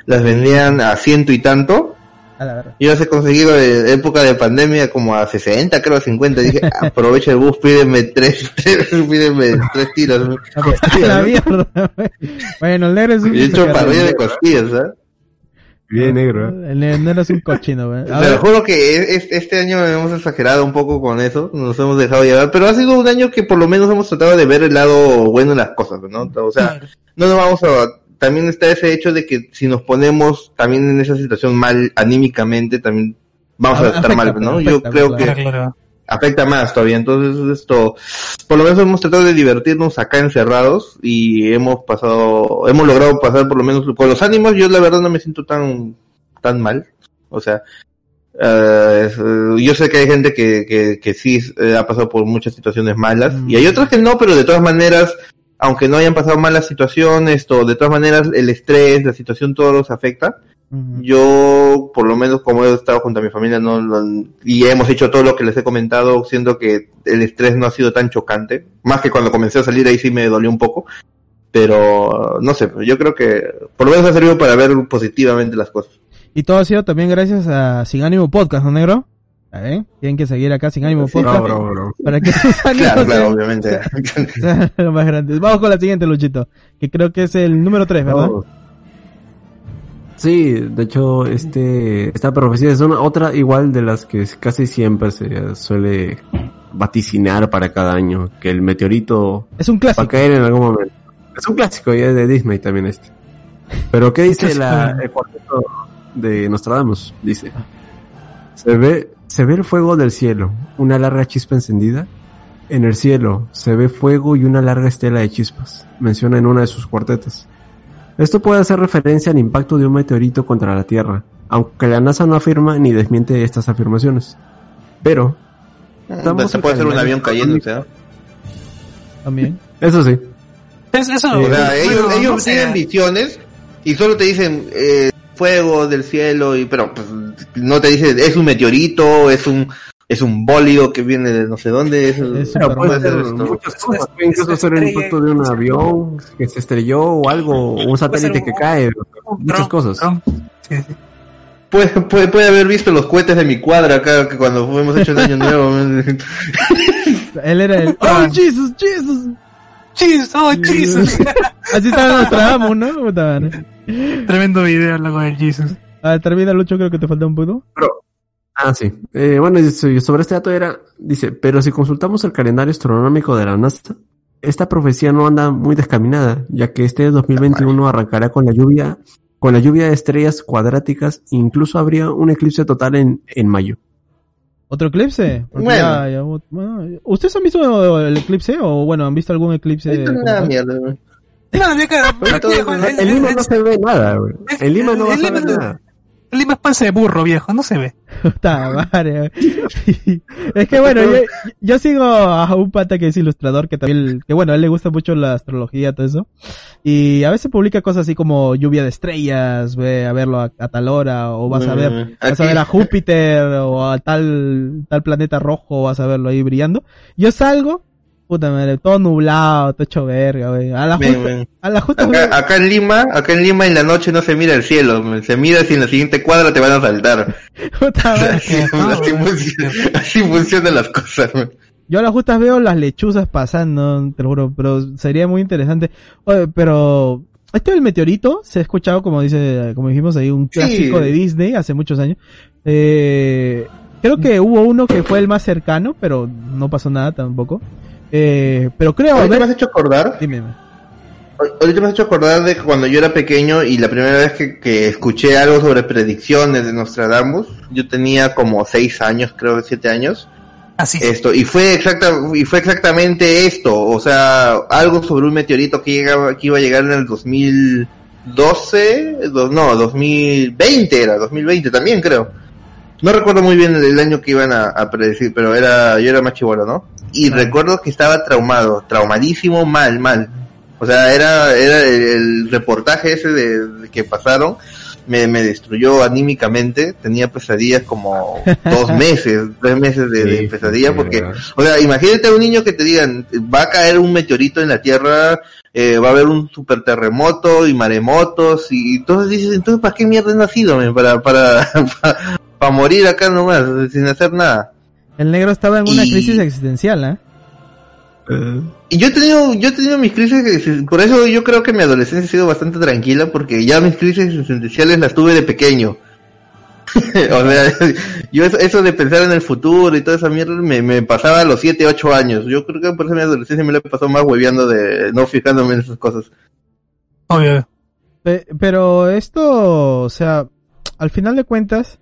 las vendían a ciento y tanto. A la verdad. Yo las he conseguido de época de pandemia como a 60, creo a 50. Dije, aprovecha el bus, pídeme tres, pídeme tres tiros. mierda. bueno, el negro es un Y he hecho parrilla de costillas, ¿sabes? Bien negro, ¿eh? El negro es un cochino. A Te lo juro que es- es- este año hemos exagerado un poco con eso, nos hemos dejado llevar, pero ha sido un año que por lo menos hemos tratado de ver el lado bueno de las cosas, ¿no? O sea, no nos vamos a... También está ese hecho de que si nos ponemos también en esa situación mal anímicamente, también vamos a estar mal, ¿no? Yo creo claro. que claro. Afecta más todavía. Entonces, esto, por lo menos hemos tratado de divertirnos acá encerrados y hemos pasado, hemos logrado pasar por lo menos con los ánimos. Yo la verdad no me siento tan, tan mal. O sea, eh, yo sé que hay gente que, que, que sí eh, ha pasado por muchas situaciones malas y hay otras que no, pero de todas maneras, aunque no hayan pasado malas situaciones, todo, de todas maneras el estrés, la situación, todo los afecta yo por lo menos como he estado junto a mi familia no, no- y hemos hecho todo lo que les he comentado siendo que el estrés no ha sido tan chocante más que cuando comencé a salir ahí sí me dolió un poco pero no sé yo creo que por lo menos ha servido para ver positivamente las cosas Y todo ha sido también gracias a Sin Ánimo Podcast, ¿no, negro? ¿Eh? Tienen que seguir acá Sin Ánimo Sí, Podcast. Bravo, bravo, bravo. Para que sus ánimos claro claro obviamente más grandes. Vamos con la siguiente, Luchito. Que creo que es el número 3, ¿verdad? Oh. Sí, de hecho, este, esta profecía es una otra igual de las que casi siempre se suele vaticinar para cada año, que el meteorito Es un va a caer en algún momento. Es un clásico ya es de Disney también este. Pero ¿qué dice la, el cuarteto de Nostradamus? Dice, se ve, se ve el fuego del cielo, una larga chispa encendida. En el cielo se ve fuego y una larga estela de chispas, menciona en una de sus cuartetas. Esto puede hacer referencia al impacto de un meteorito contra la Tierra, aunque la NASA no afirma ni desmiente estas afirmaciones. Pero, se puede hacer un avión cayendo o sea También. eso sí, Es- eso, O sea, bueno, ellos, no ellos sé. tienen visiones y solo te dicen eh, fuego del cielo y pero pues no te dicen es un meteorito, es un es un bólido que viene de no sé dónde. Es, Es Pero puede ser muchas cosas. Puede incluso ser el impacto de un avión que se estrelló o algo, o un satélite un- que cae. Muchas Dron, cosas. dron. Sí, sí. Puede, puede, puede haber visto los cohetes de mi cuadra acá que cuando fuimos hecho el año nuevo. Él era el... ¡Oh, Jesus, Jesus! Jesus, oh, Jesus. Así estaba Nostradamus, ¿no? Tremendo video, loco del Jesus. Ah, termina, Lucho, creo que te falta un poco. Ah, sí. Eh, bueno, sobre este dato era, dice, pero si consultamos el calendario astronómico de la NASA, esta profecía no anda muy descaminada, ya que este 2021 arrancará con la lluvia, con la lluvia de estrellas cuadráticas, incluso habría un eclipse total en, en mayo. ¿Otro eclipse? Bueno. ya- ya- bueno, ¿Ustedes han visto el eclipse? O bueno, ¿han visto algún eclipse? Esto es una mierda. güey. No, En Lima no se ve nada, güey. En Lima no vas a ver no- nada. El Lima es panza de burro, viejo, no se ve. Puta madre. es que bueno, yo, yo sigo a un pata que es ilustrador, que también, que bueno, a él le gusta mucho la astrología, todo eso. Y a veces publica cosas así como lluvia de estrellas, ve a verlo a, a tal hora, o vas a ver, Mm, vas a ver a Júpiter, o a tal, tal planeta rojo, vas a verlo ahí brillando. Yo salgo, puta madre, todo nublado, todo hecho verga, güey. A la justa, a la justa, Acá, acá en Lima, acá en Lima en la noche no se mira el cielo, se mira si en la siguiente cuadra te van a saltar. puta madre. Así, así funciona- así funcionan las cosas. men. Yo a las justas veo las lechuzas pasando, te lo juro, pero sería muy interesante. Oye, pero este del meteorito se ha escuchado, como dice, como dijimos ahí, un Sí. clásico de Disney hace muchos años. Eh, creo que hubo uno que fue el más cercano, pero no pasó nada tampoco. Eh, pero creo, Ahorita me has hecho acordar, dime. ahorita me has hecho acordar de que cuando yo era pequeño y la primera vez que, que escuché algo sobre predicciones de Nostradamus, yo tenía como seis años, creo siete años. Así. esto y fue exacta y fue exactamente esto o sea algo sobre un meteorito que llegaba que iba a llegar en el 2012 do- no 2020 era 2020 también creo no recuerdo muy bien el, año que iban a, a predecir pero era yo era más chivolo no y recuerdo que estaba traumado traumadísimo mal mal. O sea era era el, el reportaje ese de, de que pasaron me, me destruyó anímicamente tenía pesadillas como dos meses tres meses de, de Sí, pesadilla sí, porque o sea, imagínate a un niño que te digan, va a caer un meteorito en la Tierra, eh, va a haber un super terremoto y maremotos, y entonces dices, entonces, ¿para qué mierda he nacido? Para, para, para, morir acá nomás, sin hacer nada. El negro estaba en una Y- crisis existencial, ¿eh? Y yo he tenido, yo he tenido mis crisis, por eso yo creo que mi adolescencia ha sido bastante tranquila, porque ya mis crisis existenciales las tuve de pequeño. o sea, yo eso, eso de pensar en el futuro y toda esa mierda me, me pasaba a los 7, 8 años. Yo creo que por eso mi adolescencia me la he pasado más hueveando de no fijándome en esas cosas. Obvio. Pe- pero esto, o sea, al final de cuentas,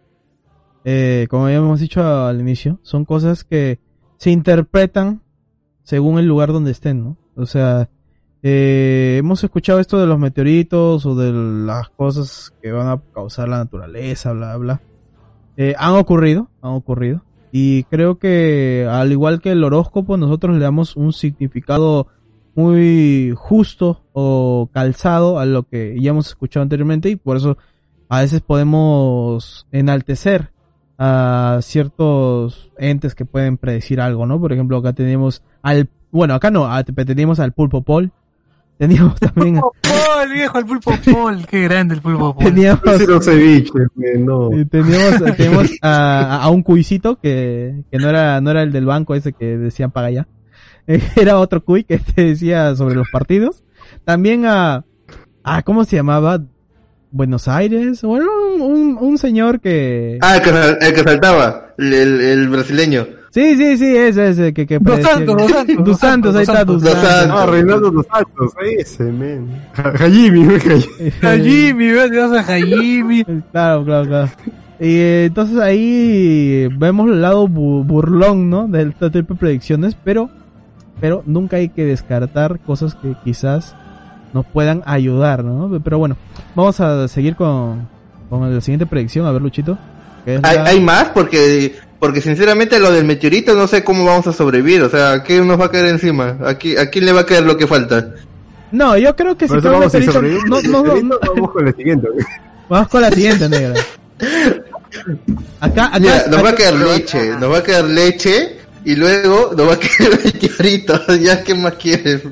eh, como habíamos dicho al inicio, son cosas que se interpretan según el lugar donde estén, ¿no? O sea, eh, hemos escuchado esto de los meteoritos o de las cosas que van a causar la naturaleza, bla, bla. Eh, han ocurrido, han ocurrido. Y creo que al igual que el horóscopo, nosotros le damos un significado muy justo o calzado a lo que ya hemos escuchado anteriormente y por eso a veces podemos enaltecer a ciertos entes que pueden predecir algo, ¿no? Por ejemplo, acá tenemos al, bueno, acá no, a- teníamos al Pulpo Paul, teníamos también, Pulpo Paul, viejo, el pulpo Paul. Qué grande el pulpo Paul. teníamos, Ese no teníamos, teníamos a, a un cuisito que, que no era, no era el del banco ese que decían paga ya. Era otro cuy que te decía sobre los partidos. También a, a ¿cómo se llamaba? Buenos Aires. Bueno, un, un, un señor que... Ah, el que, el que saltaba, el, el, el brasileño. Sí, sí, sí, ese, ese, que, que Dos Santos, que- Dos Santos, Dos Santos, ahí está, Dos Santos. Santos. Ah, Reinaldo dos Santos, ese, men. Hajimi, Hajimi. Te vas a Jaime. Claro, claro, claro. Y eh, entonces ahí vemos el lado bu- burlón, ¿no? Del tipo de predicciones, pero, pero nunca hay que descartar cosas que quizás nos puedan ayudar, ¿no? Pero bueno, vamos a seguir con, con la siguiente predicción, a ver, Luchito. que es ¿Hay, la- hay más? Porque, porque sinceramente lo del meteorito no sé cómo vamos a sobrevivir. O sea, ¿qué nos va a caer encima? ¿A qui- a quién le va a caer lo que falta? No, yo creo que si cae un vamos a meteorito- no, no, no, no. Vamos con el siguiente. Vamos con la siguiente, negra. Acá, acá, Mira, nos va a quedar leche, nos va a quedar leche y luego nos va a quedar meteoritos. Ya, ¿qué más quieres?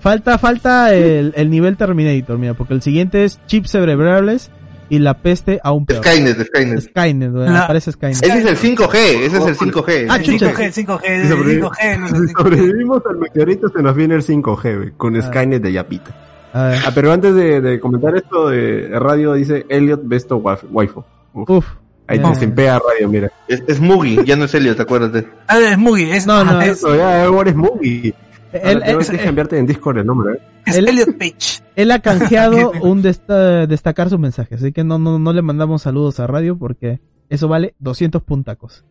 falta, falta el, el nivel Terminator, mira, porque el siguiente es chips cerebrales y la peste aún peor. Skynet, Skynet. Skynet, güey, La- aparece Skynet. Ese es el 5G, ese es el 5G. Ah, El chucha. 5G, el 5G, el Si sobrevi- 5G, no sé, el si 5G. sobrevivimos al meteorito, se nos viene el 5G, güey, con Ah. Skynet de Yapita. A ver, Ah, pero antes de, de comentar esto de radio, dice Elliot Besto Waifu. Uf, uf. Ahí ya. te simpea radio, mira. Es, es Mugi, ya no es Elliot, acuérdate. Ah, es Mugi, es, No, no, ah, es, Eso, ya, ahora es Mugi. Él, que cambiarte en Discord el nombre, ¿eh? es él- Elliot Page. él ha canjeado un desta- destacar su mensaje, así que no, no, no le mandamos saludos a radio porque eso vale 200 puntacos.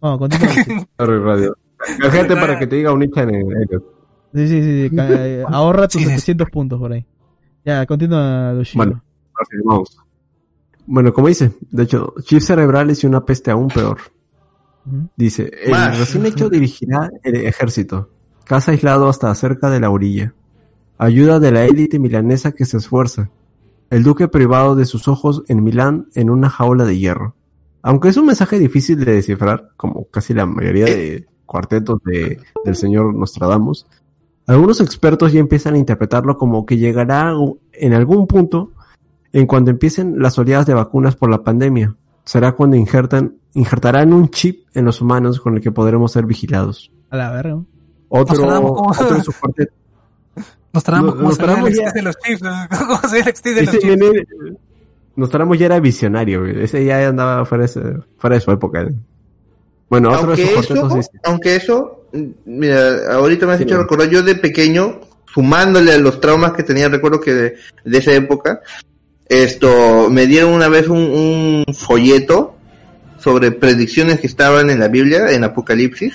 Vamos, continúa. Sorry, radio. Gente para que te diga un hincha en Elliot. sí, sí, sí, ahorra tus Sí, sí. 700 puntos por ahí. Ya, continúa, Lucio. Bueno. Afirmamos. Bueno, como dice, de hecho, chips cerebrales y una peste aún peor. Dice, el recién hecho dirigirá el ejército. Casa aislado hasta cerca de la orilla. Ayuda de la élite milanesa que se esfuerza. El duque privado de sus ojos en Milán en una jaula de hierro. Aunque es un mensaje difícil de descifrar, como casi la mayoría de cuartetos de, del señor Nostradamus, algunos expertos ya empiezan a interpretarlo como que llegará en algún punto en cuando empiecen las oleadas de vacunas por la pandemia. Será cuando injertan, injertarán un chip en los humanos con el que podremos ser vigilados. A la verga. Otro, otro de sus cuartetos. Nostradamus, No- ¿cómo se ve el Nostradamus existe ya- de los chips? ¿Cómo se el de los chips? Nostradamus ya era visionario, güey. ese ya andaba fuera de, ese- fuera de su época. Bueno, otro de Aunque cuartetos eso, aunque eso, mm, mira, ahorita me has Sí, hecho recordar, yo de pequeño, sumándole a los traumas que tenía, recuerdo que de, de esa época, esto, me dieron una vez un, un folleto sobre predicciones que estaban en la Biblia, en Apocalipsis,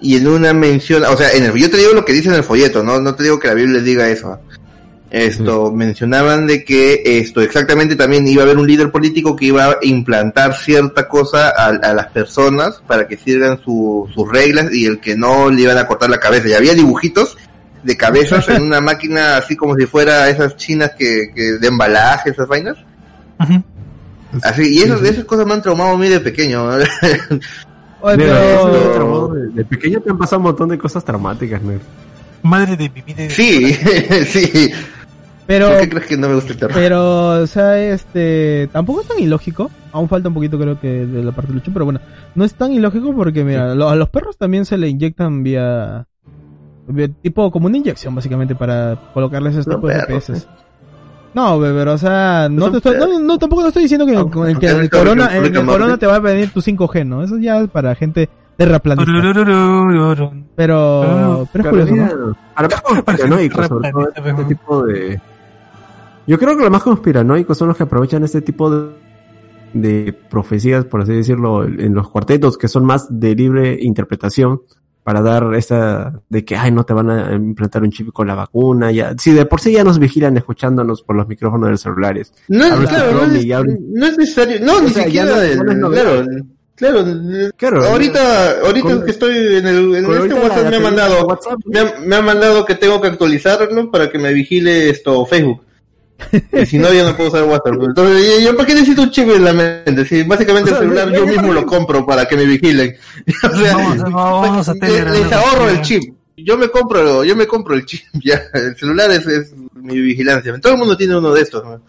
y en una mención, o sea, en el, yo te digo lo que dice en el folleto, no, no te digo que la Biblia diga eso. Esto, mencionaban de que esto exactamente también iba a haber un líder político que iba a implantar cierta cosa a, a las personas para que sigan su- sus reglas y el que no le iban a cortar la cabeza. Y había dibujitos de cabezas en una máquina así como si fuera esas chinas que, que de embalaje, esas vainas. Así, y esas, esas cosas me han traumado a mí de pequeño. Oye, pero... de- de pequeño te han pasado un montón de cosas traumáticas. Madre de mi vida. sí, sí. Pero, ¿Por qué crees que no me gusta el terror? pero, o sea, este, tampoco es tan ilógico. Aún falta un poquito, creo que, de la parte de Lucho, pero bueno, no es tan ilógico porque, mira, lo- a los perros también se le inyectan vía- tipo, como una inyección, básicamente, para colocarles este Son tipo de perros, GPS. No, be- pero, o sea, no te estoy, no, no, tampoco estoy diciendo que, No, con el, que el corona, en el corona te va a venir tu 5G, ¿no? Eso ya es para gente terraplanista. Pero, pero es curioso, ¿no? Para más conspiranoicos, sobre todo este tipo de... Yo creo que los más conspiranoicos son los que aprovechan este tipo de, de profecías, por así decirlo, en los cuartetos, que son más de libre interpretación, para dar esta de que, ay, no te van a implantar un chip con la vacuna, ya, si de por sí ya nos vigilan escuchándonos por los micrófonos de los celulares. No, es- claro, no, es, no es necesario. No, O ni sea, siquiera. no- el- no claro, claro. Claro. ahorita, ahorita con- que estoy en el, en este WhatsApp me ha mandado, WhatsApp, me ha, me ha mandado que tengo que actualizarlo para que me vigile esto Facebook. Y si no, ya no puedo usar WhatsApp. Entonces, ¿yo, yo para qué necesito un chip en la mente? Si básicamente O sea, el celular yo ya- mismo lo compro para que me vigilen. O sea, Vamos, vamos a les- Telegram, les ¿no? ahorro el chip. Yo me compro, yo me compro el chip, ya. El celular es, es mi vigilancia. Todo el mundo tiene uno de estos. ¿no?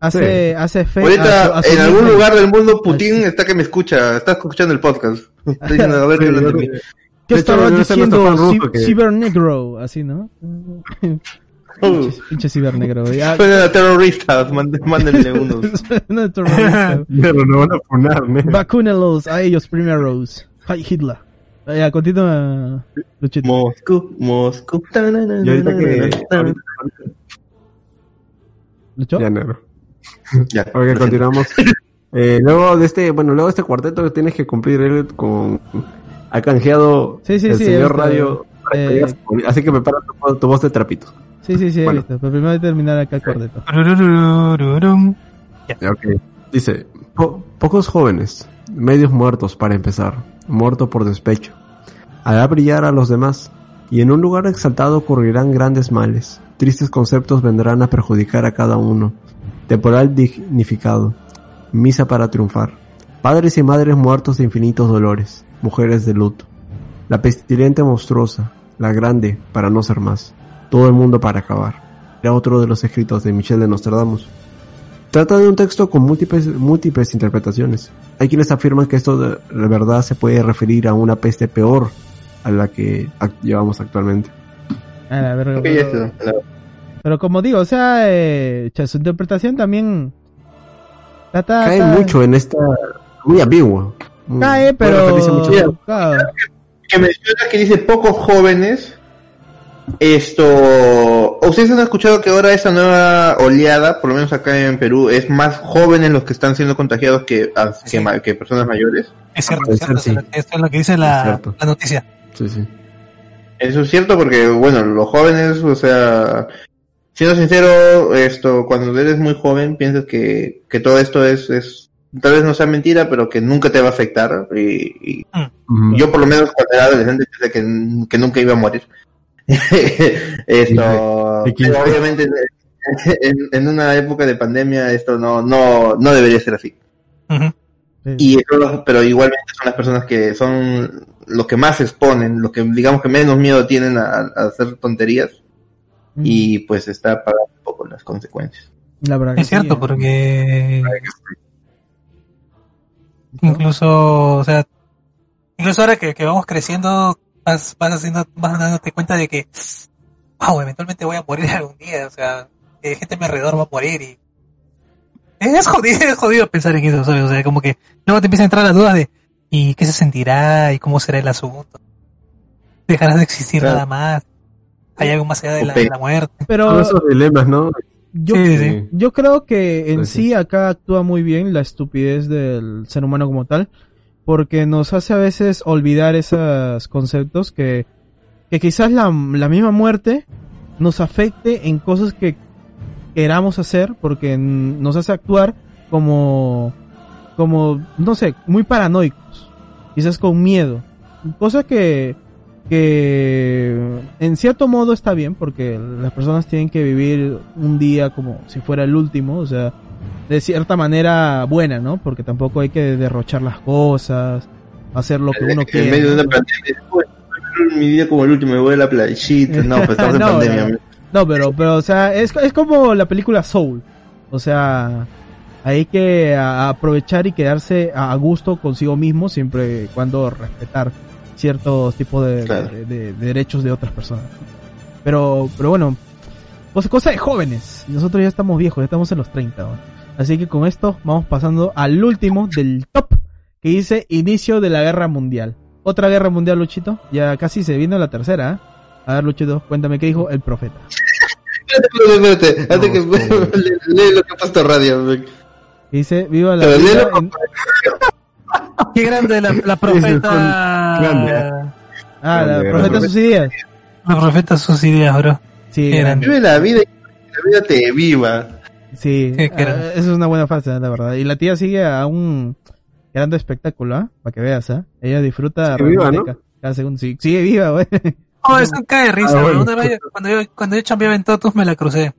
Hace, hace fe. Ahorita, a su- a su en algún lugar del mundo, Putin está que me escucha, está escuchando el podcast. Está diciendo, a ver qué Sí, yo-. ¿Qué estaba diciendo Cibernegro? Así, ¿no? Pinche cibernegro. Ya. Suena a terroristas, mándenle unos. No. Pero no van a funar, ¿no? Vacúnalos a ellos primeros. Hi Hitler. Ya, continúa, Luchito. Moscú, Moscú. Y ahorita que... ahorita- ¿Lucho? Ya, negro. Ya, Ok, continuamos. Eh, luego de este, bueno, luego de este cuarteto que tienes que cumplir él con ha canjeado Sí, sí, el sí, señor radio. Eh, digas, así que prepara tu, tu voz de trapito. Sí, sí, sí, he Bueno. visto. Pero primero hay que terminar acá el. Ok. Dice, "Po- pocos jóvenes, medios muertos para empezar, muerto por despecho. Hará brillar a los demás, y en un lugar exaltado ocurrirán grandes males. Tristes conceptos vendrán a perjudicar a cada uno. Temporal dignificado. misa para triunfar, padres y madres muertos de infinitos dolores, mujeres de luto, la pestilente monstruosa, la grande para no ser más, todo el mundo para acabar. Era otro de los escritos de Michel de Nostradamus. Trata de un texto con múltiples, múltiples interpretaciones. Hay quienes afirman que esto de, verdad se puede referir a una peste peor a la que llevamos actualmente. A la verga, pero, como digo, o sea, eh, su interpretación también trata, Cae mucho en esta... muy ambiguo. Muy- cae, pero mucho- claro, que menciona que dice pocos jóvenes. Esto, ustedes han escuchado que ahora esa nueva oleada, por lo menos acá en Perú, es más jóvenes los que están siendo contagiados que, que, personas mayores. Es cierto, puede es cierto. Esto es lo que dice la, la noticia. Sí, sí. Eso es cierto porque, bueno, los jóvenes, o sea, siendo sincero, esto, cuando eres muy joven, piensas que, que todo esto es, es, tal vez no sea mentira, pero que nunca te va a afectar. Y, y Ujú. yo por lo menos cuando era adolescente pensé que, que nunca iba a morir. esto, pero obviamente en, en una época de pandemia esto no, no, no debería ser así. Y eso pero igualmente son las personas que son los que más se exponen, los que digamos que menos miedo tienen a, a hacer tonterías Mm, y pues está pagando un poco las consecuencias. la verdad que Es cierto, sí, ¿eh? porque incluso, o sea, incluso ahora que, que vamos creciendo, vas, vas haciendo, vas dándote cuenta de que, wow, eventualmente voy a morir algún día, o sea, que gente a mi alrededor va a morir y es jodido, es jodido pensar en eso, ¿sabes? O sea, como que luego te empiezan a entrar las dudas de, ¿y qué se sentirá? ¿Y cómo será el asunto? ¿Dejarás de existir Claro. nada más? ¿Hay algo más allá de la, Ok. de la muerte? Pero Todos esos dilemas, ¿no? Yo, Sí, yo creo que en Pues sí sí. acá actúa muy bien la estupidez del ser humano como tal, porque nos hace a veces olvidar esos conceptos que, que quizás la, la misma muerte nos afecte en cosas que queramos hacer, porque nos hace actuar como, como, no sé, muy paranoicos, quizás con miedo, cosa que, que en cierto modo está bien, porque las personas tienen que vivir un día como si fuera el último, o sea, de cierta manera buena, ¿no? Porque tampoco hay que derrochar las cosas, hacer lo que uno en quiere. medio de una pandemia, "Uy, mi vida como el último, me voy a la playita. No, pues estamos en No, pandemia. no. pero, pero, o sea, es, es como la película Soul. O sea, hay que aprovechar y quedarse a a gusto consigo mismo, siempre y cuando respetar ciertos tipos de, Claro. de- de- de derechos de otras personas. Pero, pero bueno, cosa, cosa de jóvenes. Nosotros ya estamos viejos, ya estamos en los 30. ¿no? Así que con esto vamos pasando al último del top, que dice inicio de la guerra mundial. Otra guerra mundial, Luchito. Ya casi se vino la tercera. ¿eh? A ver, Luchito, cuéntame qué dijo el profeta. Espérate, espérate, antes que pues. lee, lo que ha puesto radio. dice, viva la Pero vida en- Qué grande la, la profeta. grande. Ah, la Grande, profeta sus ideas. La profeta sus ideas, bro. Sí, Qué grande. Vive la vida y que la vida te viva. Sí, Qué ah, eso es una buena frase, la verdad. Y la tía sigue a un grande espectáculo, ¿ah? Para que veas, ¿ah? Ella disfruta Sigue viva, ¿no? ca- cada segundo. Sí, sigue viva, güey. Oh, eso cae de risa, Ah, bro. bueno. Una vez, cuando yo, cuando yo chambeaba en Totus me la crucé.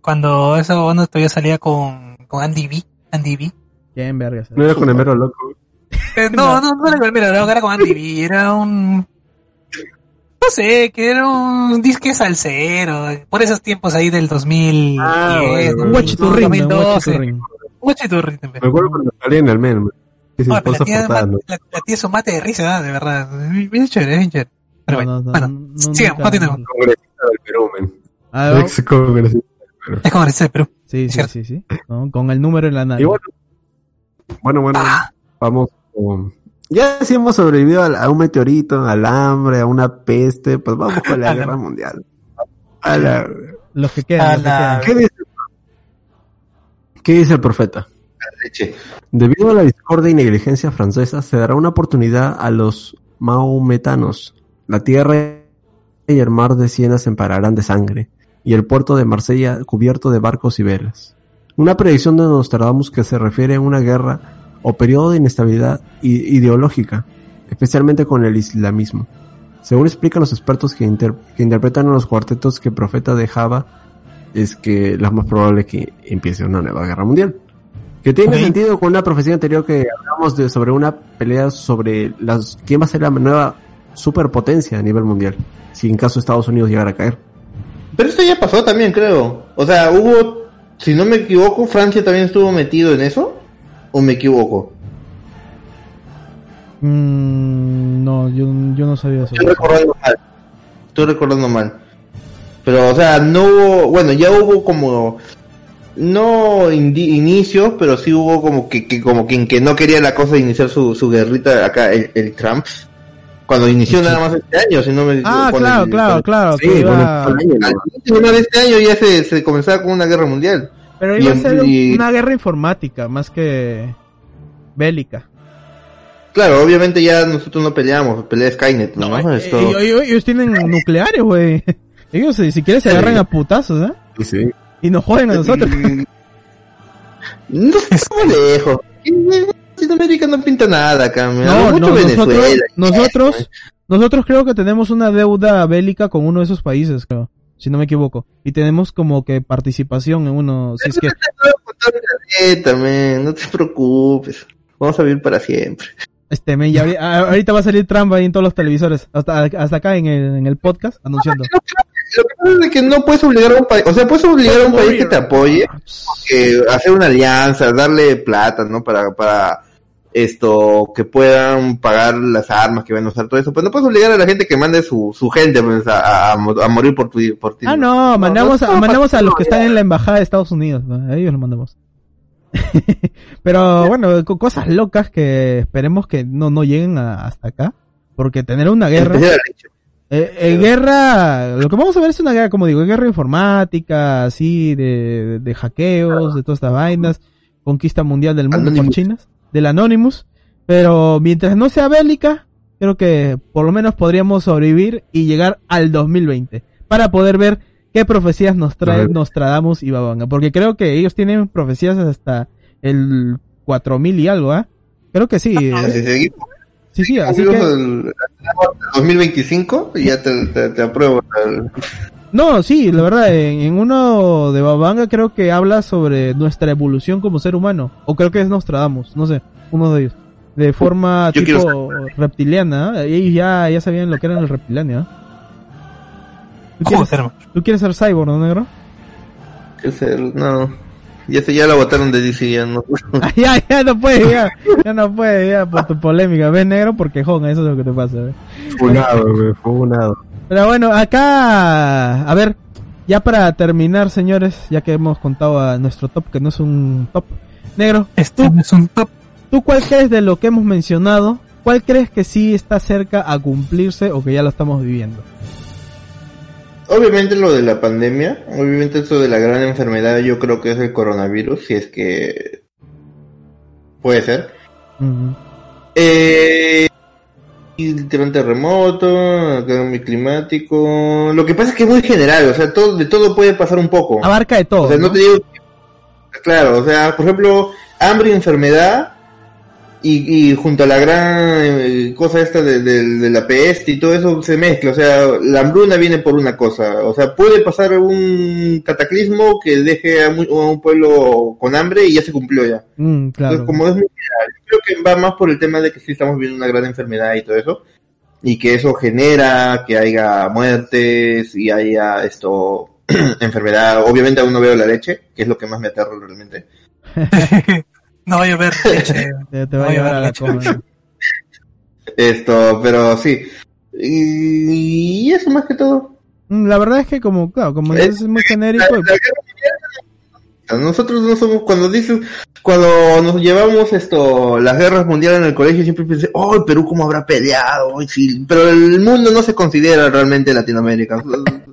Cuando eso, bueno, todavía salía con, con Andy B. Andy B. Bien, vergas. No era con el mero loco. Eh, no, no, no era con, mira, no, era con Andy B. Era un, no sé, que era un disque salsero. Por esos tiempos ahí del 2010, Ah, bueno, Un guachiturrín, ¿no? Un 2012. guachiturrín. Guachiturrín, Me acuerdo cuando salía en el men. Pero la tía, portando. la, la tía es un mate de risa, de verdad. Bien chévere, bien chévere. Pero No, bueno, no, bueno, no, no, sigamos, continuemos. Congresista del Perú, men. Ah, Ex congresista. Es como dice, pero Sí, sí, cierto. sí, sí. ¿no? Con el número en la. Y bueno, bueno, bueno, Ah. vamos con... Ya si hemos sobrevivido a, a un meteorito, al hambre, a una peste, pues vamos con la guerra mundial. A la- Los que quedan, la-. ¿Qué dice? ¿Qué dice el profeta? Leche. Debido a la discordia y negligencia francesa, se dará una oportunidad a los maometanos. La tierra y el mar de Siena se empararán de sangre, y el puerto de Marsella cubierto de barcos y velas. Una predicción de Nostradamus que se refiere a una guerra o periodo de inestabilidad ideológica, especialmente con el islamismo. Según explican los expertos que, inter- que interpretan los cuartetos que el profeta dejaba, es que lo más probable que empiece una nueva guerra mundial. Que tiene sentido con una profecía anterior que hablamos de sobre una pelea sobre las quién va a ser la nueva superpotencia a nivel mundial, si en caso Estados Unidos llegara a caer. Pero esto ya pasó también, creo. O sea, hubo, si no me equivoco, Francia también estuvo metido en eso. ¿O me equivoco? Mm, no, yo, yo no sabía eso. Estoy recordando mal. Estoy recordando mal. Pero, o sea, no hubo, bueno, ya hubo como, no inicios, pero sí hubo como que, que como quien que no quería la cosa de iniciar su, su guerrita acá, el, el Trump. Cuando inició nada más este año, si no me Ah, con claro, el- claro, con- claro. Sí, iba- el ¿no? último de este año ya se, se comenzaba con una guerra mundial. Pero iba a ser y- una guerra informática, más que bélica. Claro, obviamente ya nosotros no peleamos, pelea Skynet, ¿no? Eh, Esto- ellos, ellos- ellos tienen nucleares, güey. Ellos, si si quieren, se agarran a putazos, ¿eh? Sí, sí. Y nos joden a nosotros. No estamos lejos. Latinoamérica no pinta nada acá, No, mucho no, nosotros, Venezuela. nosotros, nosotros creo que tenemos una deuda bélica con uno de esos países, creo, si no me equivoco. Y tenemos como que participación en uno, si es que... No te preocupes. Vamos a vivir para siempre. Este, men, ya ahorita va a salir Trump ahí en todos los televisores, hasta, hasta acá en el, en el podcast, anunciando. Lo que pasa es que no puedes obligar a un país, o sea, puedes obligar a un país que te apoye, que hacer una alianza, darle plata, ¿no? Para, para esto, que puedan pagar las armas que van a usar, todo eso. Pues no puedes obligar a la gente que mande su, su gente pues, a, a, mo- a morir por, tu, por ti. Ah, no, mandamos, no, a, no, mandamos a los que están en la embajada de Estados Unidos, a ellos los mandamos. Pero bueno, co- cosas locas que esperemos que no, no lleguen a- hasta acá. Porque tener una guerra, a- eh, eh, guerra, lo que vamos a ver es una guerra, como digo, guerra informática, así, de, de hackeos, de todas estas vainas, conquista mundial del mundo por Anonymous. chinas, del Anonymous. Pero mientras no sea bélica, creo que por lo menos podríamos sobrevivir y llegar al 2020 para poder ver qué profecías nos trae Ajá. Nostradamus y Babanga. Porque creo que ellos tienen profecías hasta el 4000 y algo, ¿ah? Creo que sí. Si eh, seguimos Sí, sí, así que... del- hasta 2025 y ya te, te, te apruebo. el- No, sí, la verdad, en, en uno de Babanga creo que habla sobre nuestra evolución como ser humano. O creo que es Nostradamus, no sé, uno de ellos. De forma Yo tipo reptiliana, ¿eh? ellos ya, ya sabían lo que eran los reptilianos. ¿eh? ¿Tú. ¿Tú quieres ser cyborg, no, negro? no, ya se ya la votaron de DC, ya no. Ya, ya no puede, ya, ya no puede, ya, por tu polémica. ¿Ves, negro? Porque, joder, eso es lo que te pasa, ¿eh? Funado, güey, funado. Pero bueno, acá, a ver, ya para terminar, señores, ya que hemos contado a nuestro top, que no es un top. Negro, no es un top. ¿Tú cuál crees de lo que hemos mencionado? ¿Cuál crees que sí está cerca a cumplirse o que ya lo estamos viviendo? Obviamente lo de la pandemia, obviamente eso de la gran enfermedad, yo creo que es el coronavirus, si es que puede ser. Eh, y el gran terremoto, cambio climático. Lo que pasa es que es muy general, o sea, todo, de todo puede pasar un poco. Abarca de todo. O sea, no ¿no? te digo. Claro, o sea, por ejemplo, hambre y enfermedad. Y, y junto a la gran eh, cosa esta de, de- de la peste y todo eso se mezcla. O sea, la hambruna viene por una cosa. O sea, puede pasar un cataclismo que deje a, mu- a un pueblo con hambre y ya se cumplió ya. Mm, claro. Entonces, como es muy creo que va más por el tema de que sí estamos viendo una gran enfermedad y todo eso, y que eso genera que haya muertes y haya esto, enfermedad. Obviamente aún no veo la leche, que es lo que más me aterra realmente. no vaya a leche. Te, te va a Oye, llevar a la. Esto, pero sí. Y, y eso más que todo. Mm, La verdad es que como, claro, como Eh, es muy genérico, la guerra mundial, nosotros no somos, cuando dicen, cuando nos llevamos esto, las guerras mundiales en el colegio, siempre pensé, oh, el Perú cómo habrá peleado, sí", pero el mundo no se considera realmente Latinoamérica.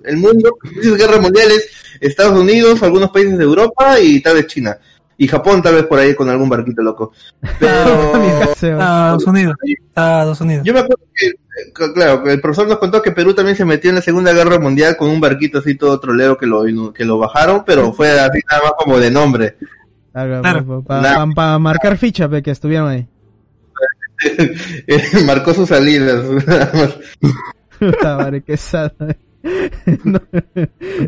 El mundo, dices guerras mundiales, Estados Unidos, algunos países de Europa y tal vez China. Y Japón tal vez por ahí con algún barquito loco. Pero, Estados Unidos. Estados Unidos. yo me acuerdo que, eh, claro, el profesor nos contó que Perú también se metió en la Segunda Guerra Mundial con un barquito así todo trolero que lo, que lo bajaron, pero fue así nada más como de nombre. Claro. para marcar ficha pe, que estuvieron ahí. Eh, Marcó sus salidas. Puta qué sad. No.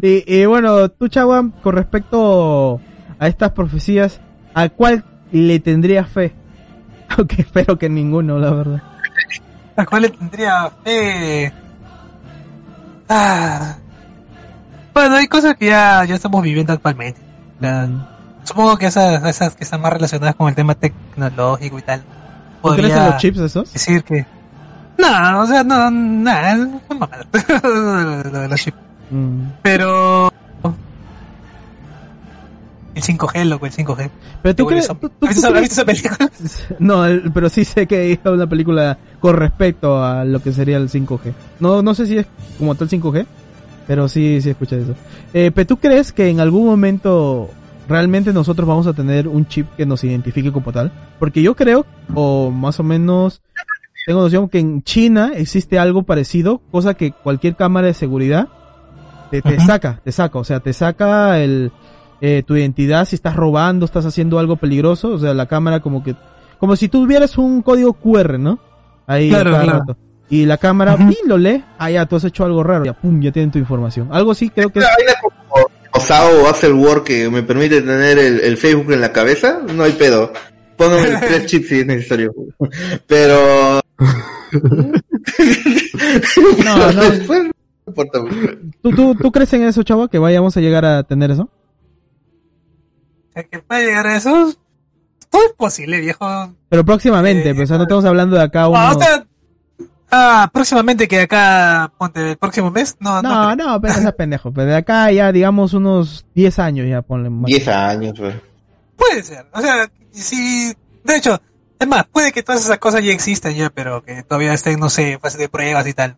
y, y bueno, tú, Chagua, con respecto a estas profecías, ¿a cuál le tendría fe? Aunque espero que ninguno, la verdad. ¿A cuál le tendría fe? Ah. Bueno, hay cosas que ya, ya estamos viviendo actualmente. Supongo que esas, esas que están más relacionadas con el tema tecnológico y tal. ¿Tú crees en los chips esos? decir que... No, o sea, no, nada, no, mamada. Lo de los chips. Mm. Pero... El 5G, loco, el 5G. Pero tú crees... tú- tú- ¿Has visto, esa película? No, el- pero sí sé que hay una película con respecto a lo que sería el 5G. No, no sé si es como tal 5G, pero sí, sí escuché eso. Eh, pero tú crees que en algún momento realmente nosotros vamos a tener un chip que nos identifique como tal? Porque yo creo, o más o menos tengo noción que en China existe algo parecido, cosa que cualquier cámara de seguridad te, te saca, te saca, o sea, te saca el eh, tu identidad si estás robando, estás haciendo algo peligroso, o sea, la cámara como que como si tuvieras un código QR, ¿no? Ahí Claro, cada claro. rato. Y la cámara. ¡pin! lo lee, ah ya, tú has hecho algo raro, ya pum, ya tienen tu información. Algo así creo que es Una vaina como Osao o Hasselwork que me permite tener el, el Facebook en la cabeza, no hay pedo. Póngame tres chips si es necesario. Pero... No, no. Después no importa. ¿Tú, tú, ¿Tú crees en eso, chavo? ¿Que vayamos a llegar a tener eso? Que puede llegar a eso. Todo es posible, viejo. Pero próximamente, Eh, pues, o sea, no estamos hablando de acá Ah, unos... o sea, ah, próximamente que acá, ponte, el próximo mes, no, no. No, no, pero ese pendejo. Pero de acá ya, digamos, unos 10 años ya ponle más. 10 años, pues. Puede ser, o sea, si, de hecho, es más, puede que todas esas cosas ya existan ya, pero que todavía estén, no sé, en fase de pruebas y tal.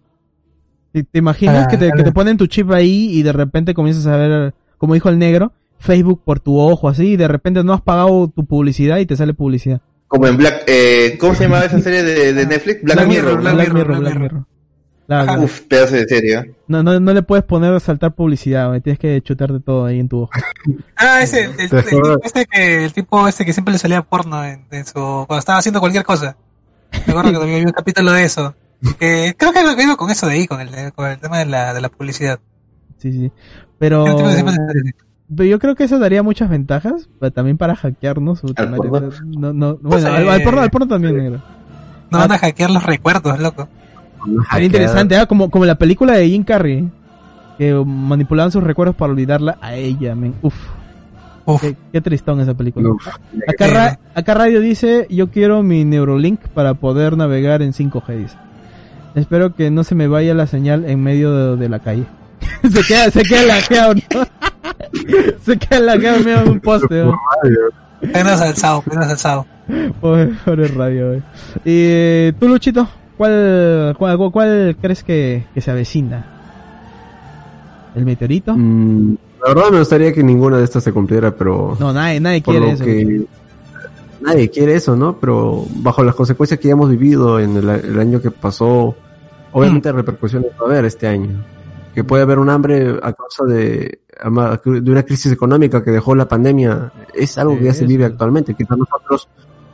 ¿Te, te imaginas Ah, que, te, que te ponen tu chip ahí y de repente comienzas a ver, como dijo el negro, Facebook por tu ojo, así, y de repente no has pagado tu publicidad y te sale publicidad. Como en Black... Eh, ¿Cómo se llamaba esa serie de, de Netflix? Black, Black Mirror. Mirror. Black Mirror, Black Mirror. Ajá. claro. Uf, pedazo de serie. ¿eh? No, no, no le puedes poner a saltar publicidad, tienes que chutarte todo ahí en tu ojo. Ah, ese, el, este que, el tipo este que siempre le salía porno en, en su, cuando estaba haciendo cualquier cosa. Me acuerdo que también había un capítulo de eso. Que creo que algo que iba con eso de ahí, con el, con el tema de la, de la publicidad. Sí, sí. Pero, Pero yo creo que eso daría muchas ventajas, pero también para hackearnos. No, no, bueno, al, al porno, al porno también, negro. No van a hackear los recuerdos, loco. Sería interesante, ¿ah? como, como la película de Jim Carrey, que manipulaban sus recuerdos para olvidarla a ella, men. Uf, Uf. qué, qué tristón esa película. Uf. Acá, Ra- acá Radio dice, yo quiero mi Neurolink para poder navegar en 5G, dice. Espero que no se me vaya la señal en medio de, de la calle. se queda, se queda lajeado, ¿no? Se queda lajeado en medio de un poste, ¿no? Apenas alzado, apenas alzado. Pobre, pobre radio. Y tú, Luchito, ¿cuál, cuál, cuál crees que, que se avecina? ¿El meteorito? Mm, la verdad me gustaría que ninguna de estas se cumpliera, pero No, nadie, nadie quiere eso. que nadie quiere eso, ¿no? Pero bajo las consecuencias que ya hemos vivido en el, el año que pasó, obviamente repercusiones va a haber este año. Que puede haber un hambre a causa de, de una crisis económica que dejó la pandemia. Es algo que ya se vive actualmente. Quizás nosotros,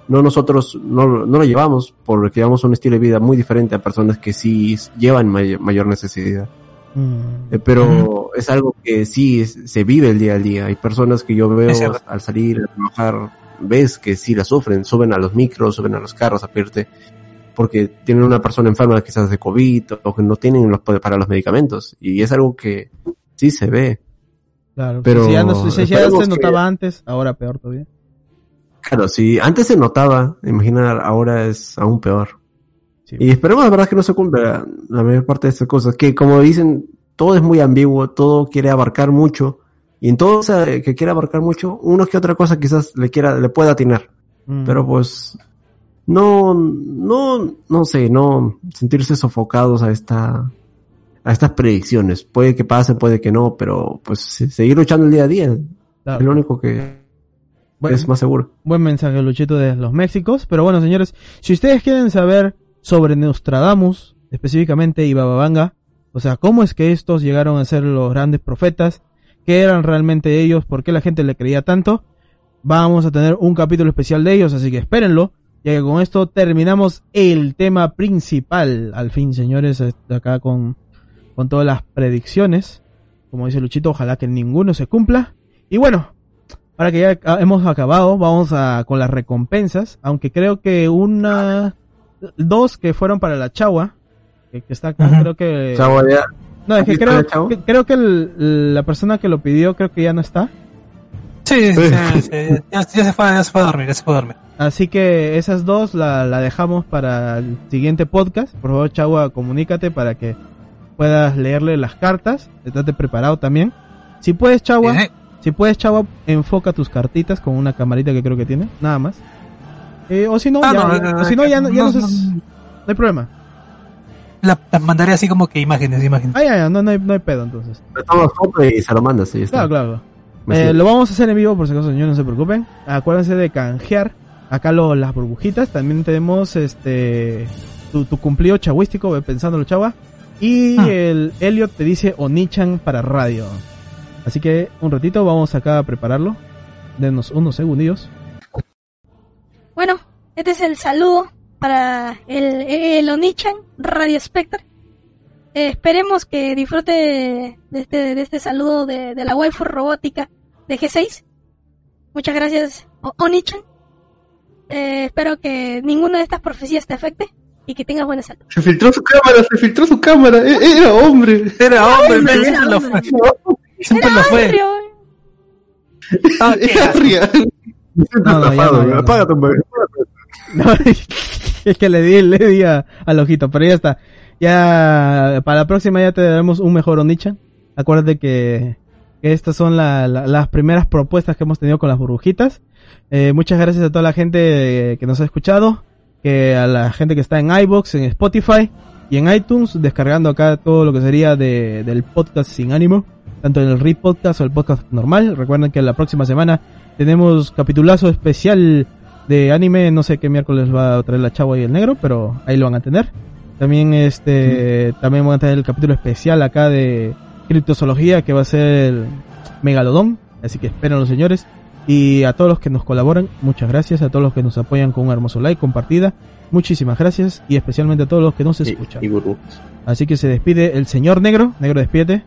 no nosotros, no, no lo llevamos porque llevamos un estilo de vida muy diferente a personas que sí llevan may- mayor necesidad. Mm. Eh, pero es algo que sí es- se vive el día al día. Hay personas que yo veo al salir a trabajar, ves que sí la sufren, suben a los micros, suben a los carros a pedirte, porque tienen una persona enferma quizás de COVID o que no tienen los, para los medicamentos. Y es algo que sí se ve. Claro, Pero si ya, no, si ya esperemos se que- notaba antes, ahora peor todavía. Claro, si antes se notaba, imagina ahora es aún peor. Sí. Y esperemos la verdad que no se cumpla la mayor parte de estas cosas, que como dicen, todo es muy ambiguo, todo quiere abarcar mucho, y en todo que quiere abarcar mucho, uno que otra cosa quizás le quiera, le pueda atinar, Mm. pero pues, no, no, no sé, no sentirse sofocados a esta, a estas predicciones. Puede que pase, puede que no, pero pues se- seguir luchando el día a día, Claro. es lo único que Bueno, es más seguro. Buen mensaje, Luchito, de los Méxicos. Pero bueno, señores, si ustedes quieren saber sobre Nostradamus, específicamente y Bababanga, o sea, cómo es que estos llegaron a ser los grandes profetas, qué eran realmente ellos, por qué la gente le creía tanto, vamos a tener un capítulo especial de ellos, así que espérenlo. Ya que con esto terminamos el tema principal. Al fin, señores, este, acá con, con todas las predicciones. Como dice Luchito, ojalá que ninguno se cumpla. Y bueno, ahora que ya hemos acabado, vamos a con las recompensas, aunque creo que una, dos que fueron para la chagua, que, que está acá, creo que... Chavo, ya. No, es que ¿Aquí creo, que- creo que el- la persona que lo pidió creo que ya no está. Sí, sí, sí, sí, ya, ya se fue, ya se fue a dormir, ya se fue a dormir. Así que esas dos la, la dejamos para el siguiente podcast. Por favor, Chagua, comunícate para que puedas leerle las cartas. Estate preparado también. Si puedes, Chagua, Sí, sí. si puedes, Chagua, enfoca tus cartitas con una camarita que creo que tiene, nada más. Eh, o si no, Ah, ya, no, no, o si no, ya, no- ya no, no, se- no. no hay problema. La, las mandaré así como que imágenes, imágenes. Ah, ya, ya, no, no, hay, no hay pedo entonces. Le tomas foto y se lo mandas está. Claro, claro. Eh, lo vamos a hacer en vivo por si acaso, señores, no se preocupen. Acuérdense de canjear acá lo- las burbujitas. También tenemos este tu, tu cumplido chagüístico, ve pensándolo, chava. Y Ah. el Elliot te dice Onichan para radio. Así que un ratito vamos acá a prepararlo. Denos unos segundillos. Bueno, este es el saludo para el, el Onichan Radio Spectre. Eh, esperemos que disfrute de, este, de este saludo de, de la waifu robótica de G6. Muchas gracias, Onichan. Eh, espero que ninguna de estas profecías te afecte y que tengas buena salud. Se filtró su cámara, se filtró su cámara. e- Era hombre. Era hombre, Hombre, era lo fue. Siempre lo fue. Era fría. Me siento No, estafado, no, móvil. No, es que le di, le di a- al ojito, pero ya está. Ya, para la próxima ya te daremos un mejor Onichan. Acuérdate que, estas son la- la- las primeras propuestas que hemos tenido con las burbujitas. Eh, muchas gracias a toda la gente que nos ha escuchado, que a la gente que está en iBox, en Spotify y en iTunes, descargando acá todo lo que sería de, del podcast sin ánimo, tanto en el RIP Podcast o el podcast normal. Recuerden que la próxima semana tenemos capitulazo especial de anime, no sé qué miércoles va a traer la chava y el negro, pero ahí lo van a tener. También este, también van a tener el capítulo especial acá de criptozoología que va a ser Megalodón, así que esperen los señores. Y a todos los que nos colaboran, muchas gracias. A todos los que nos apoyan con un hermoso like, compartida, muchísimas gracias. Y especialmente a todos los que nos escuchan. Y, y burbujas. Así que se despide el señor negro. Negro, despídete.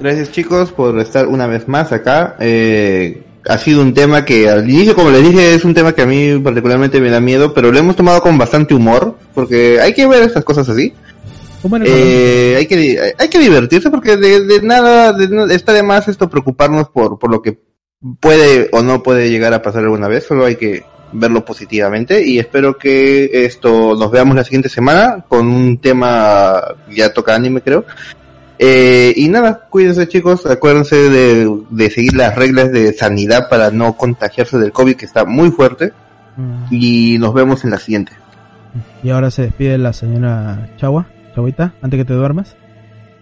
Gracias chicos por estar una vez más acá. Eh, ha sido un tema que al inicio, como les dije, es un tema que a mí particularmente me da miedo, pero lo hemos tomado con bastante humor, porque hay que ver estas cosas así. ¿Cómo eres, Eh, hay que hay que divertirse porque de, de nada de está de más esto preocuparnos por por lo que puede o no puede llegar a pasar alguna vez solo hay que verlo positivamente y espero que esto nos veamos la siguiente semana con un tema ya toca anime creo eh, y nada cuídense chicos acuérdense de, de seguir las reglas de sanidad para no contagiarse del covid que está muy fuerte Mm. y nos vemos en la siguiente Y ahora se despide la señora Chagua. Chavita, antes que te duermas.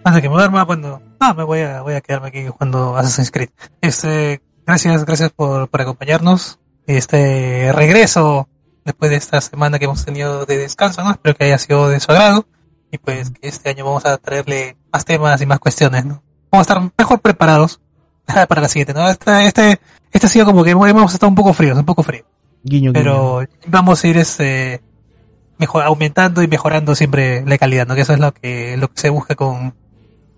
Antes que me duerma, cuando... Ah, me voy a, voy a quedarme aquí cuando Assassin's Creed. Este, gracias, gracias por, por acompañarnos. Este regreso después de esta semana que hemos tenido de descanso, ¿no? Espero que haya sido de su agrado. Y pues que este año vamos a traerle más temas y más cuestiones, ¿no? Vamos a estar mejor preparados para la siguiente, ¿no? Este, este, este ha sido como que hemos estado un poco fríos, un poco frío. Guiño, guiño. Pero vamos a ir este mejor, aumentando y mejorando siempre la calidad, ¿no? Que eso es lo que, lo que se busca con,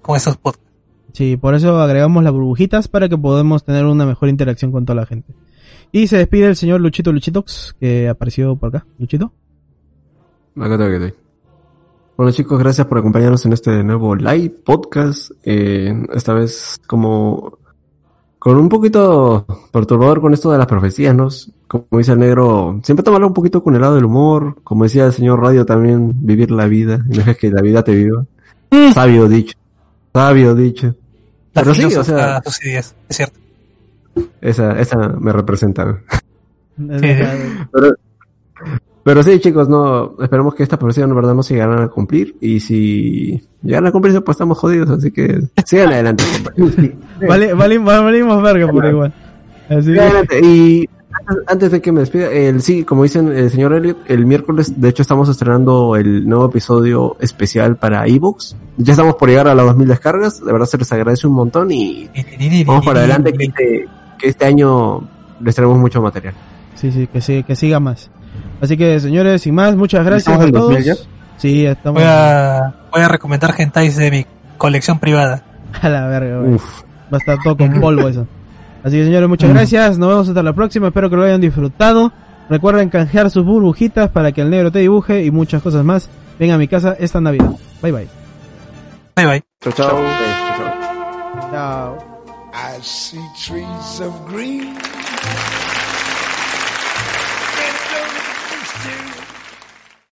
con estos podcasts. Sí, por eso agregamos las burbujitas para que podamos tener una mejor interacción con toda la gente. Y se despide el señor Luchito Luchitox, que apareció por acá. Luchito. Acá tengo que estoy. Bueno chicos, gracias por acompañarnos en este nuevo live podcast. Eh, esta vez como con un poquito perturbador con esto de las profecías, ¿no? Como dice el negro, siempre tomarlo un poquito con el lado del humor. Como decía el señor Radio también, vivir la vida. Y dejes que la vida te viva. Sabio dicho. Sabio dicho. La Pero sí, o sea, Tucídides, es cierto. esa, esa me representa. Sí. Pero, pero sí, chicos, no, esperemos que esta profecía en verdad no se llegaran a cumplir. Y si llegan a cumplirse, pues estamos jodidos. Así que sigan adelante. Vale, vale, valimos verga por igual. Así que, adelante. Y antes, antes de que me despida, el, sí, como dicen el señor Elliot, el miércoles, de hecho, estamos estrenando el nuevo episodio especial para ebooks. Ya estamos por llegar a las 2000 descargas. De verdad se les agradece un montón y vamos para adelante que este, que este año les traemos mucho material. sí, sí, que, sí, que siga más. Así que, señores, sin más, muchas gracias ¿Estamos a todos. 2000 ya? Sí, estamos Voy a, voy a recomendar hentais de mi colección privada. a la verga, güey. Uf. Va a estar todo con polvo eso. Así que señores, muchas gracias. Nos vemos hasta la próxima. Espero que lo hayan disfrutado. Recuerden canjear sus burbujitas para que el negro te dibuje y muchas cosas más. Ven a mi casa esta Navidad. Bye bye. Bye bye. Chao, chao. Chao. Chao. I see trees of green.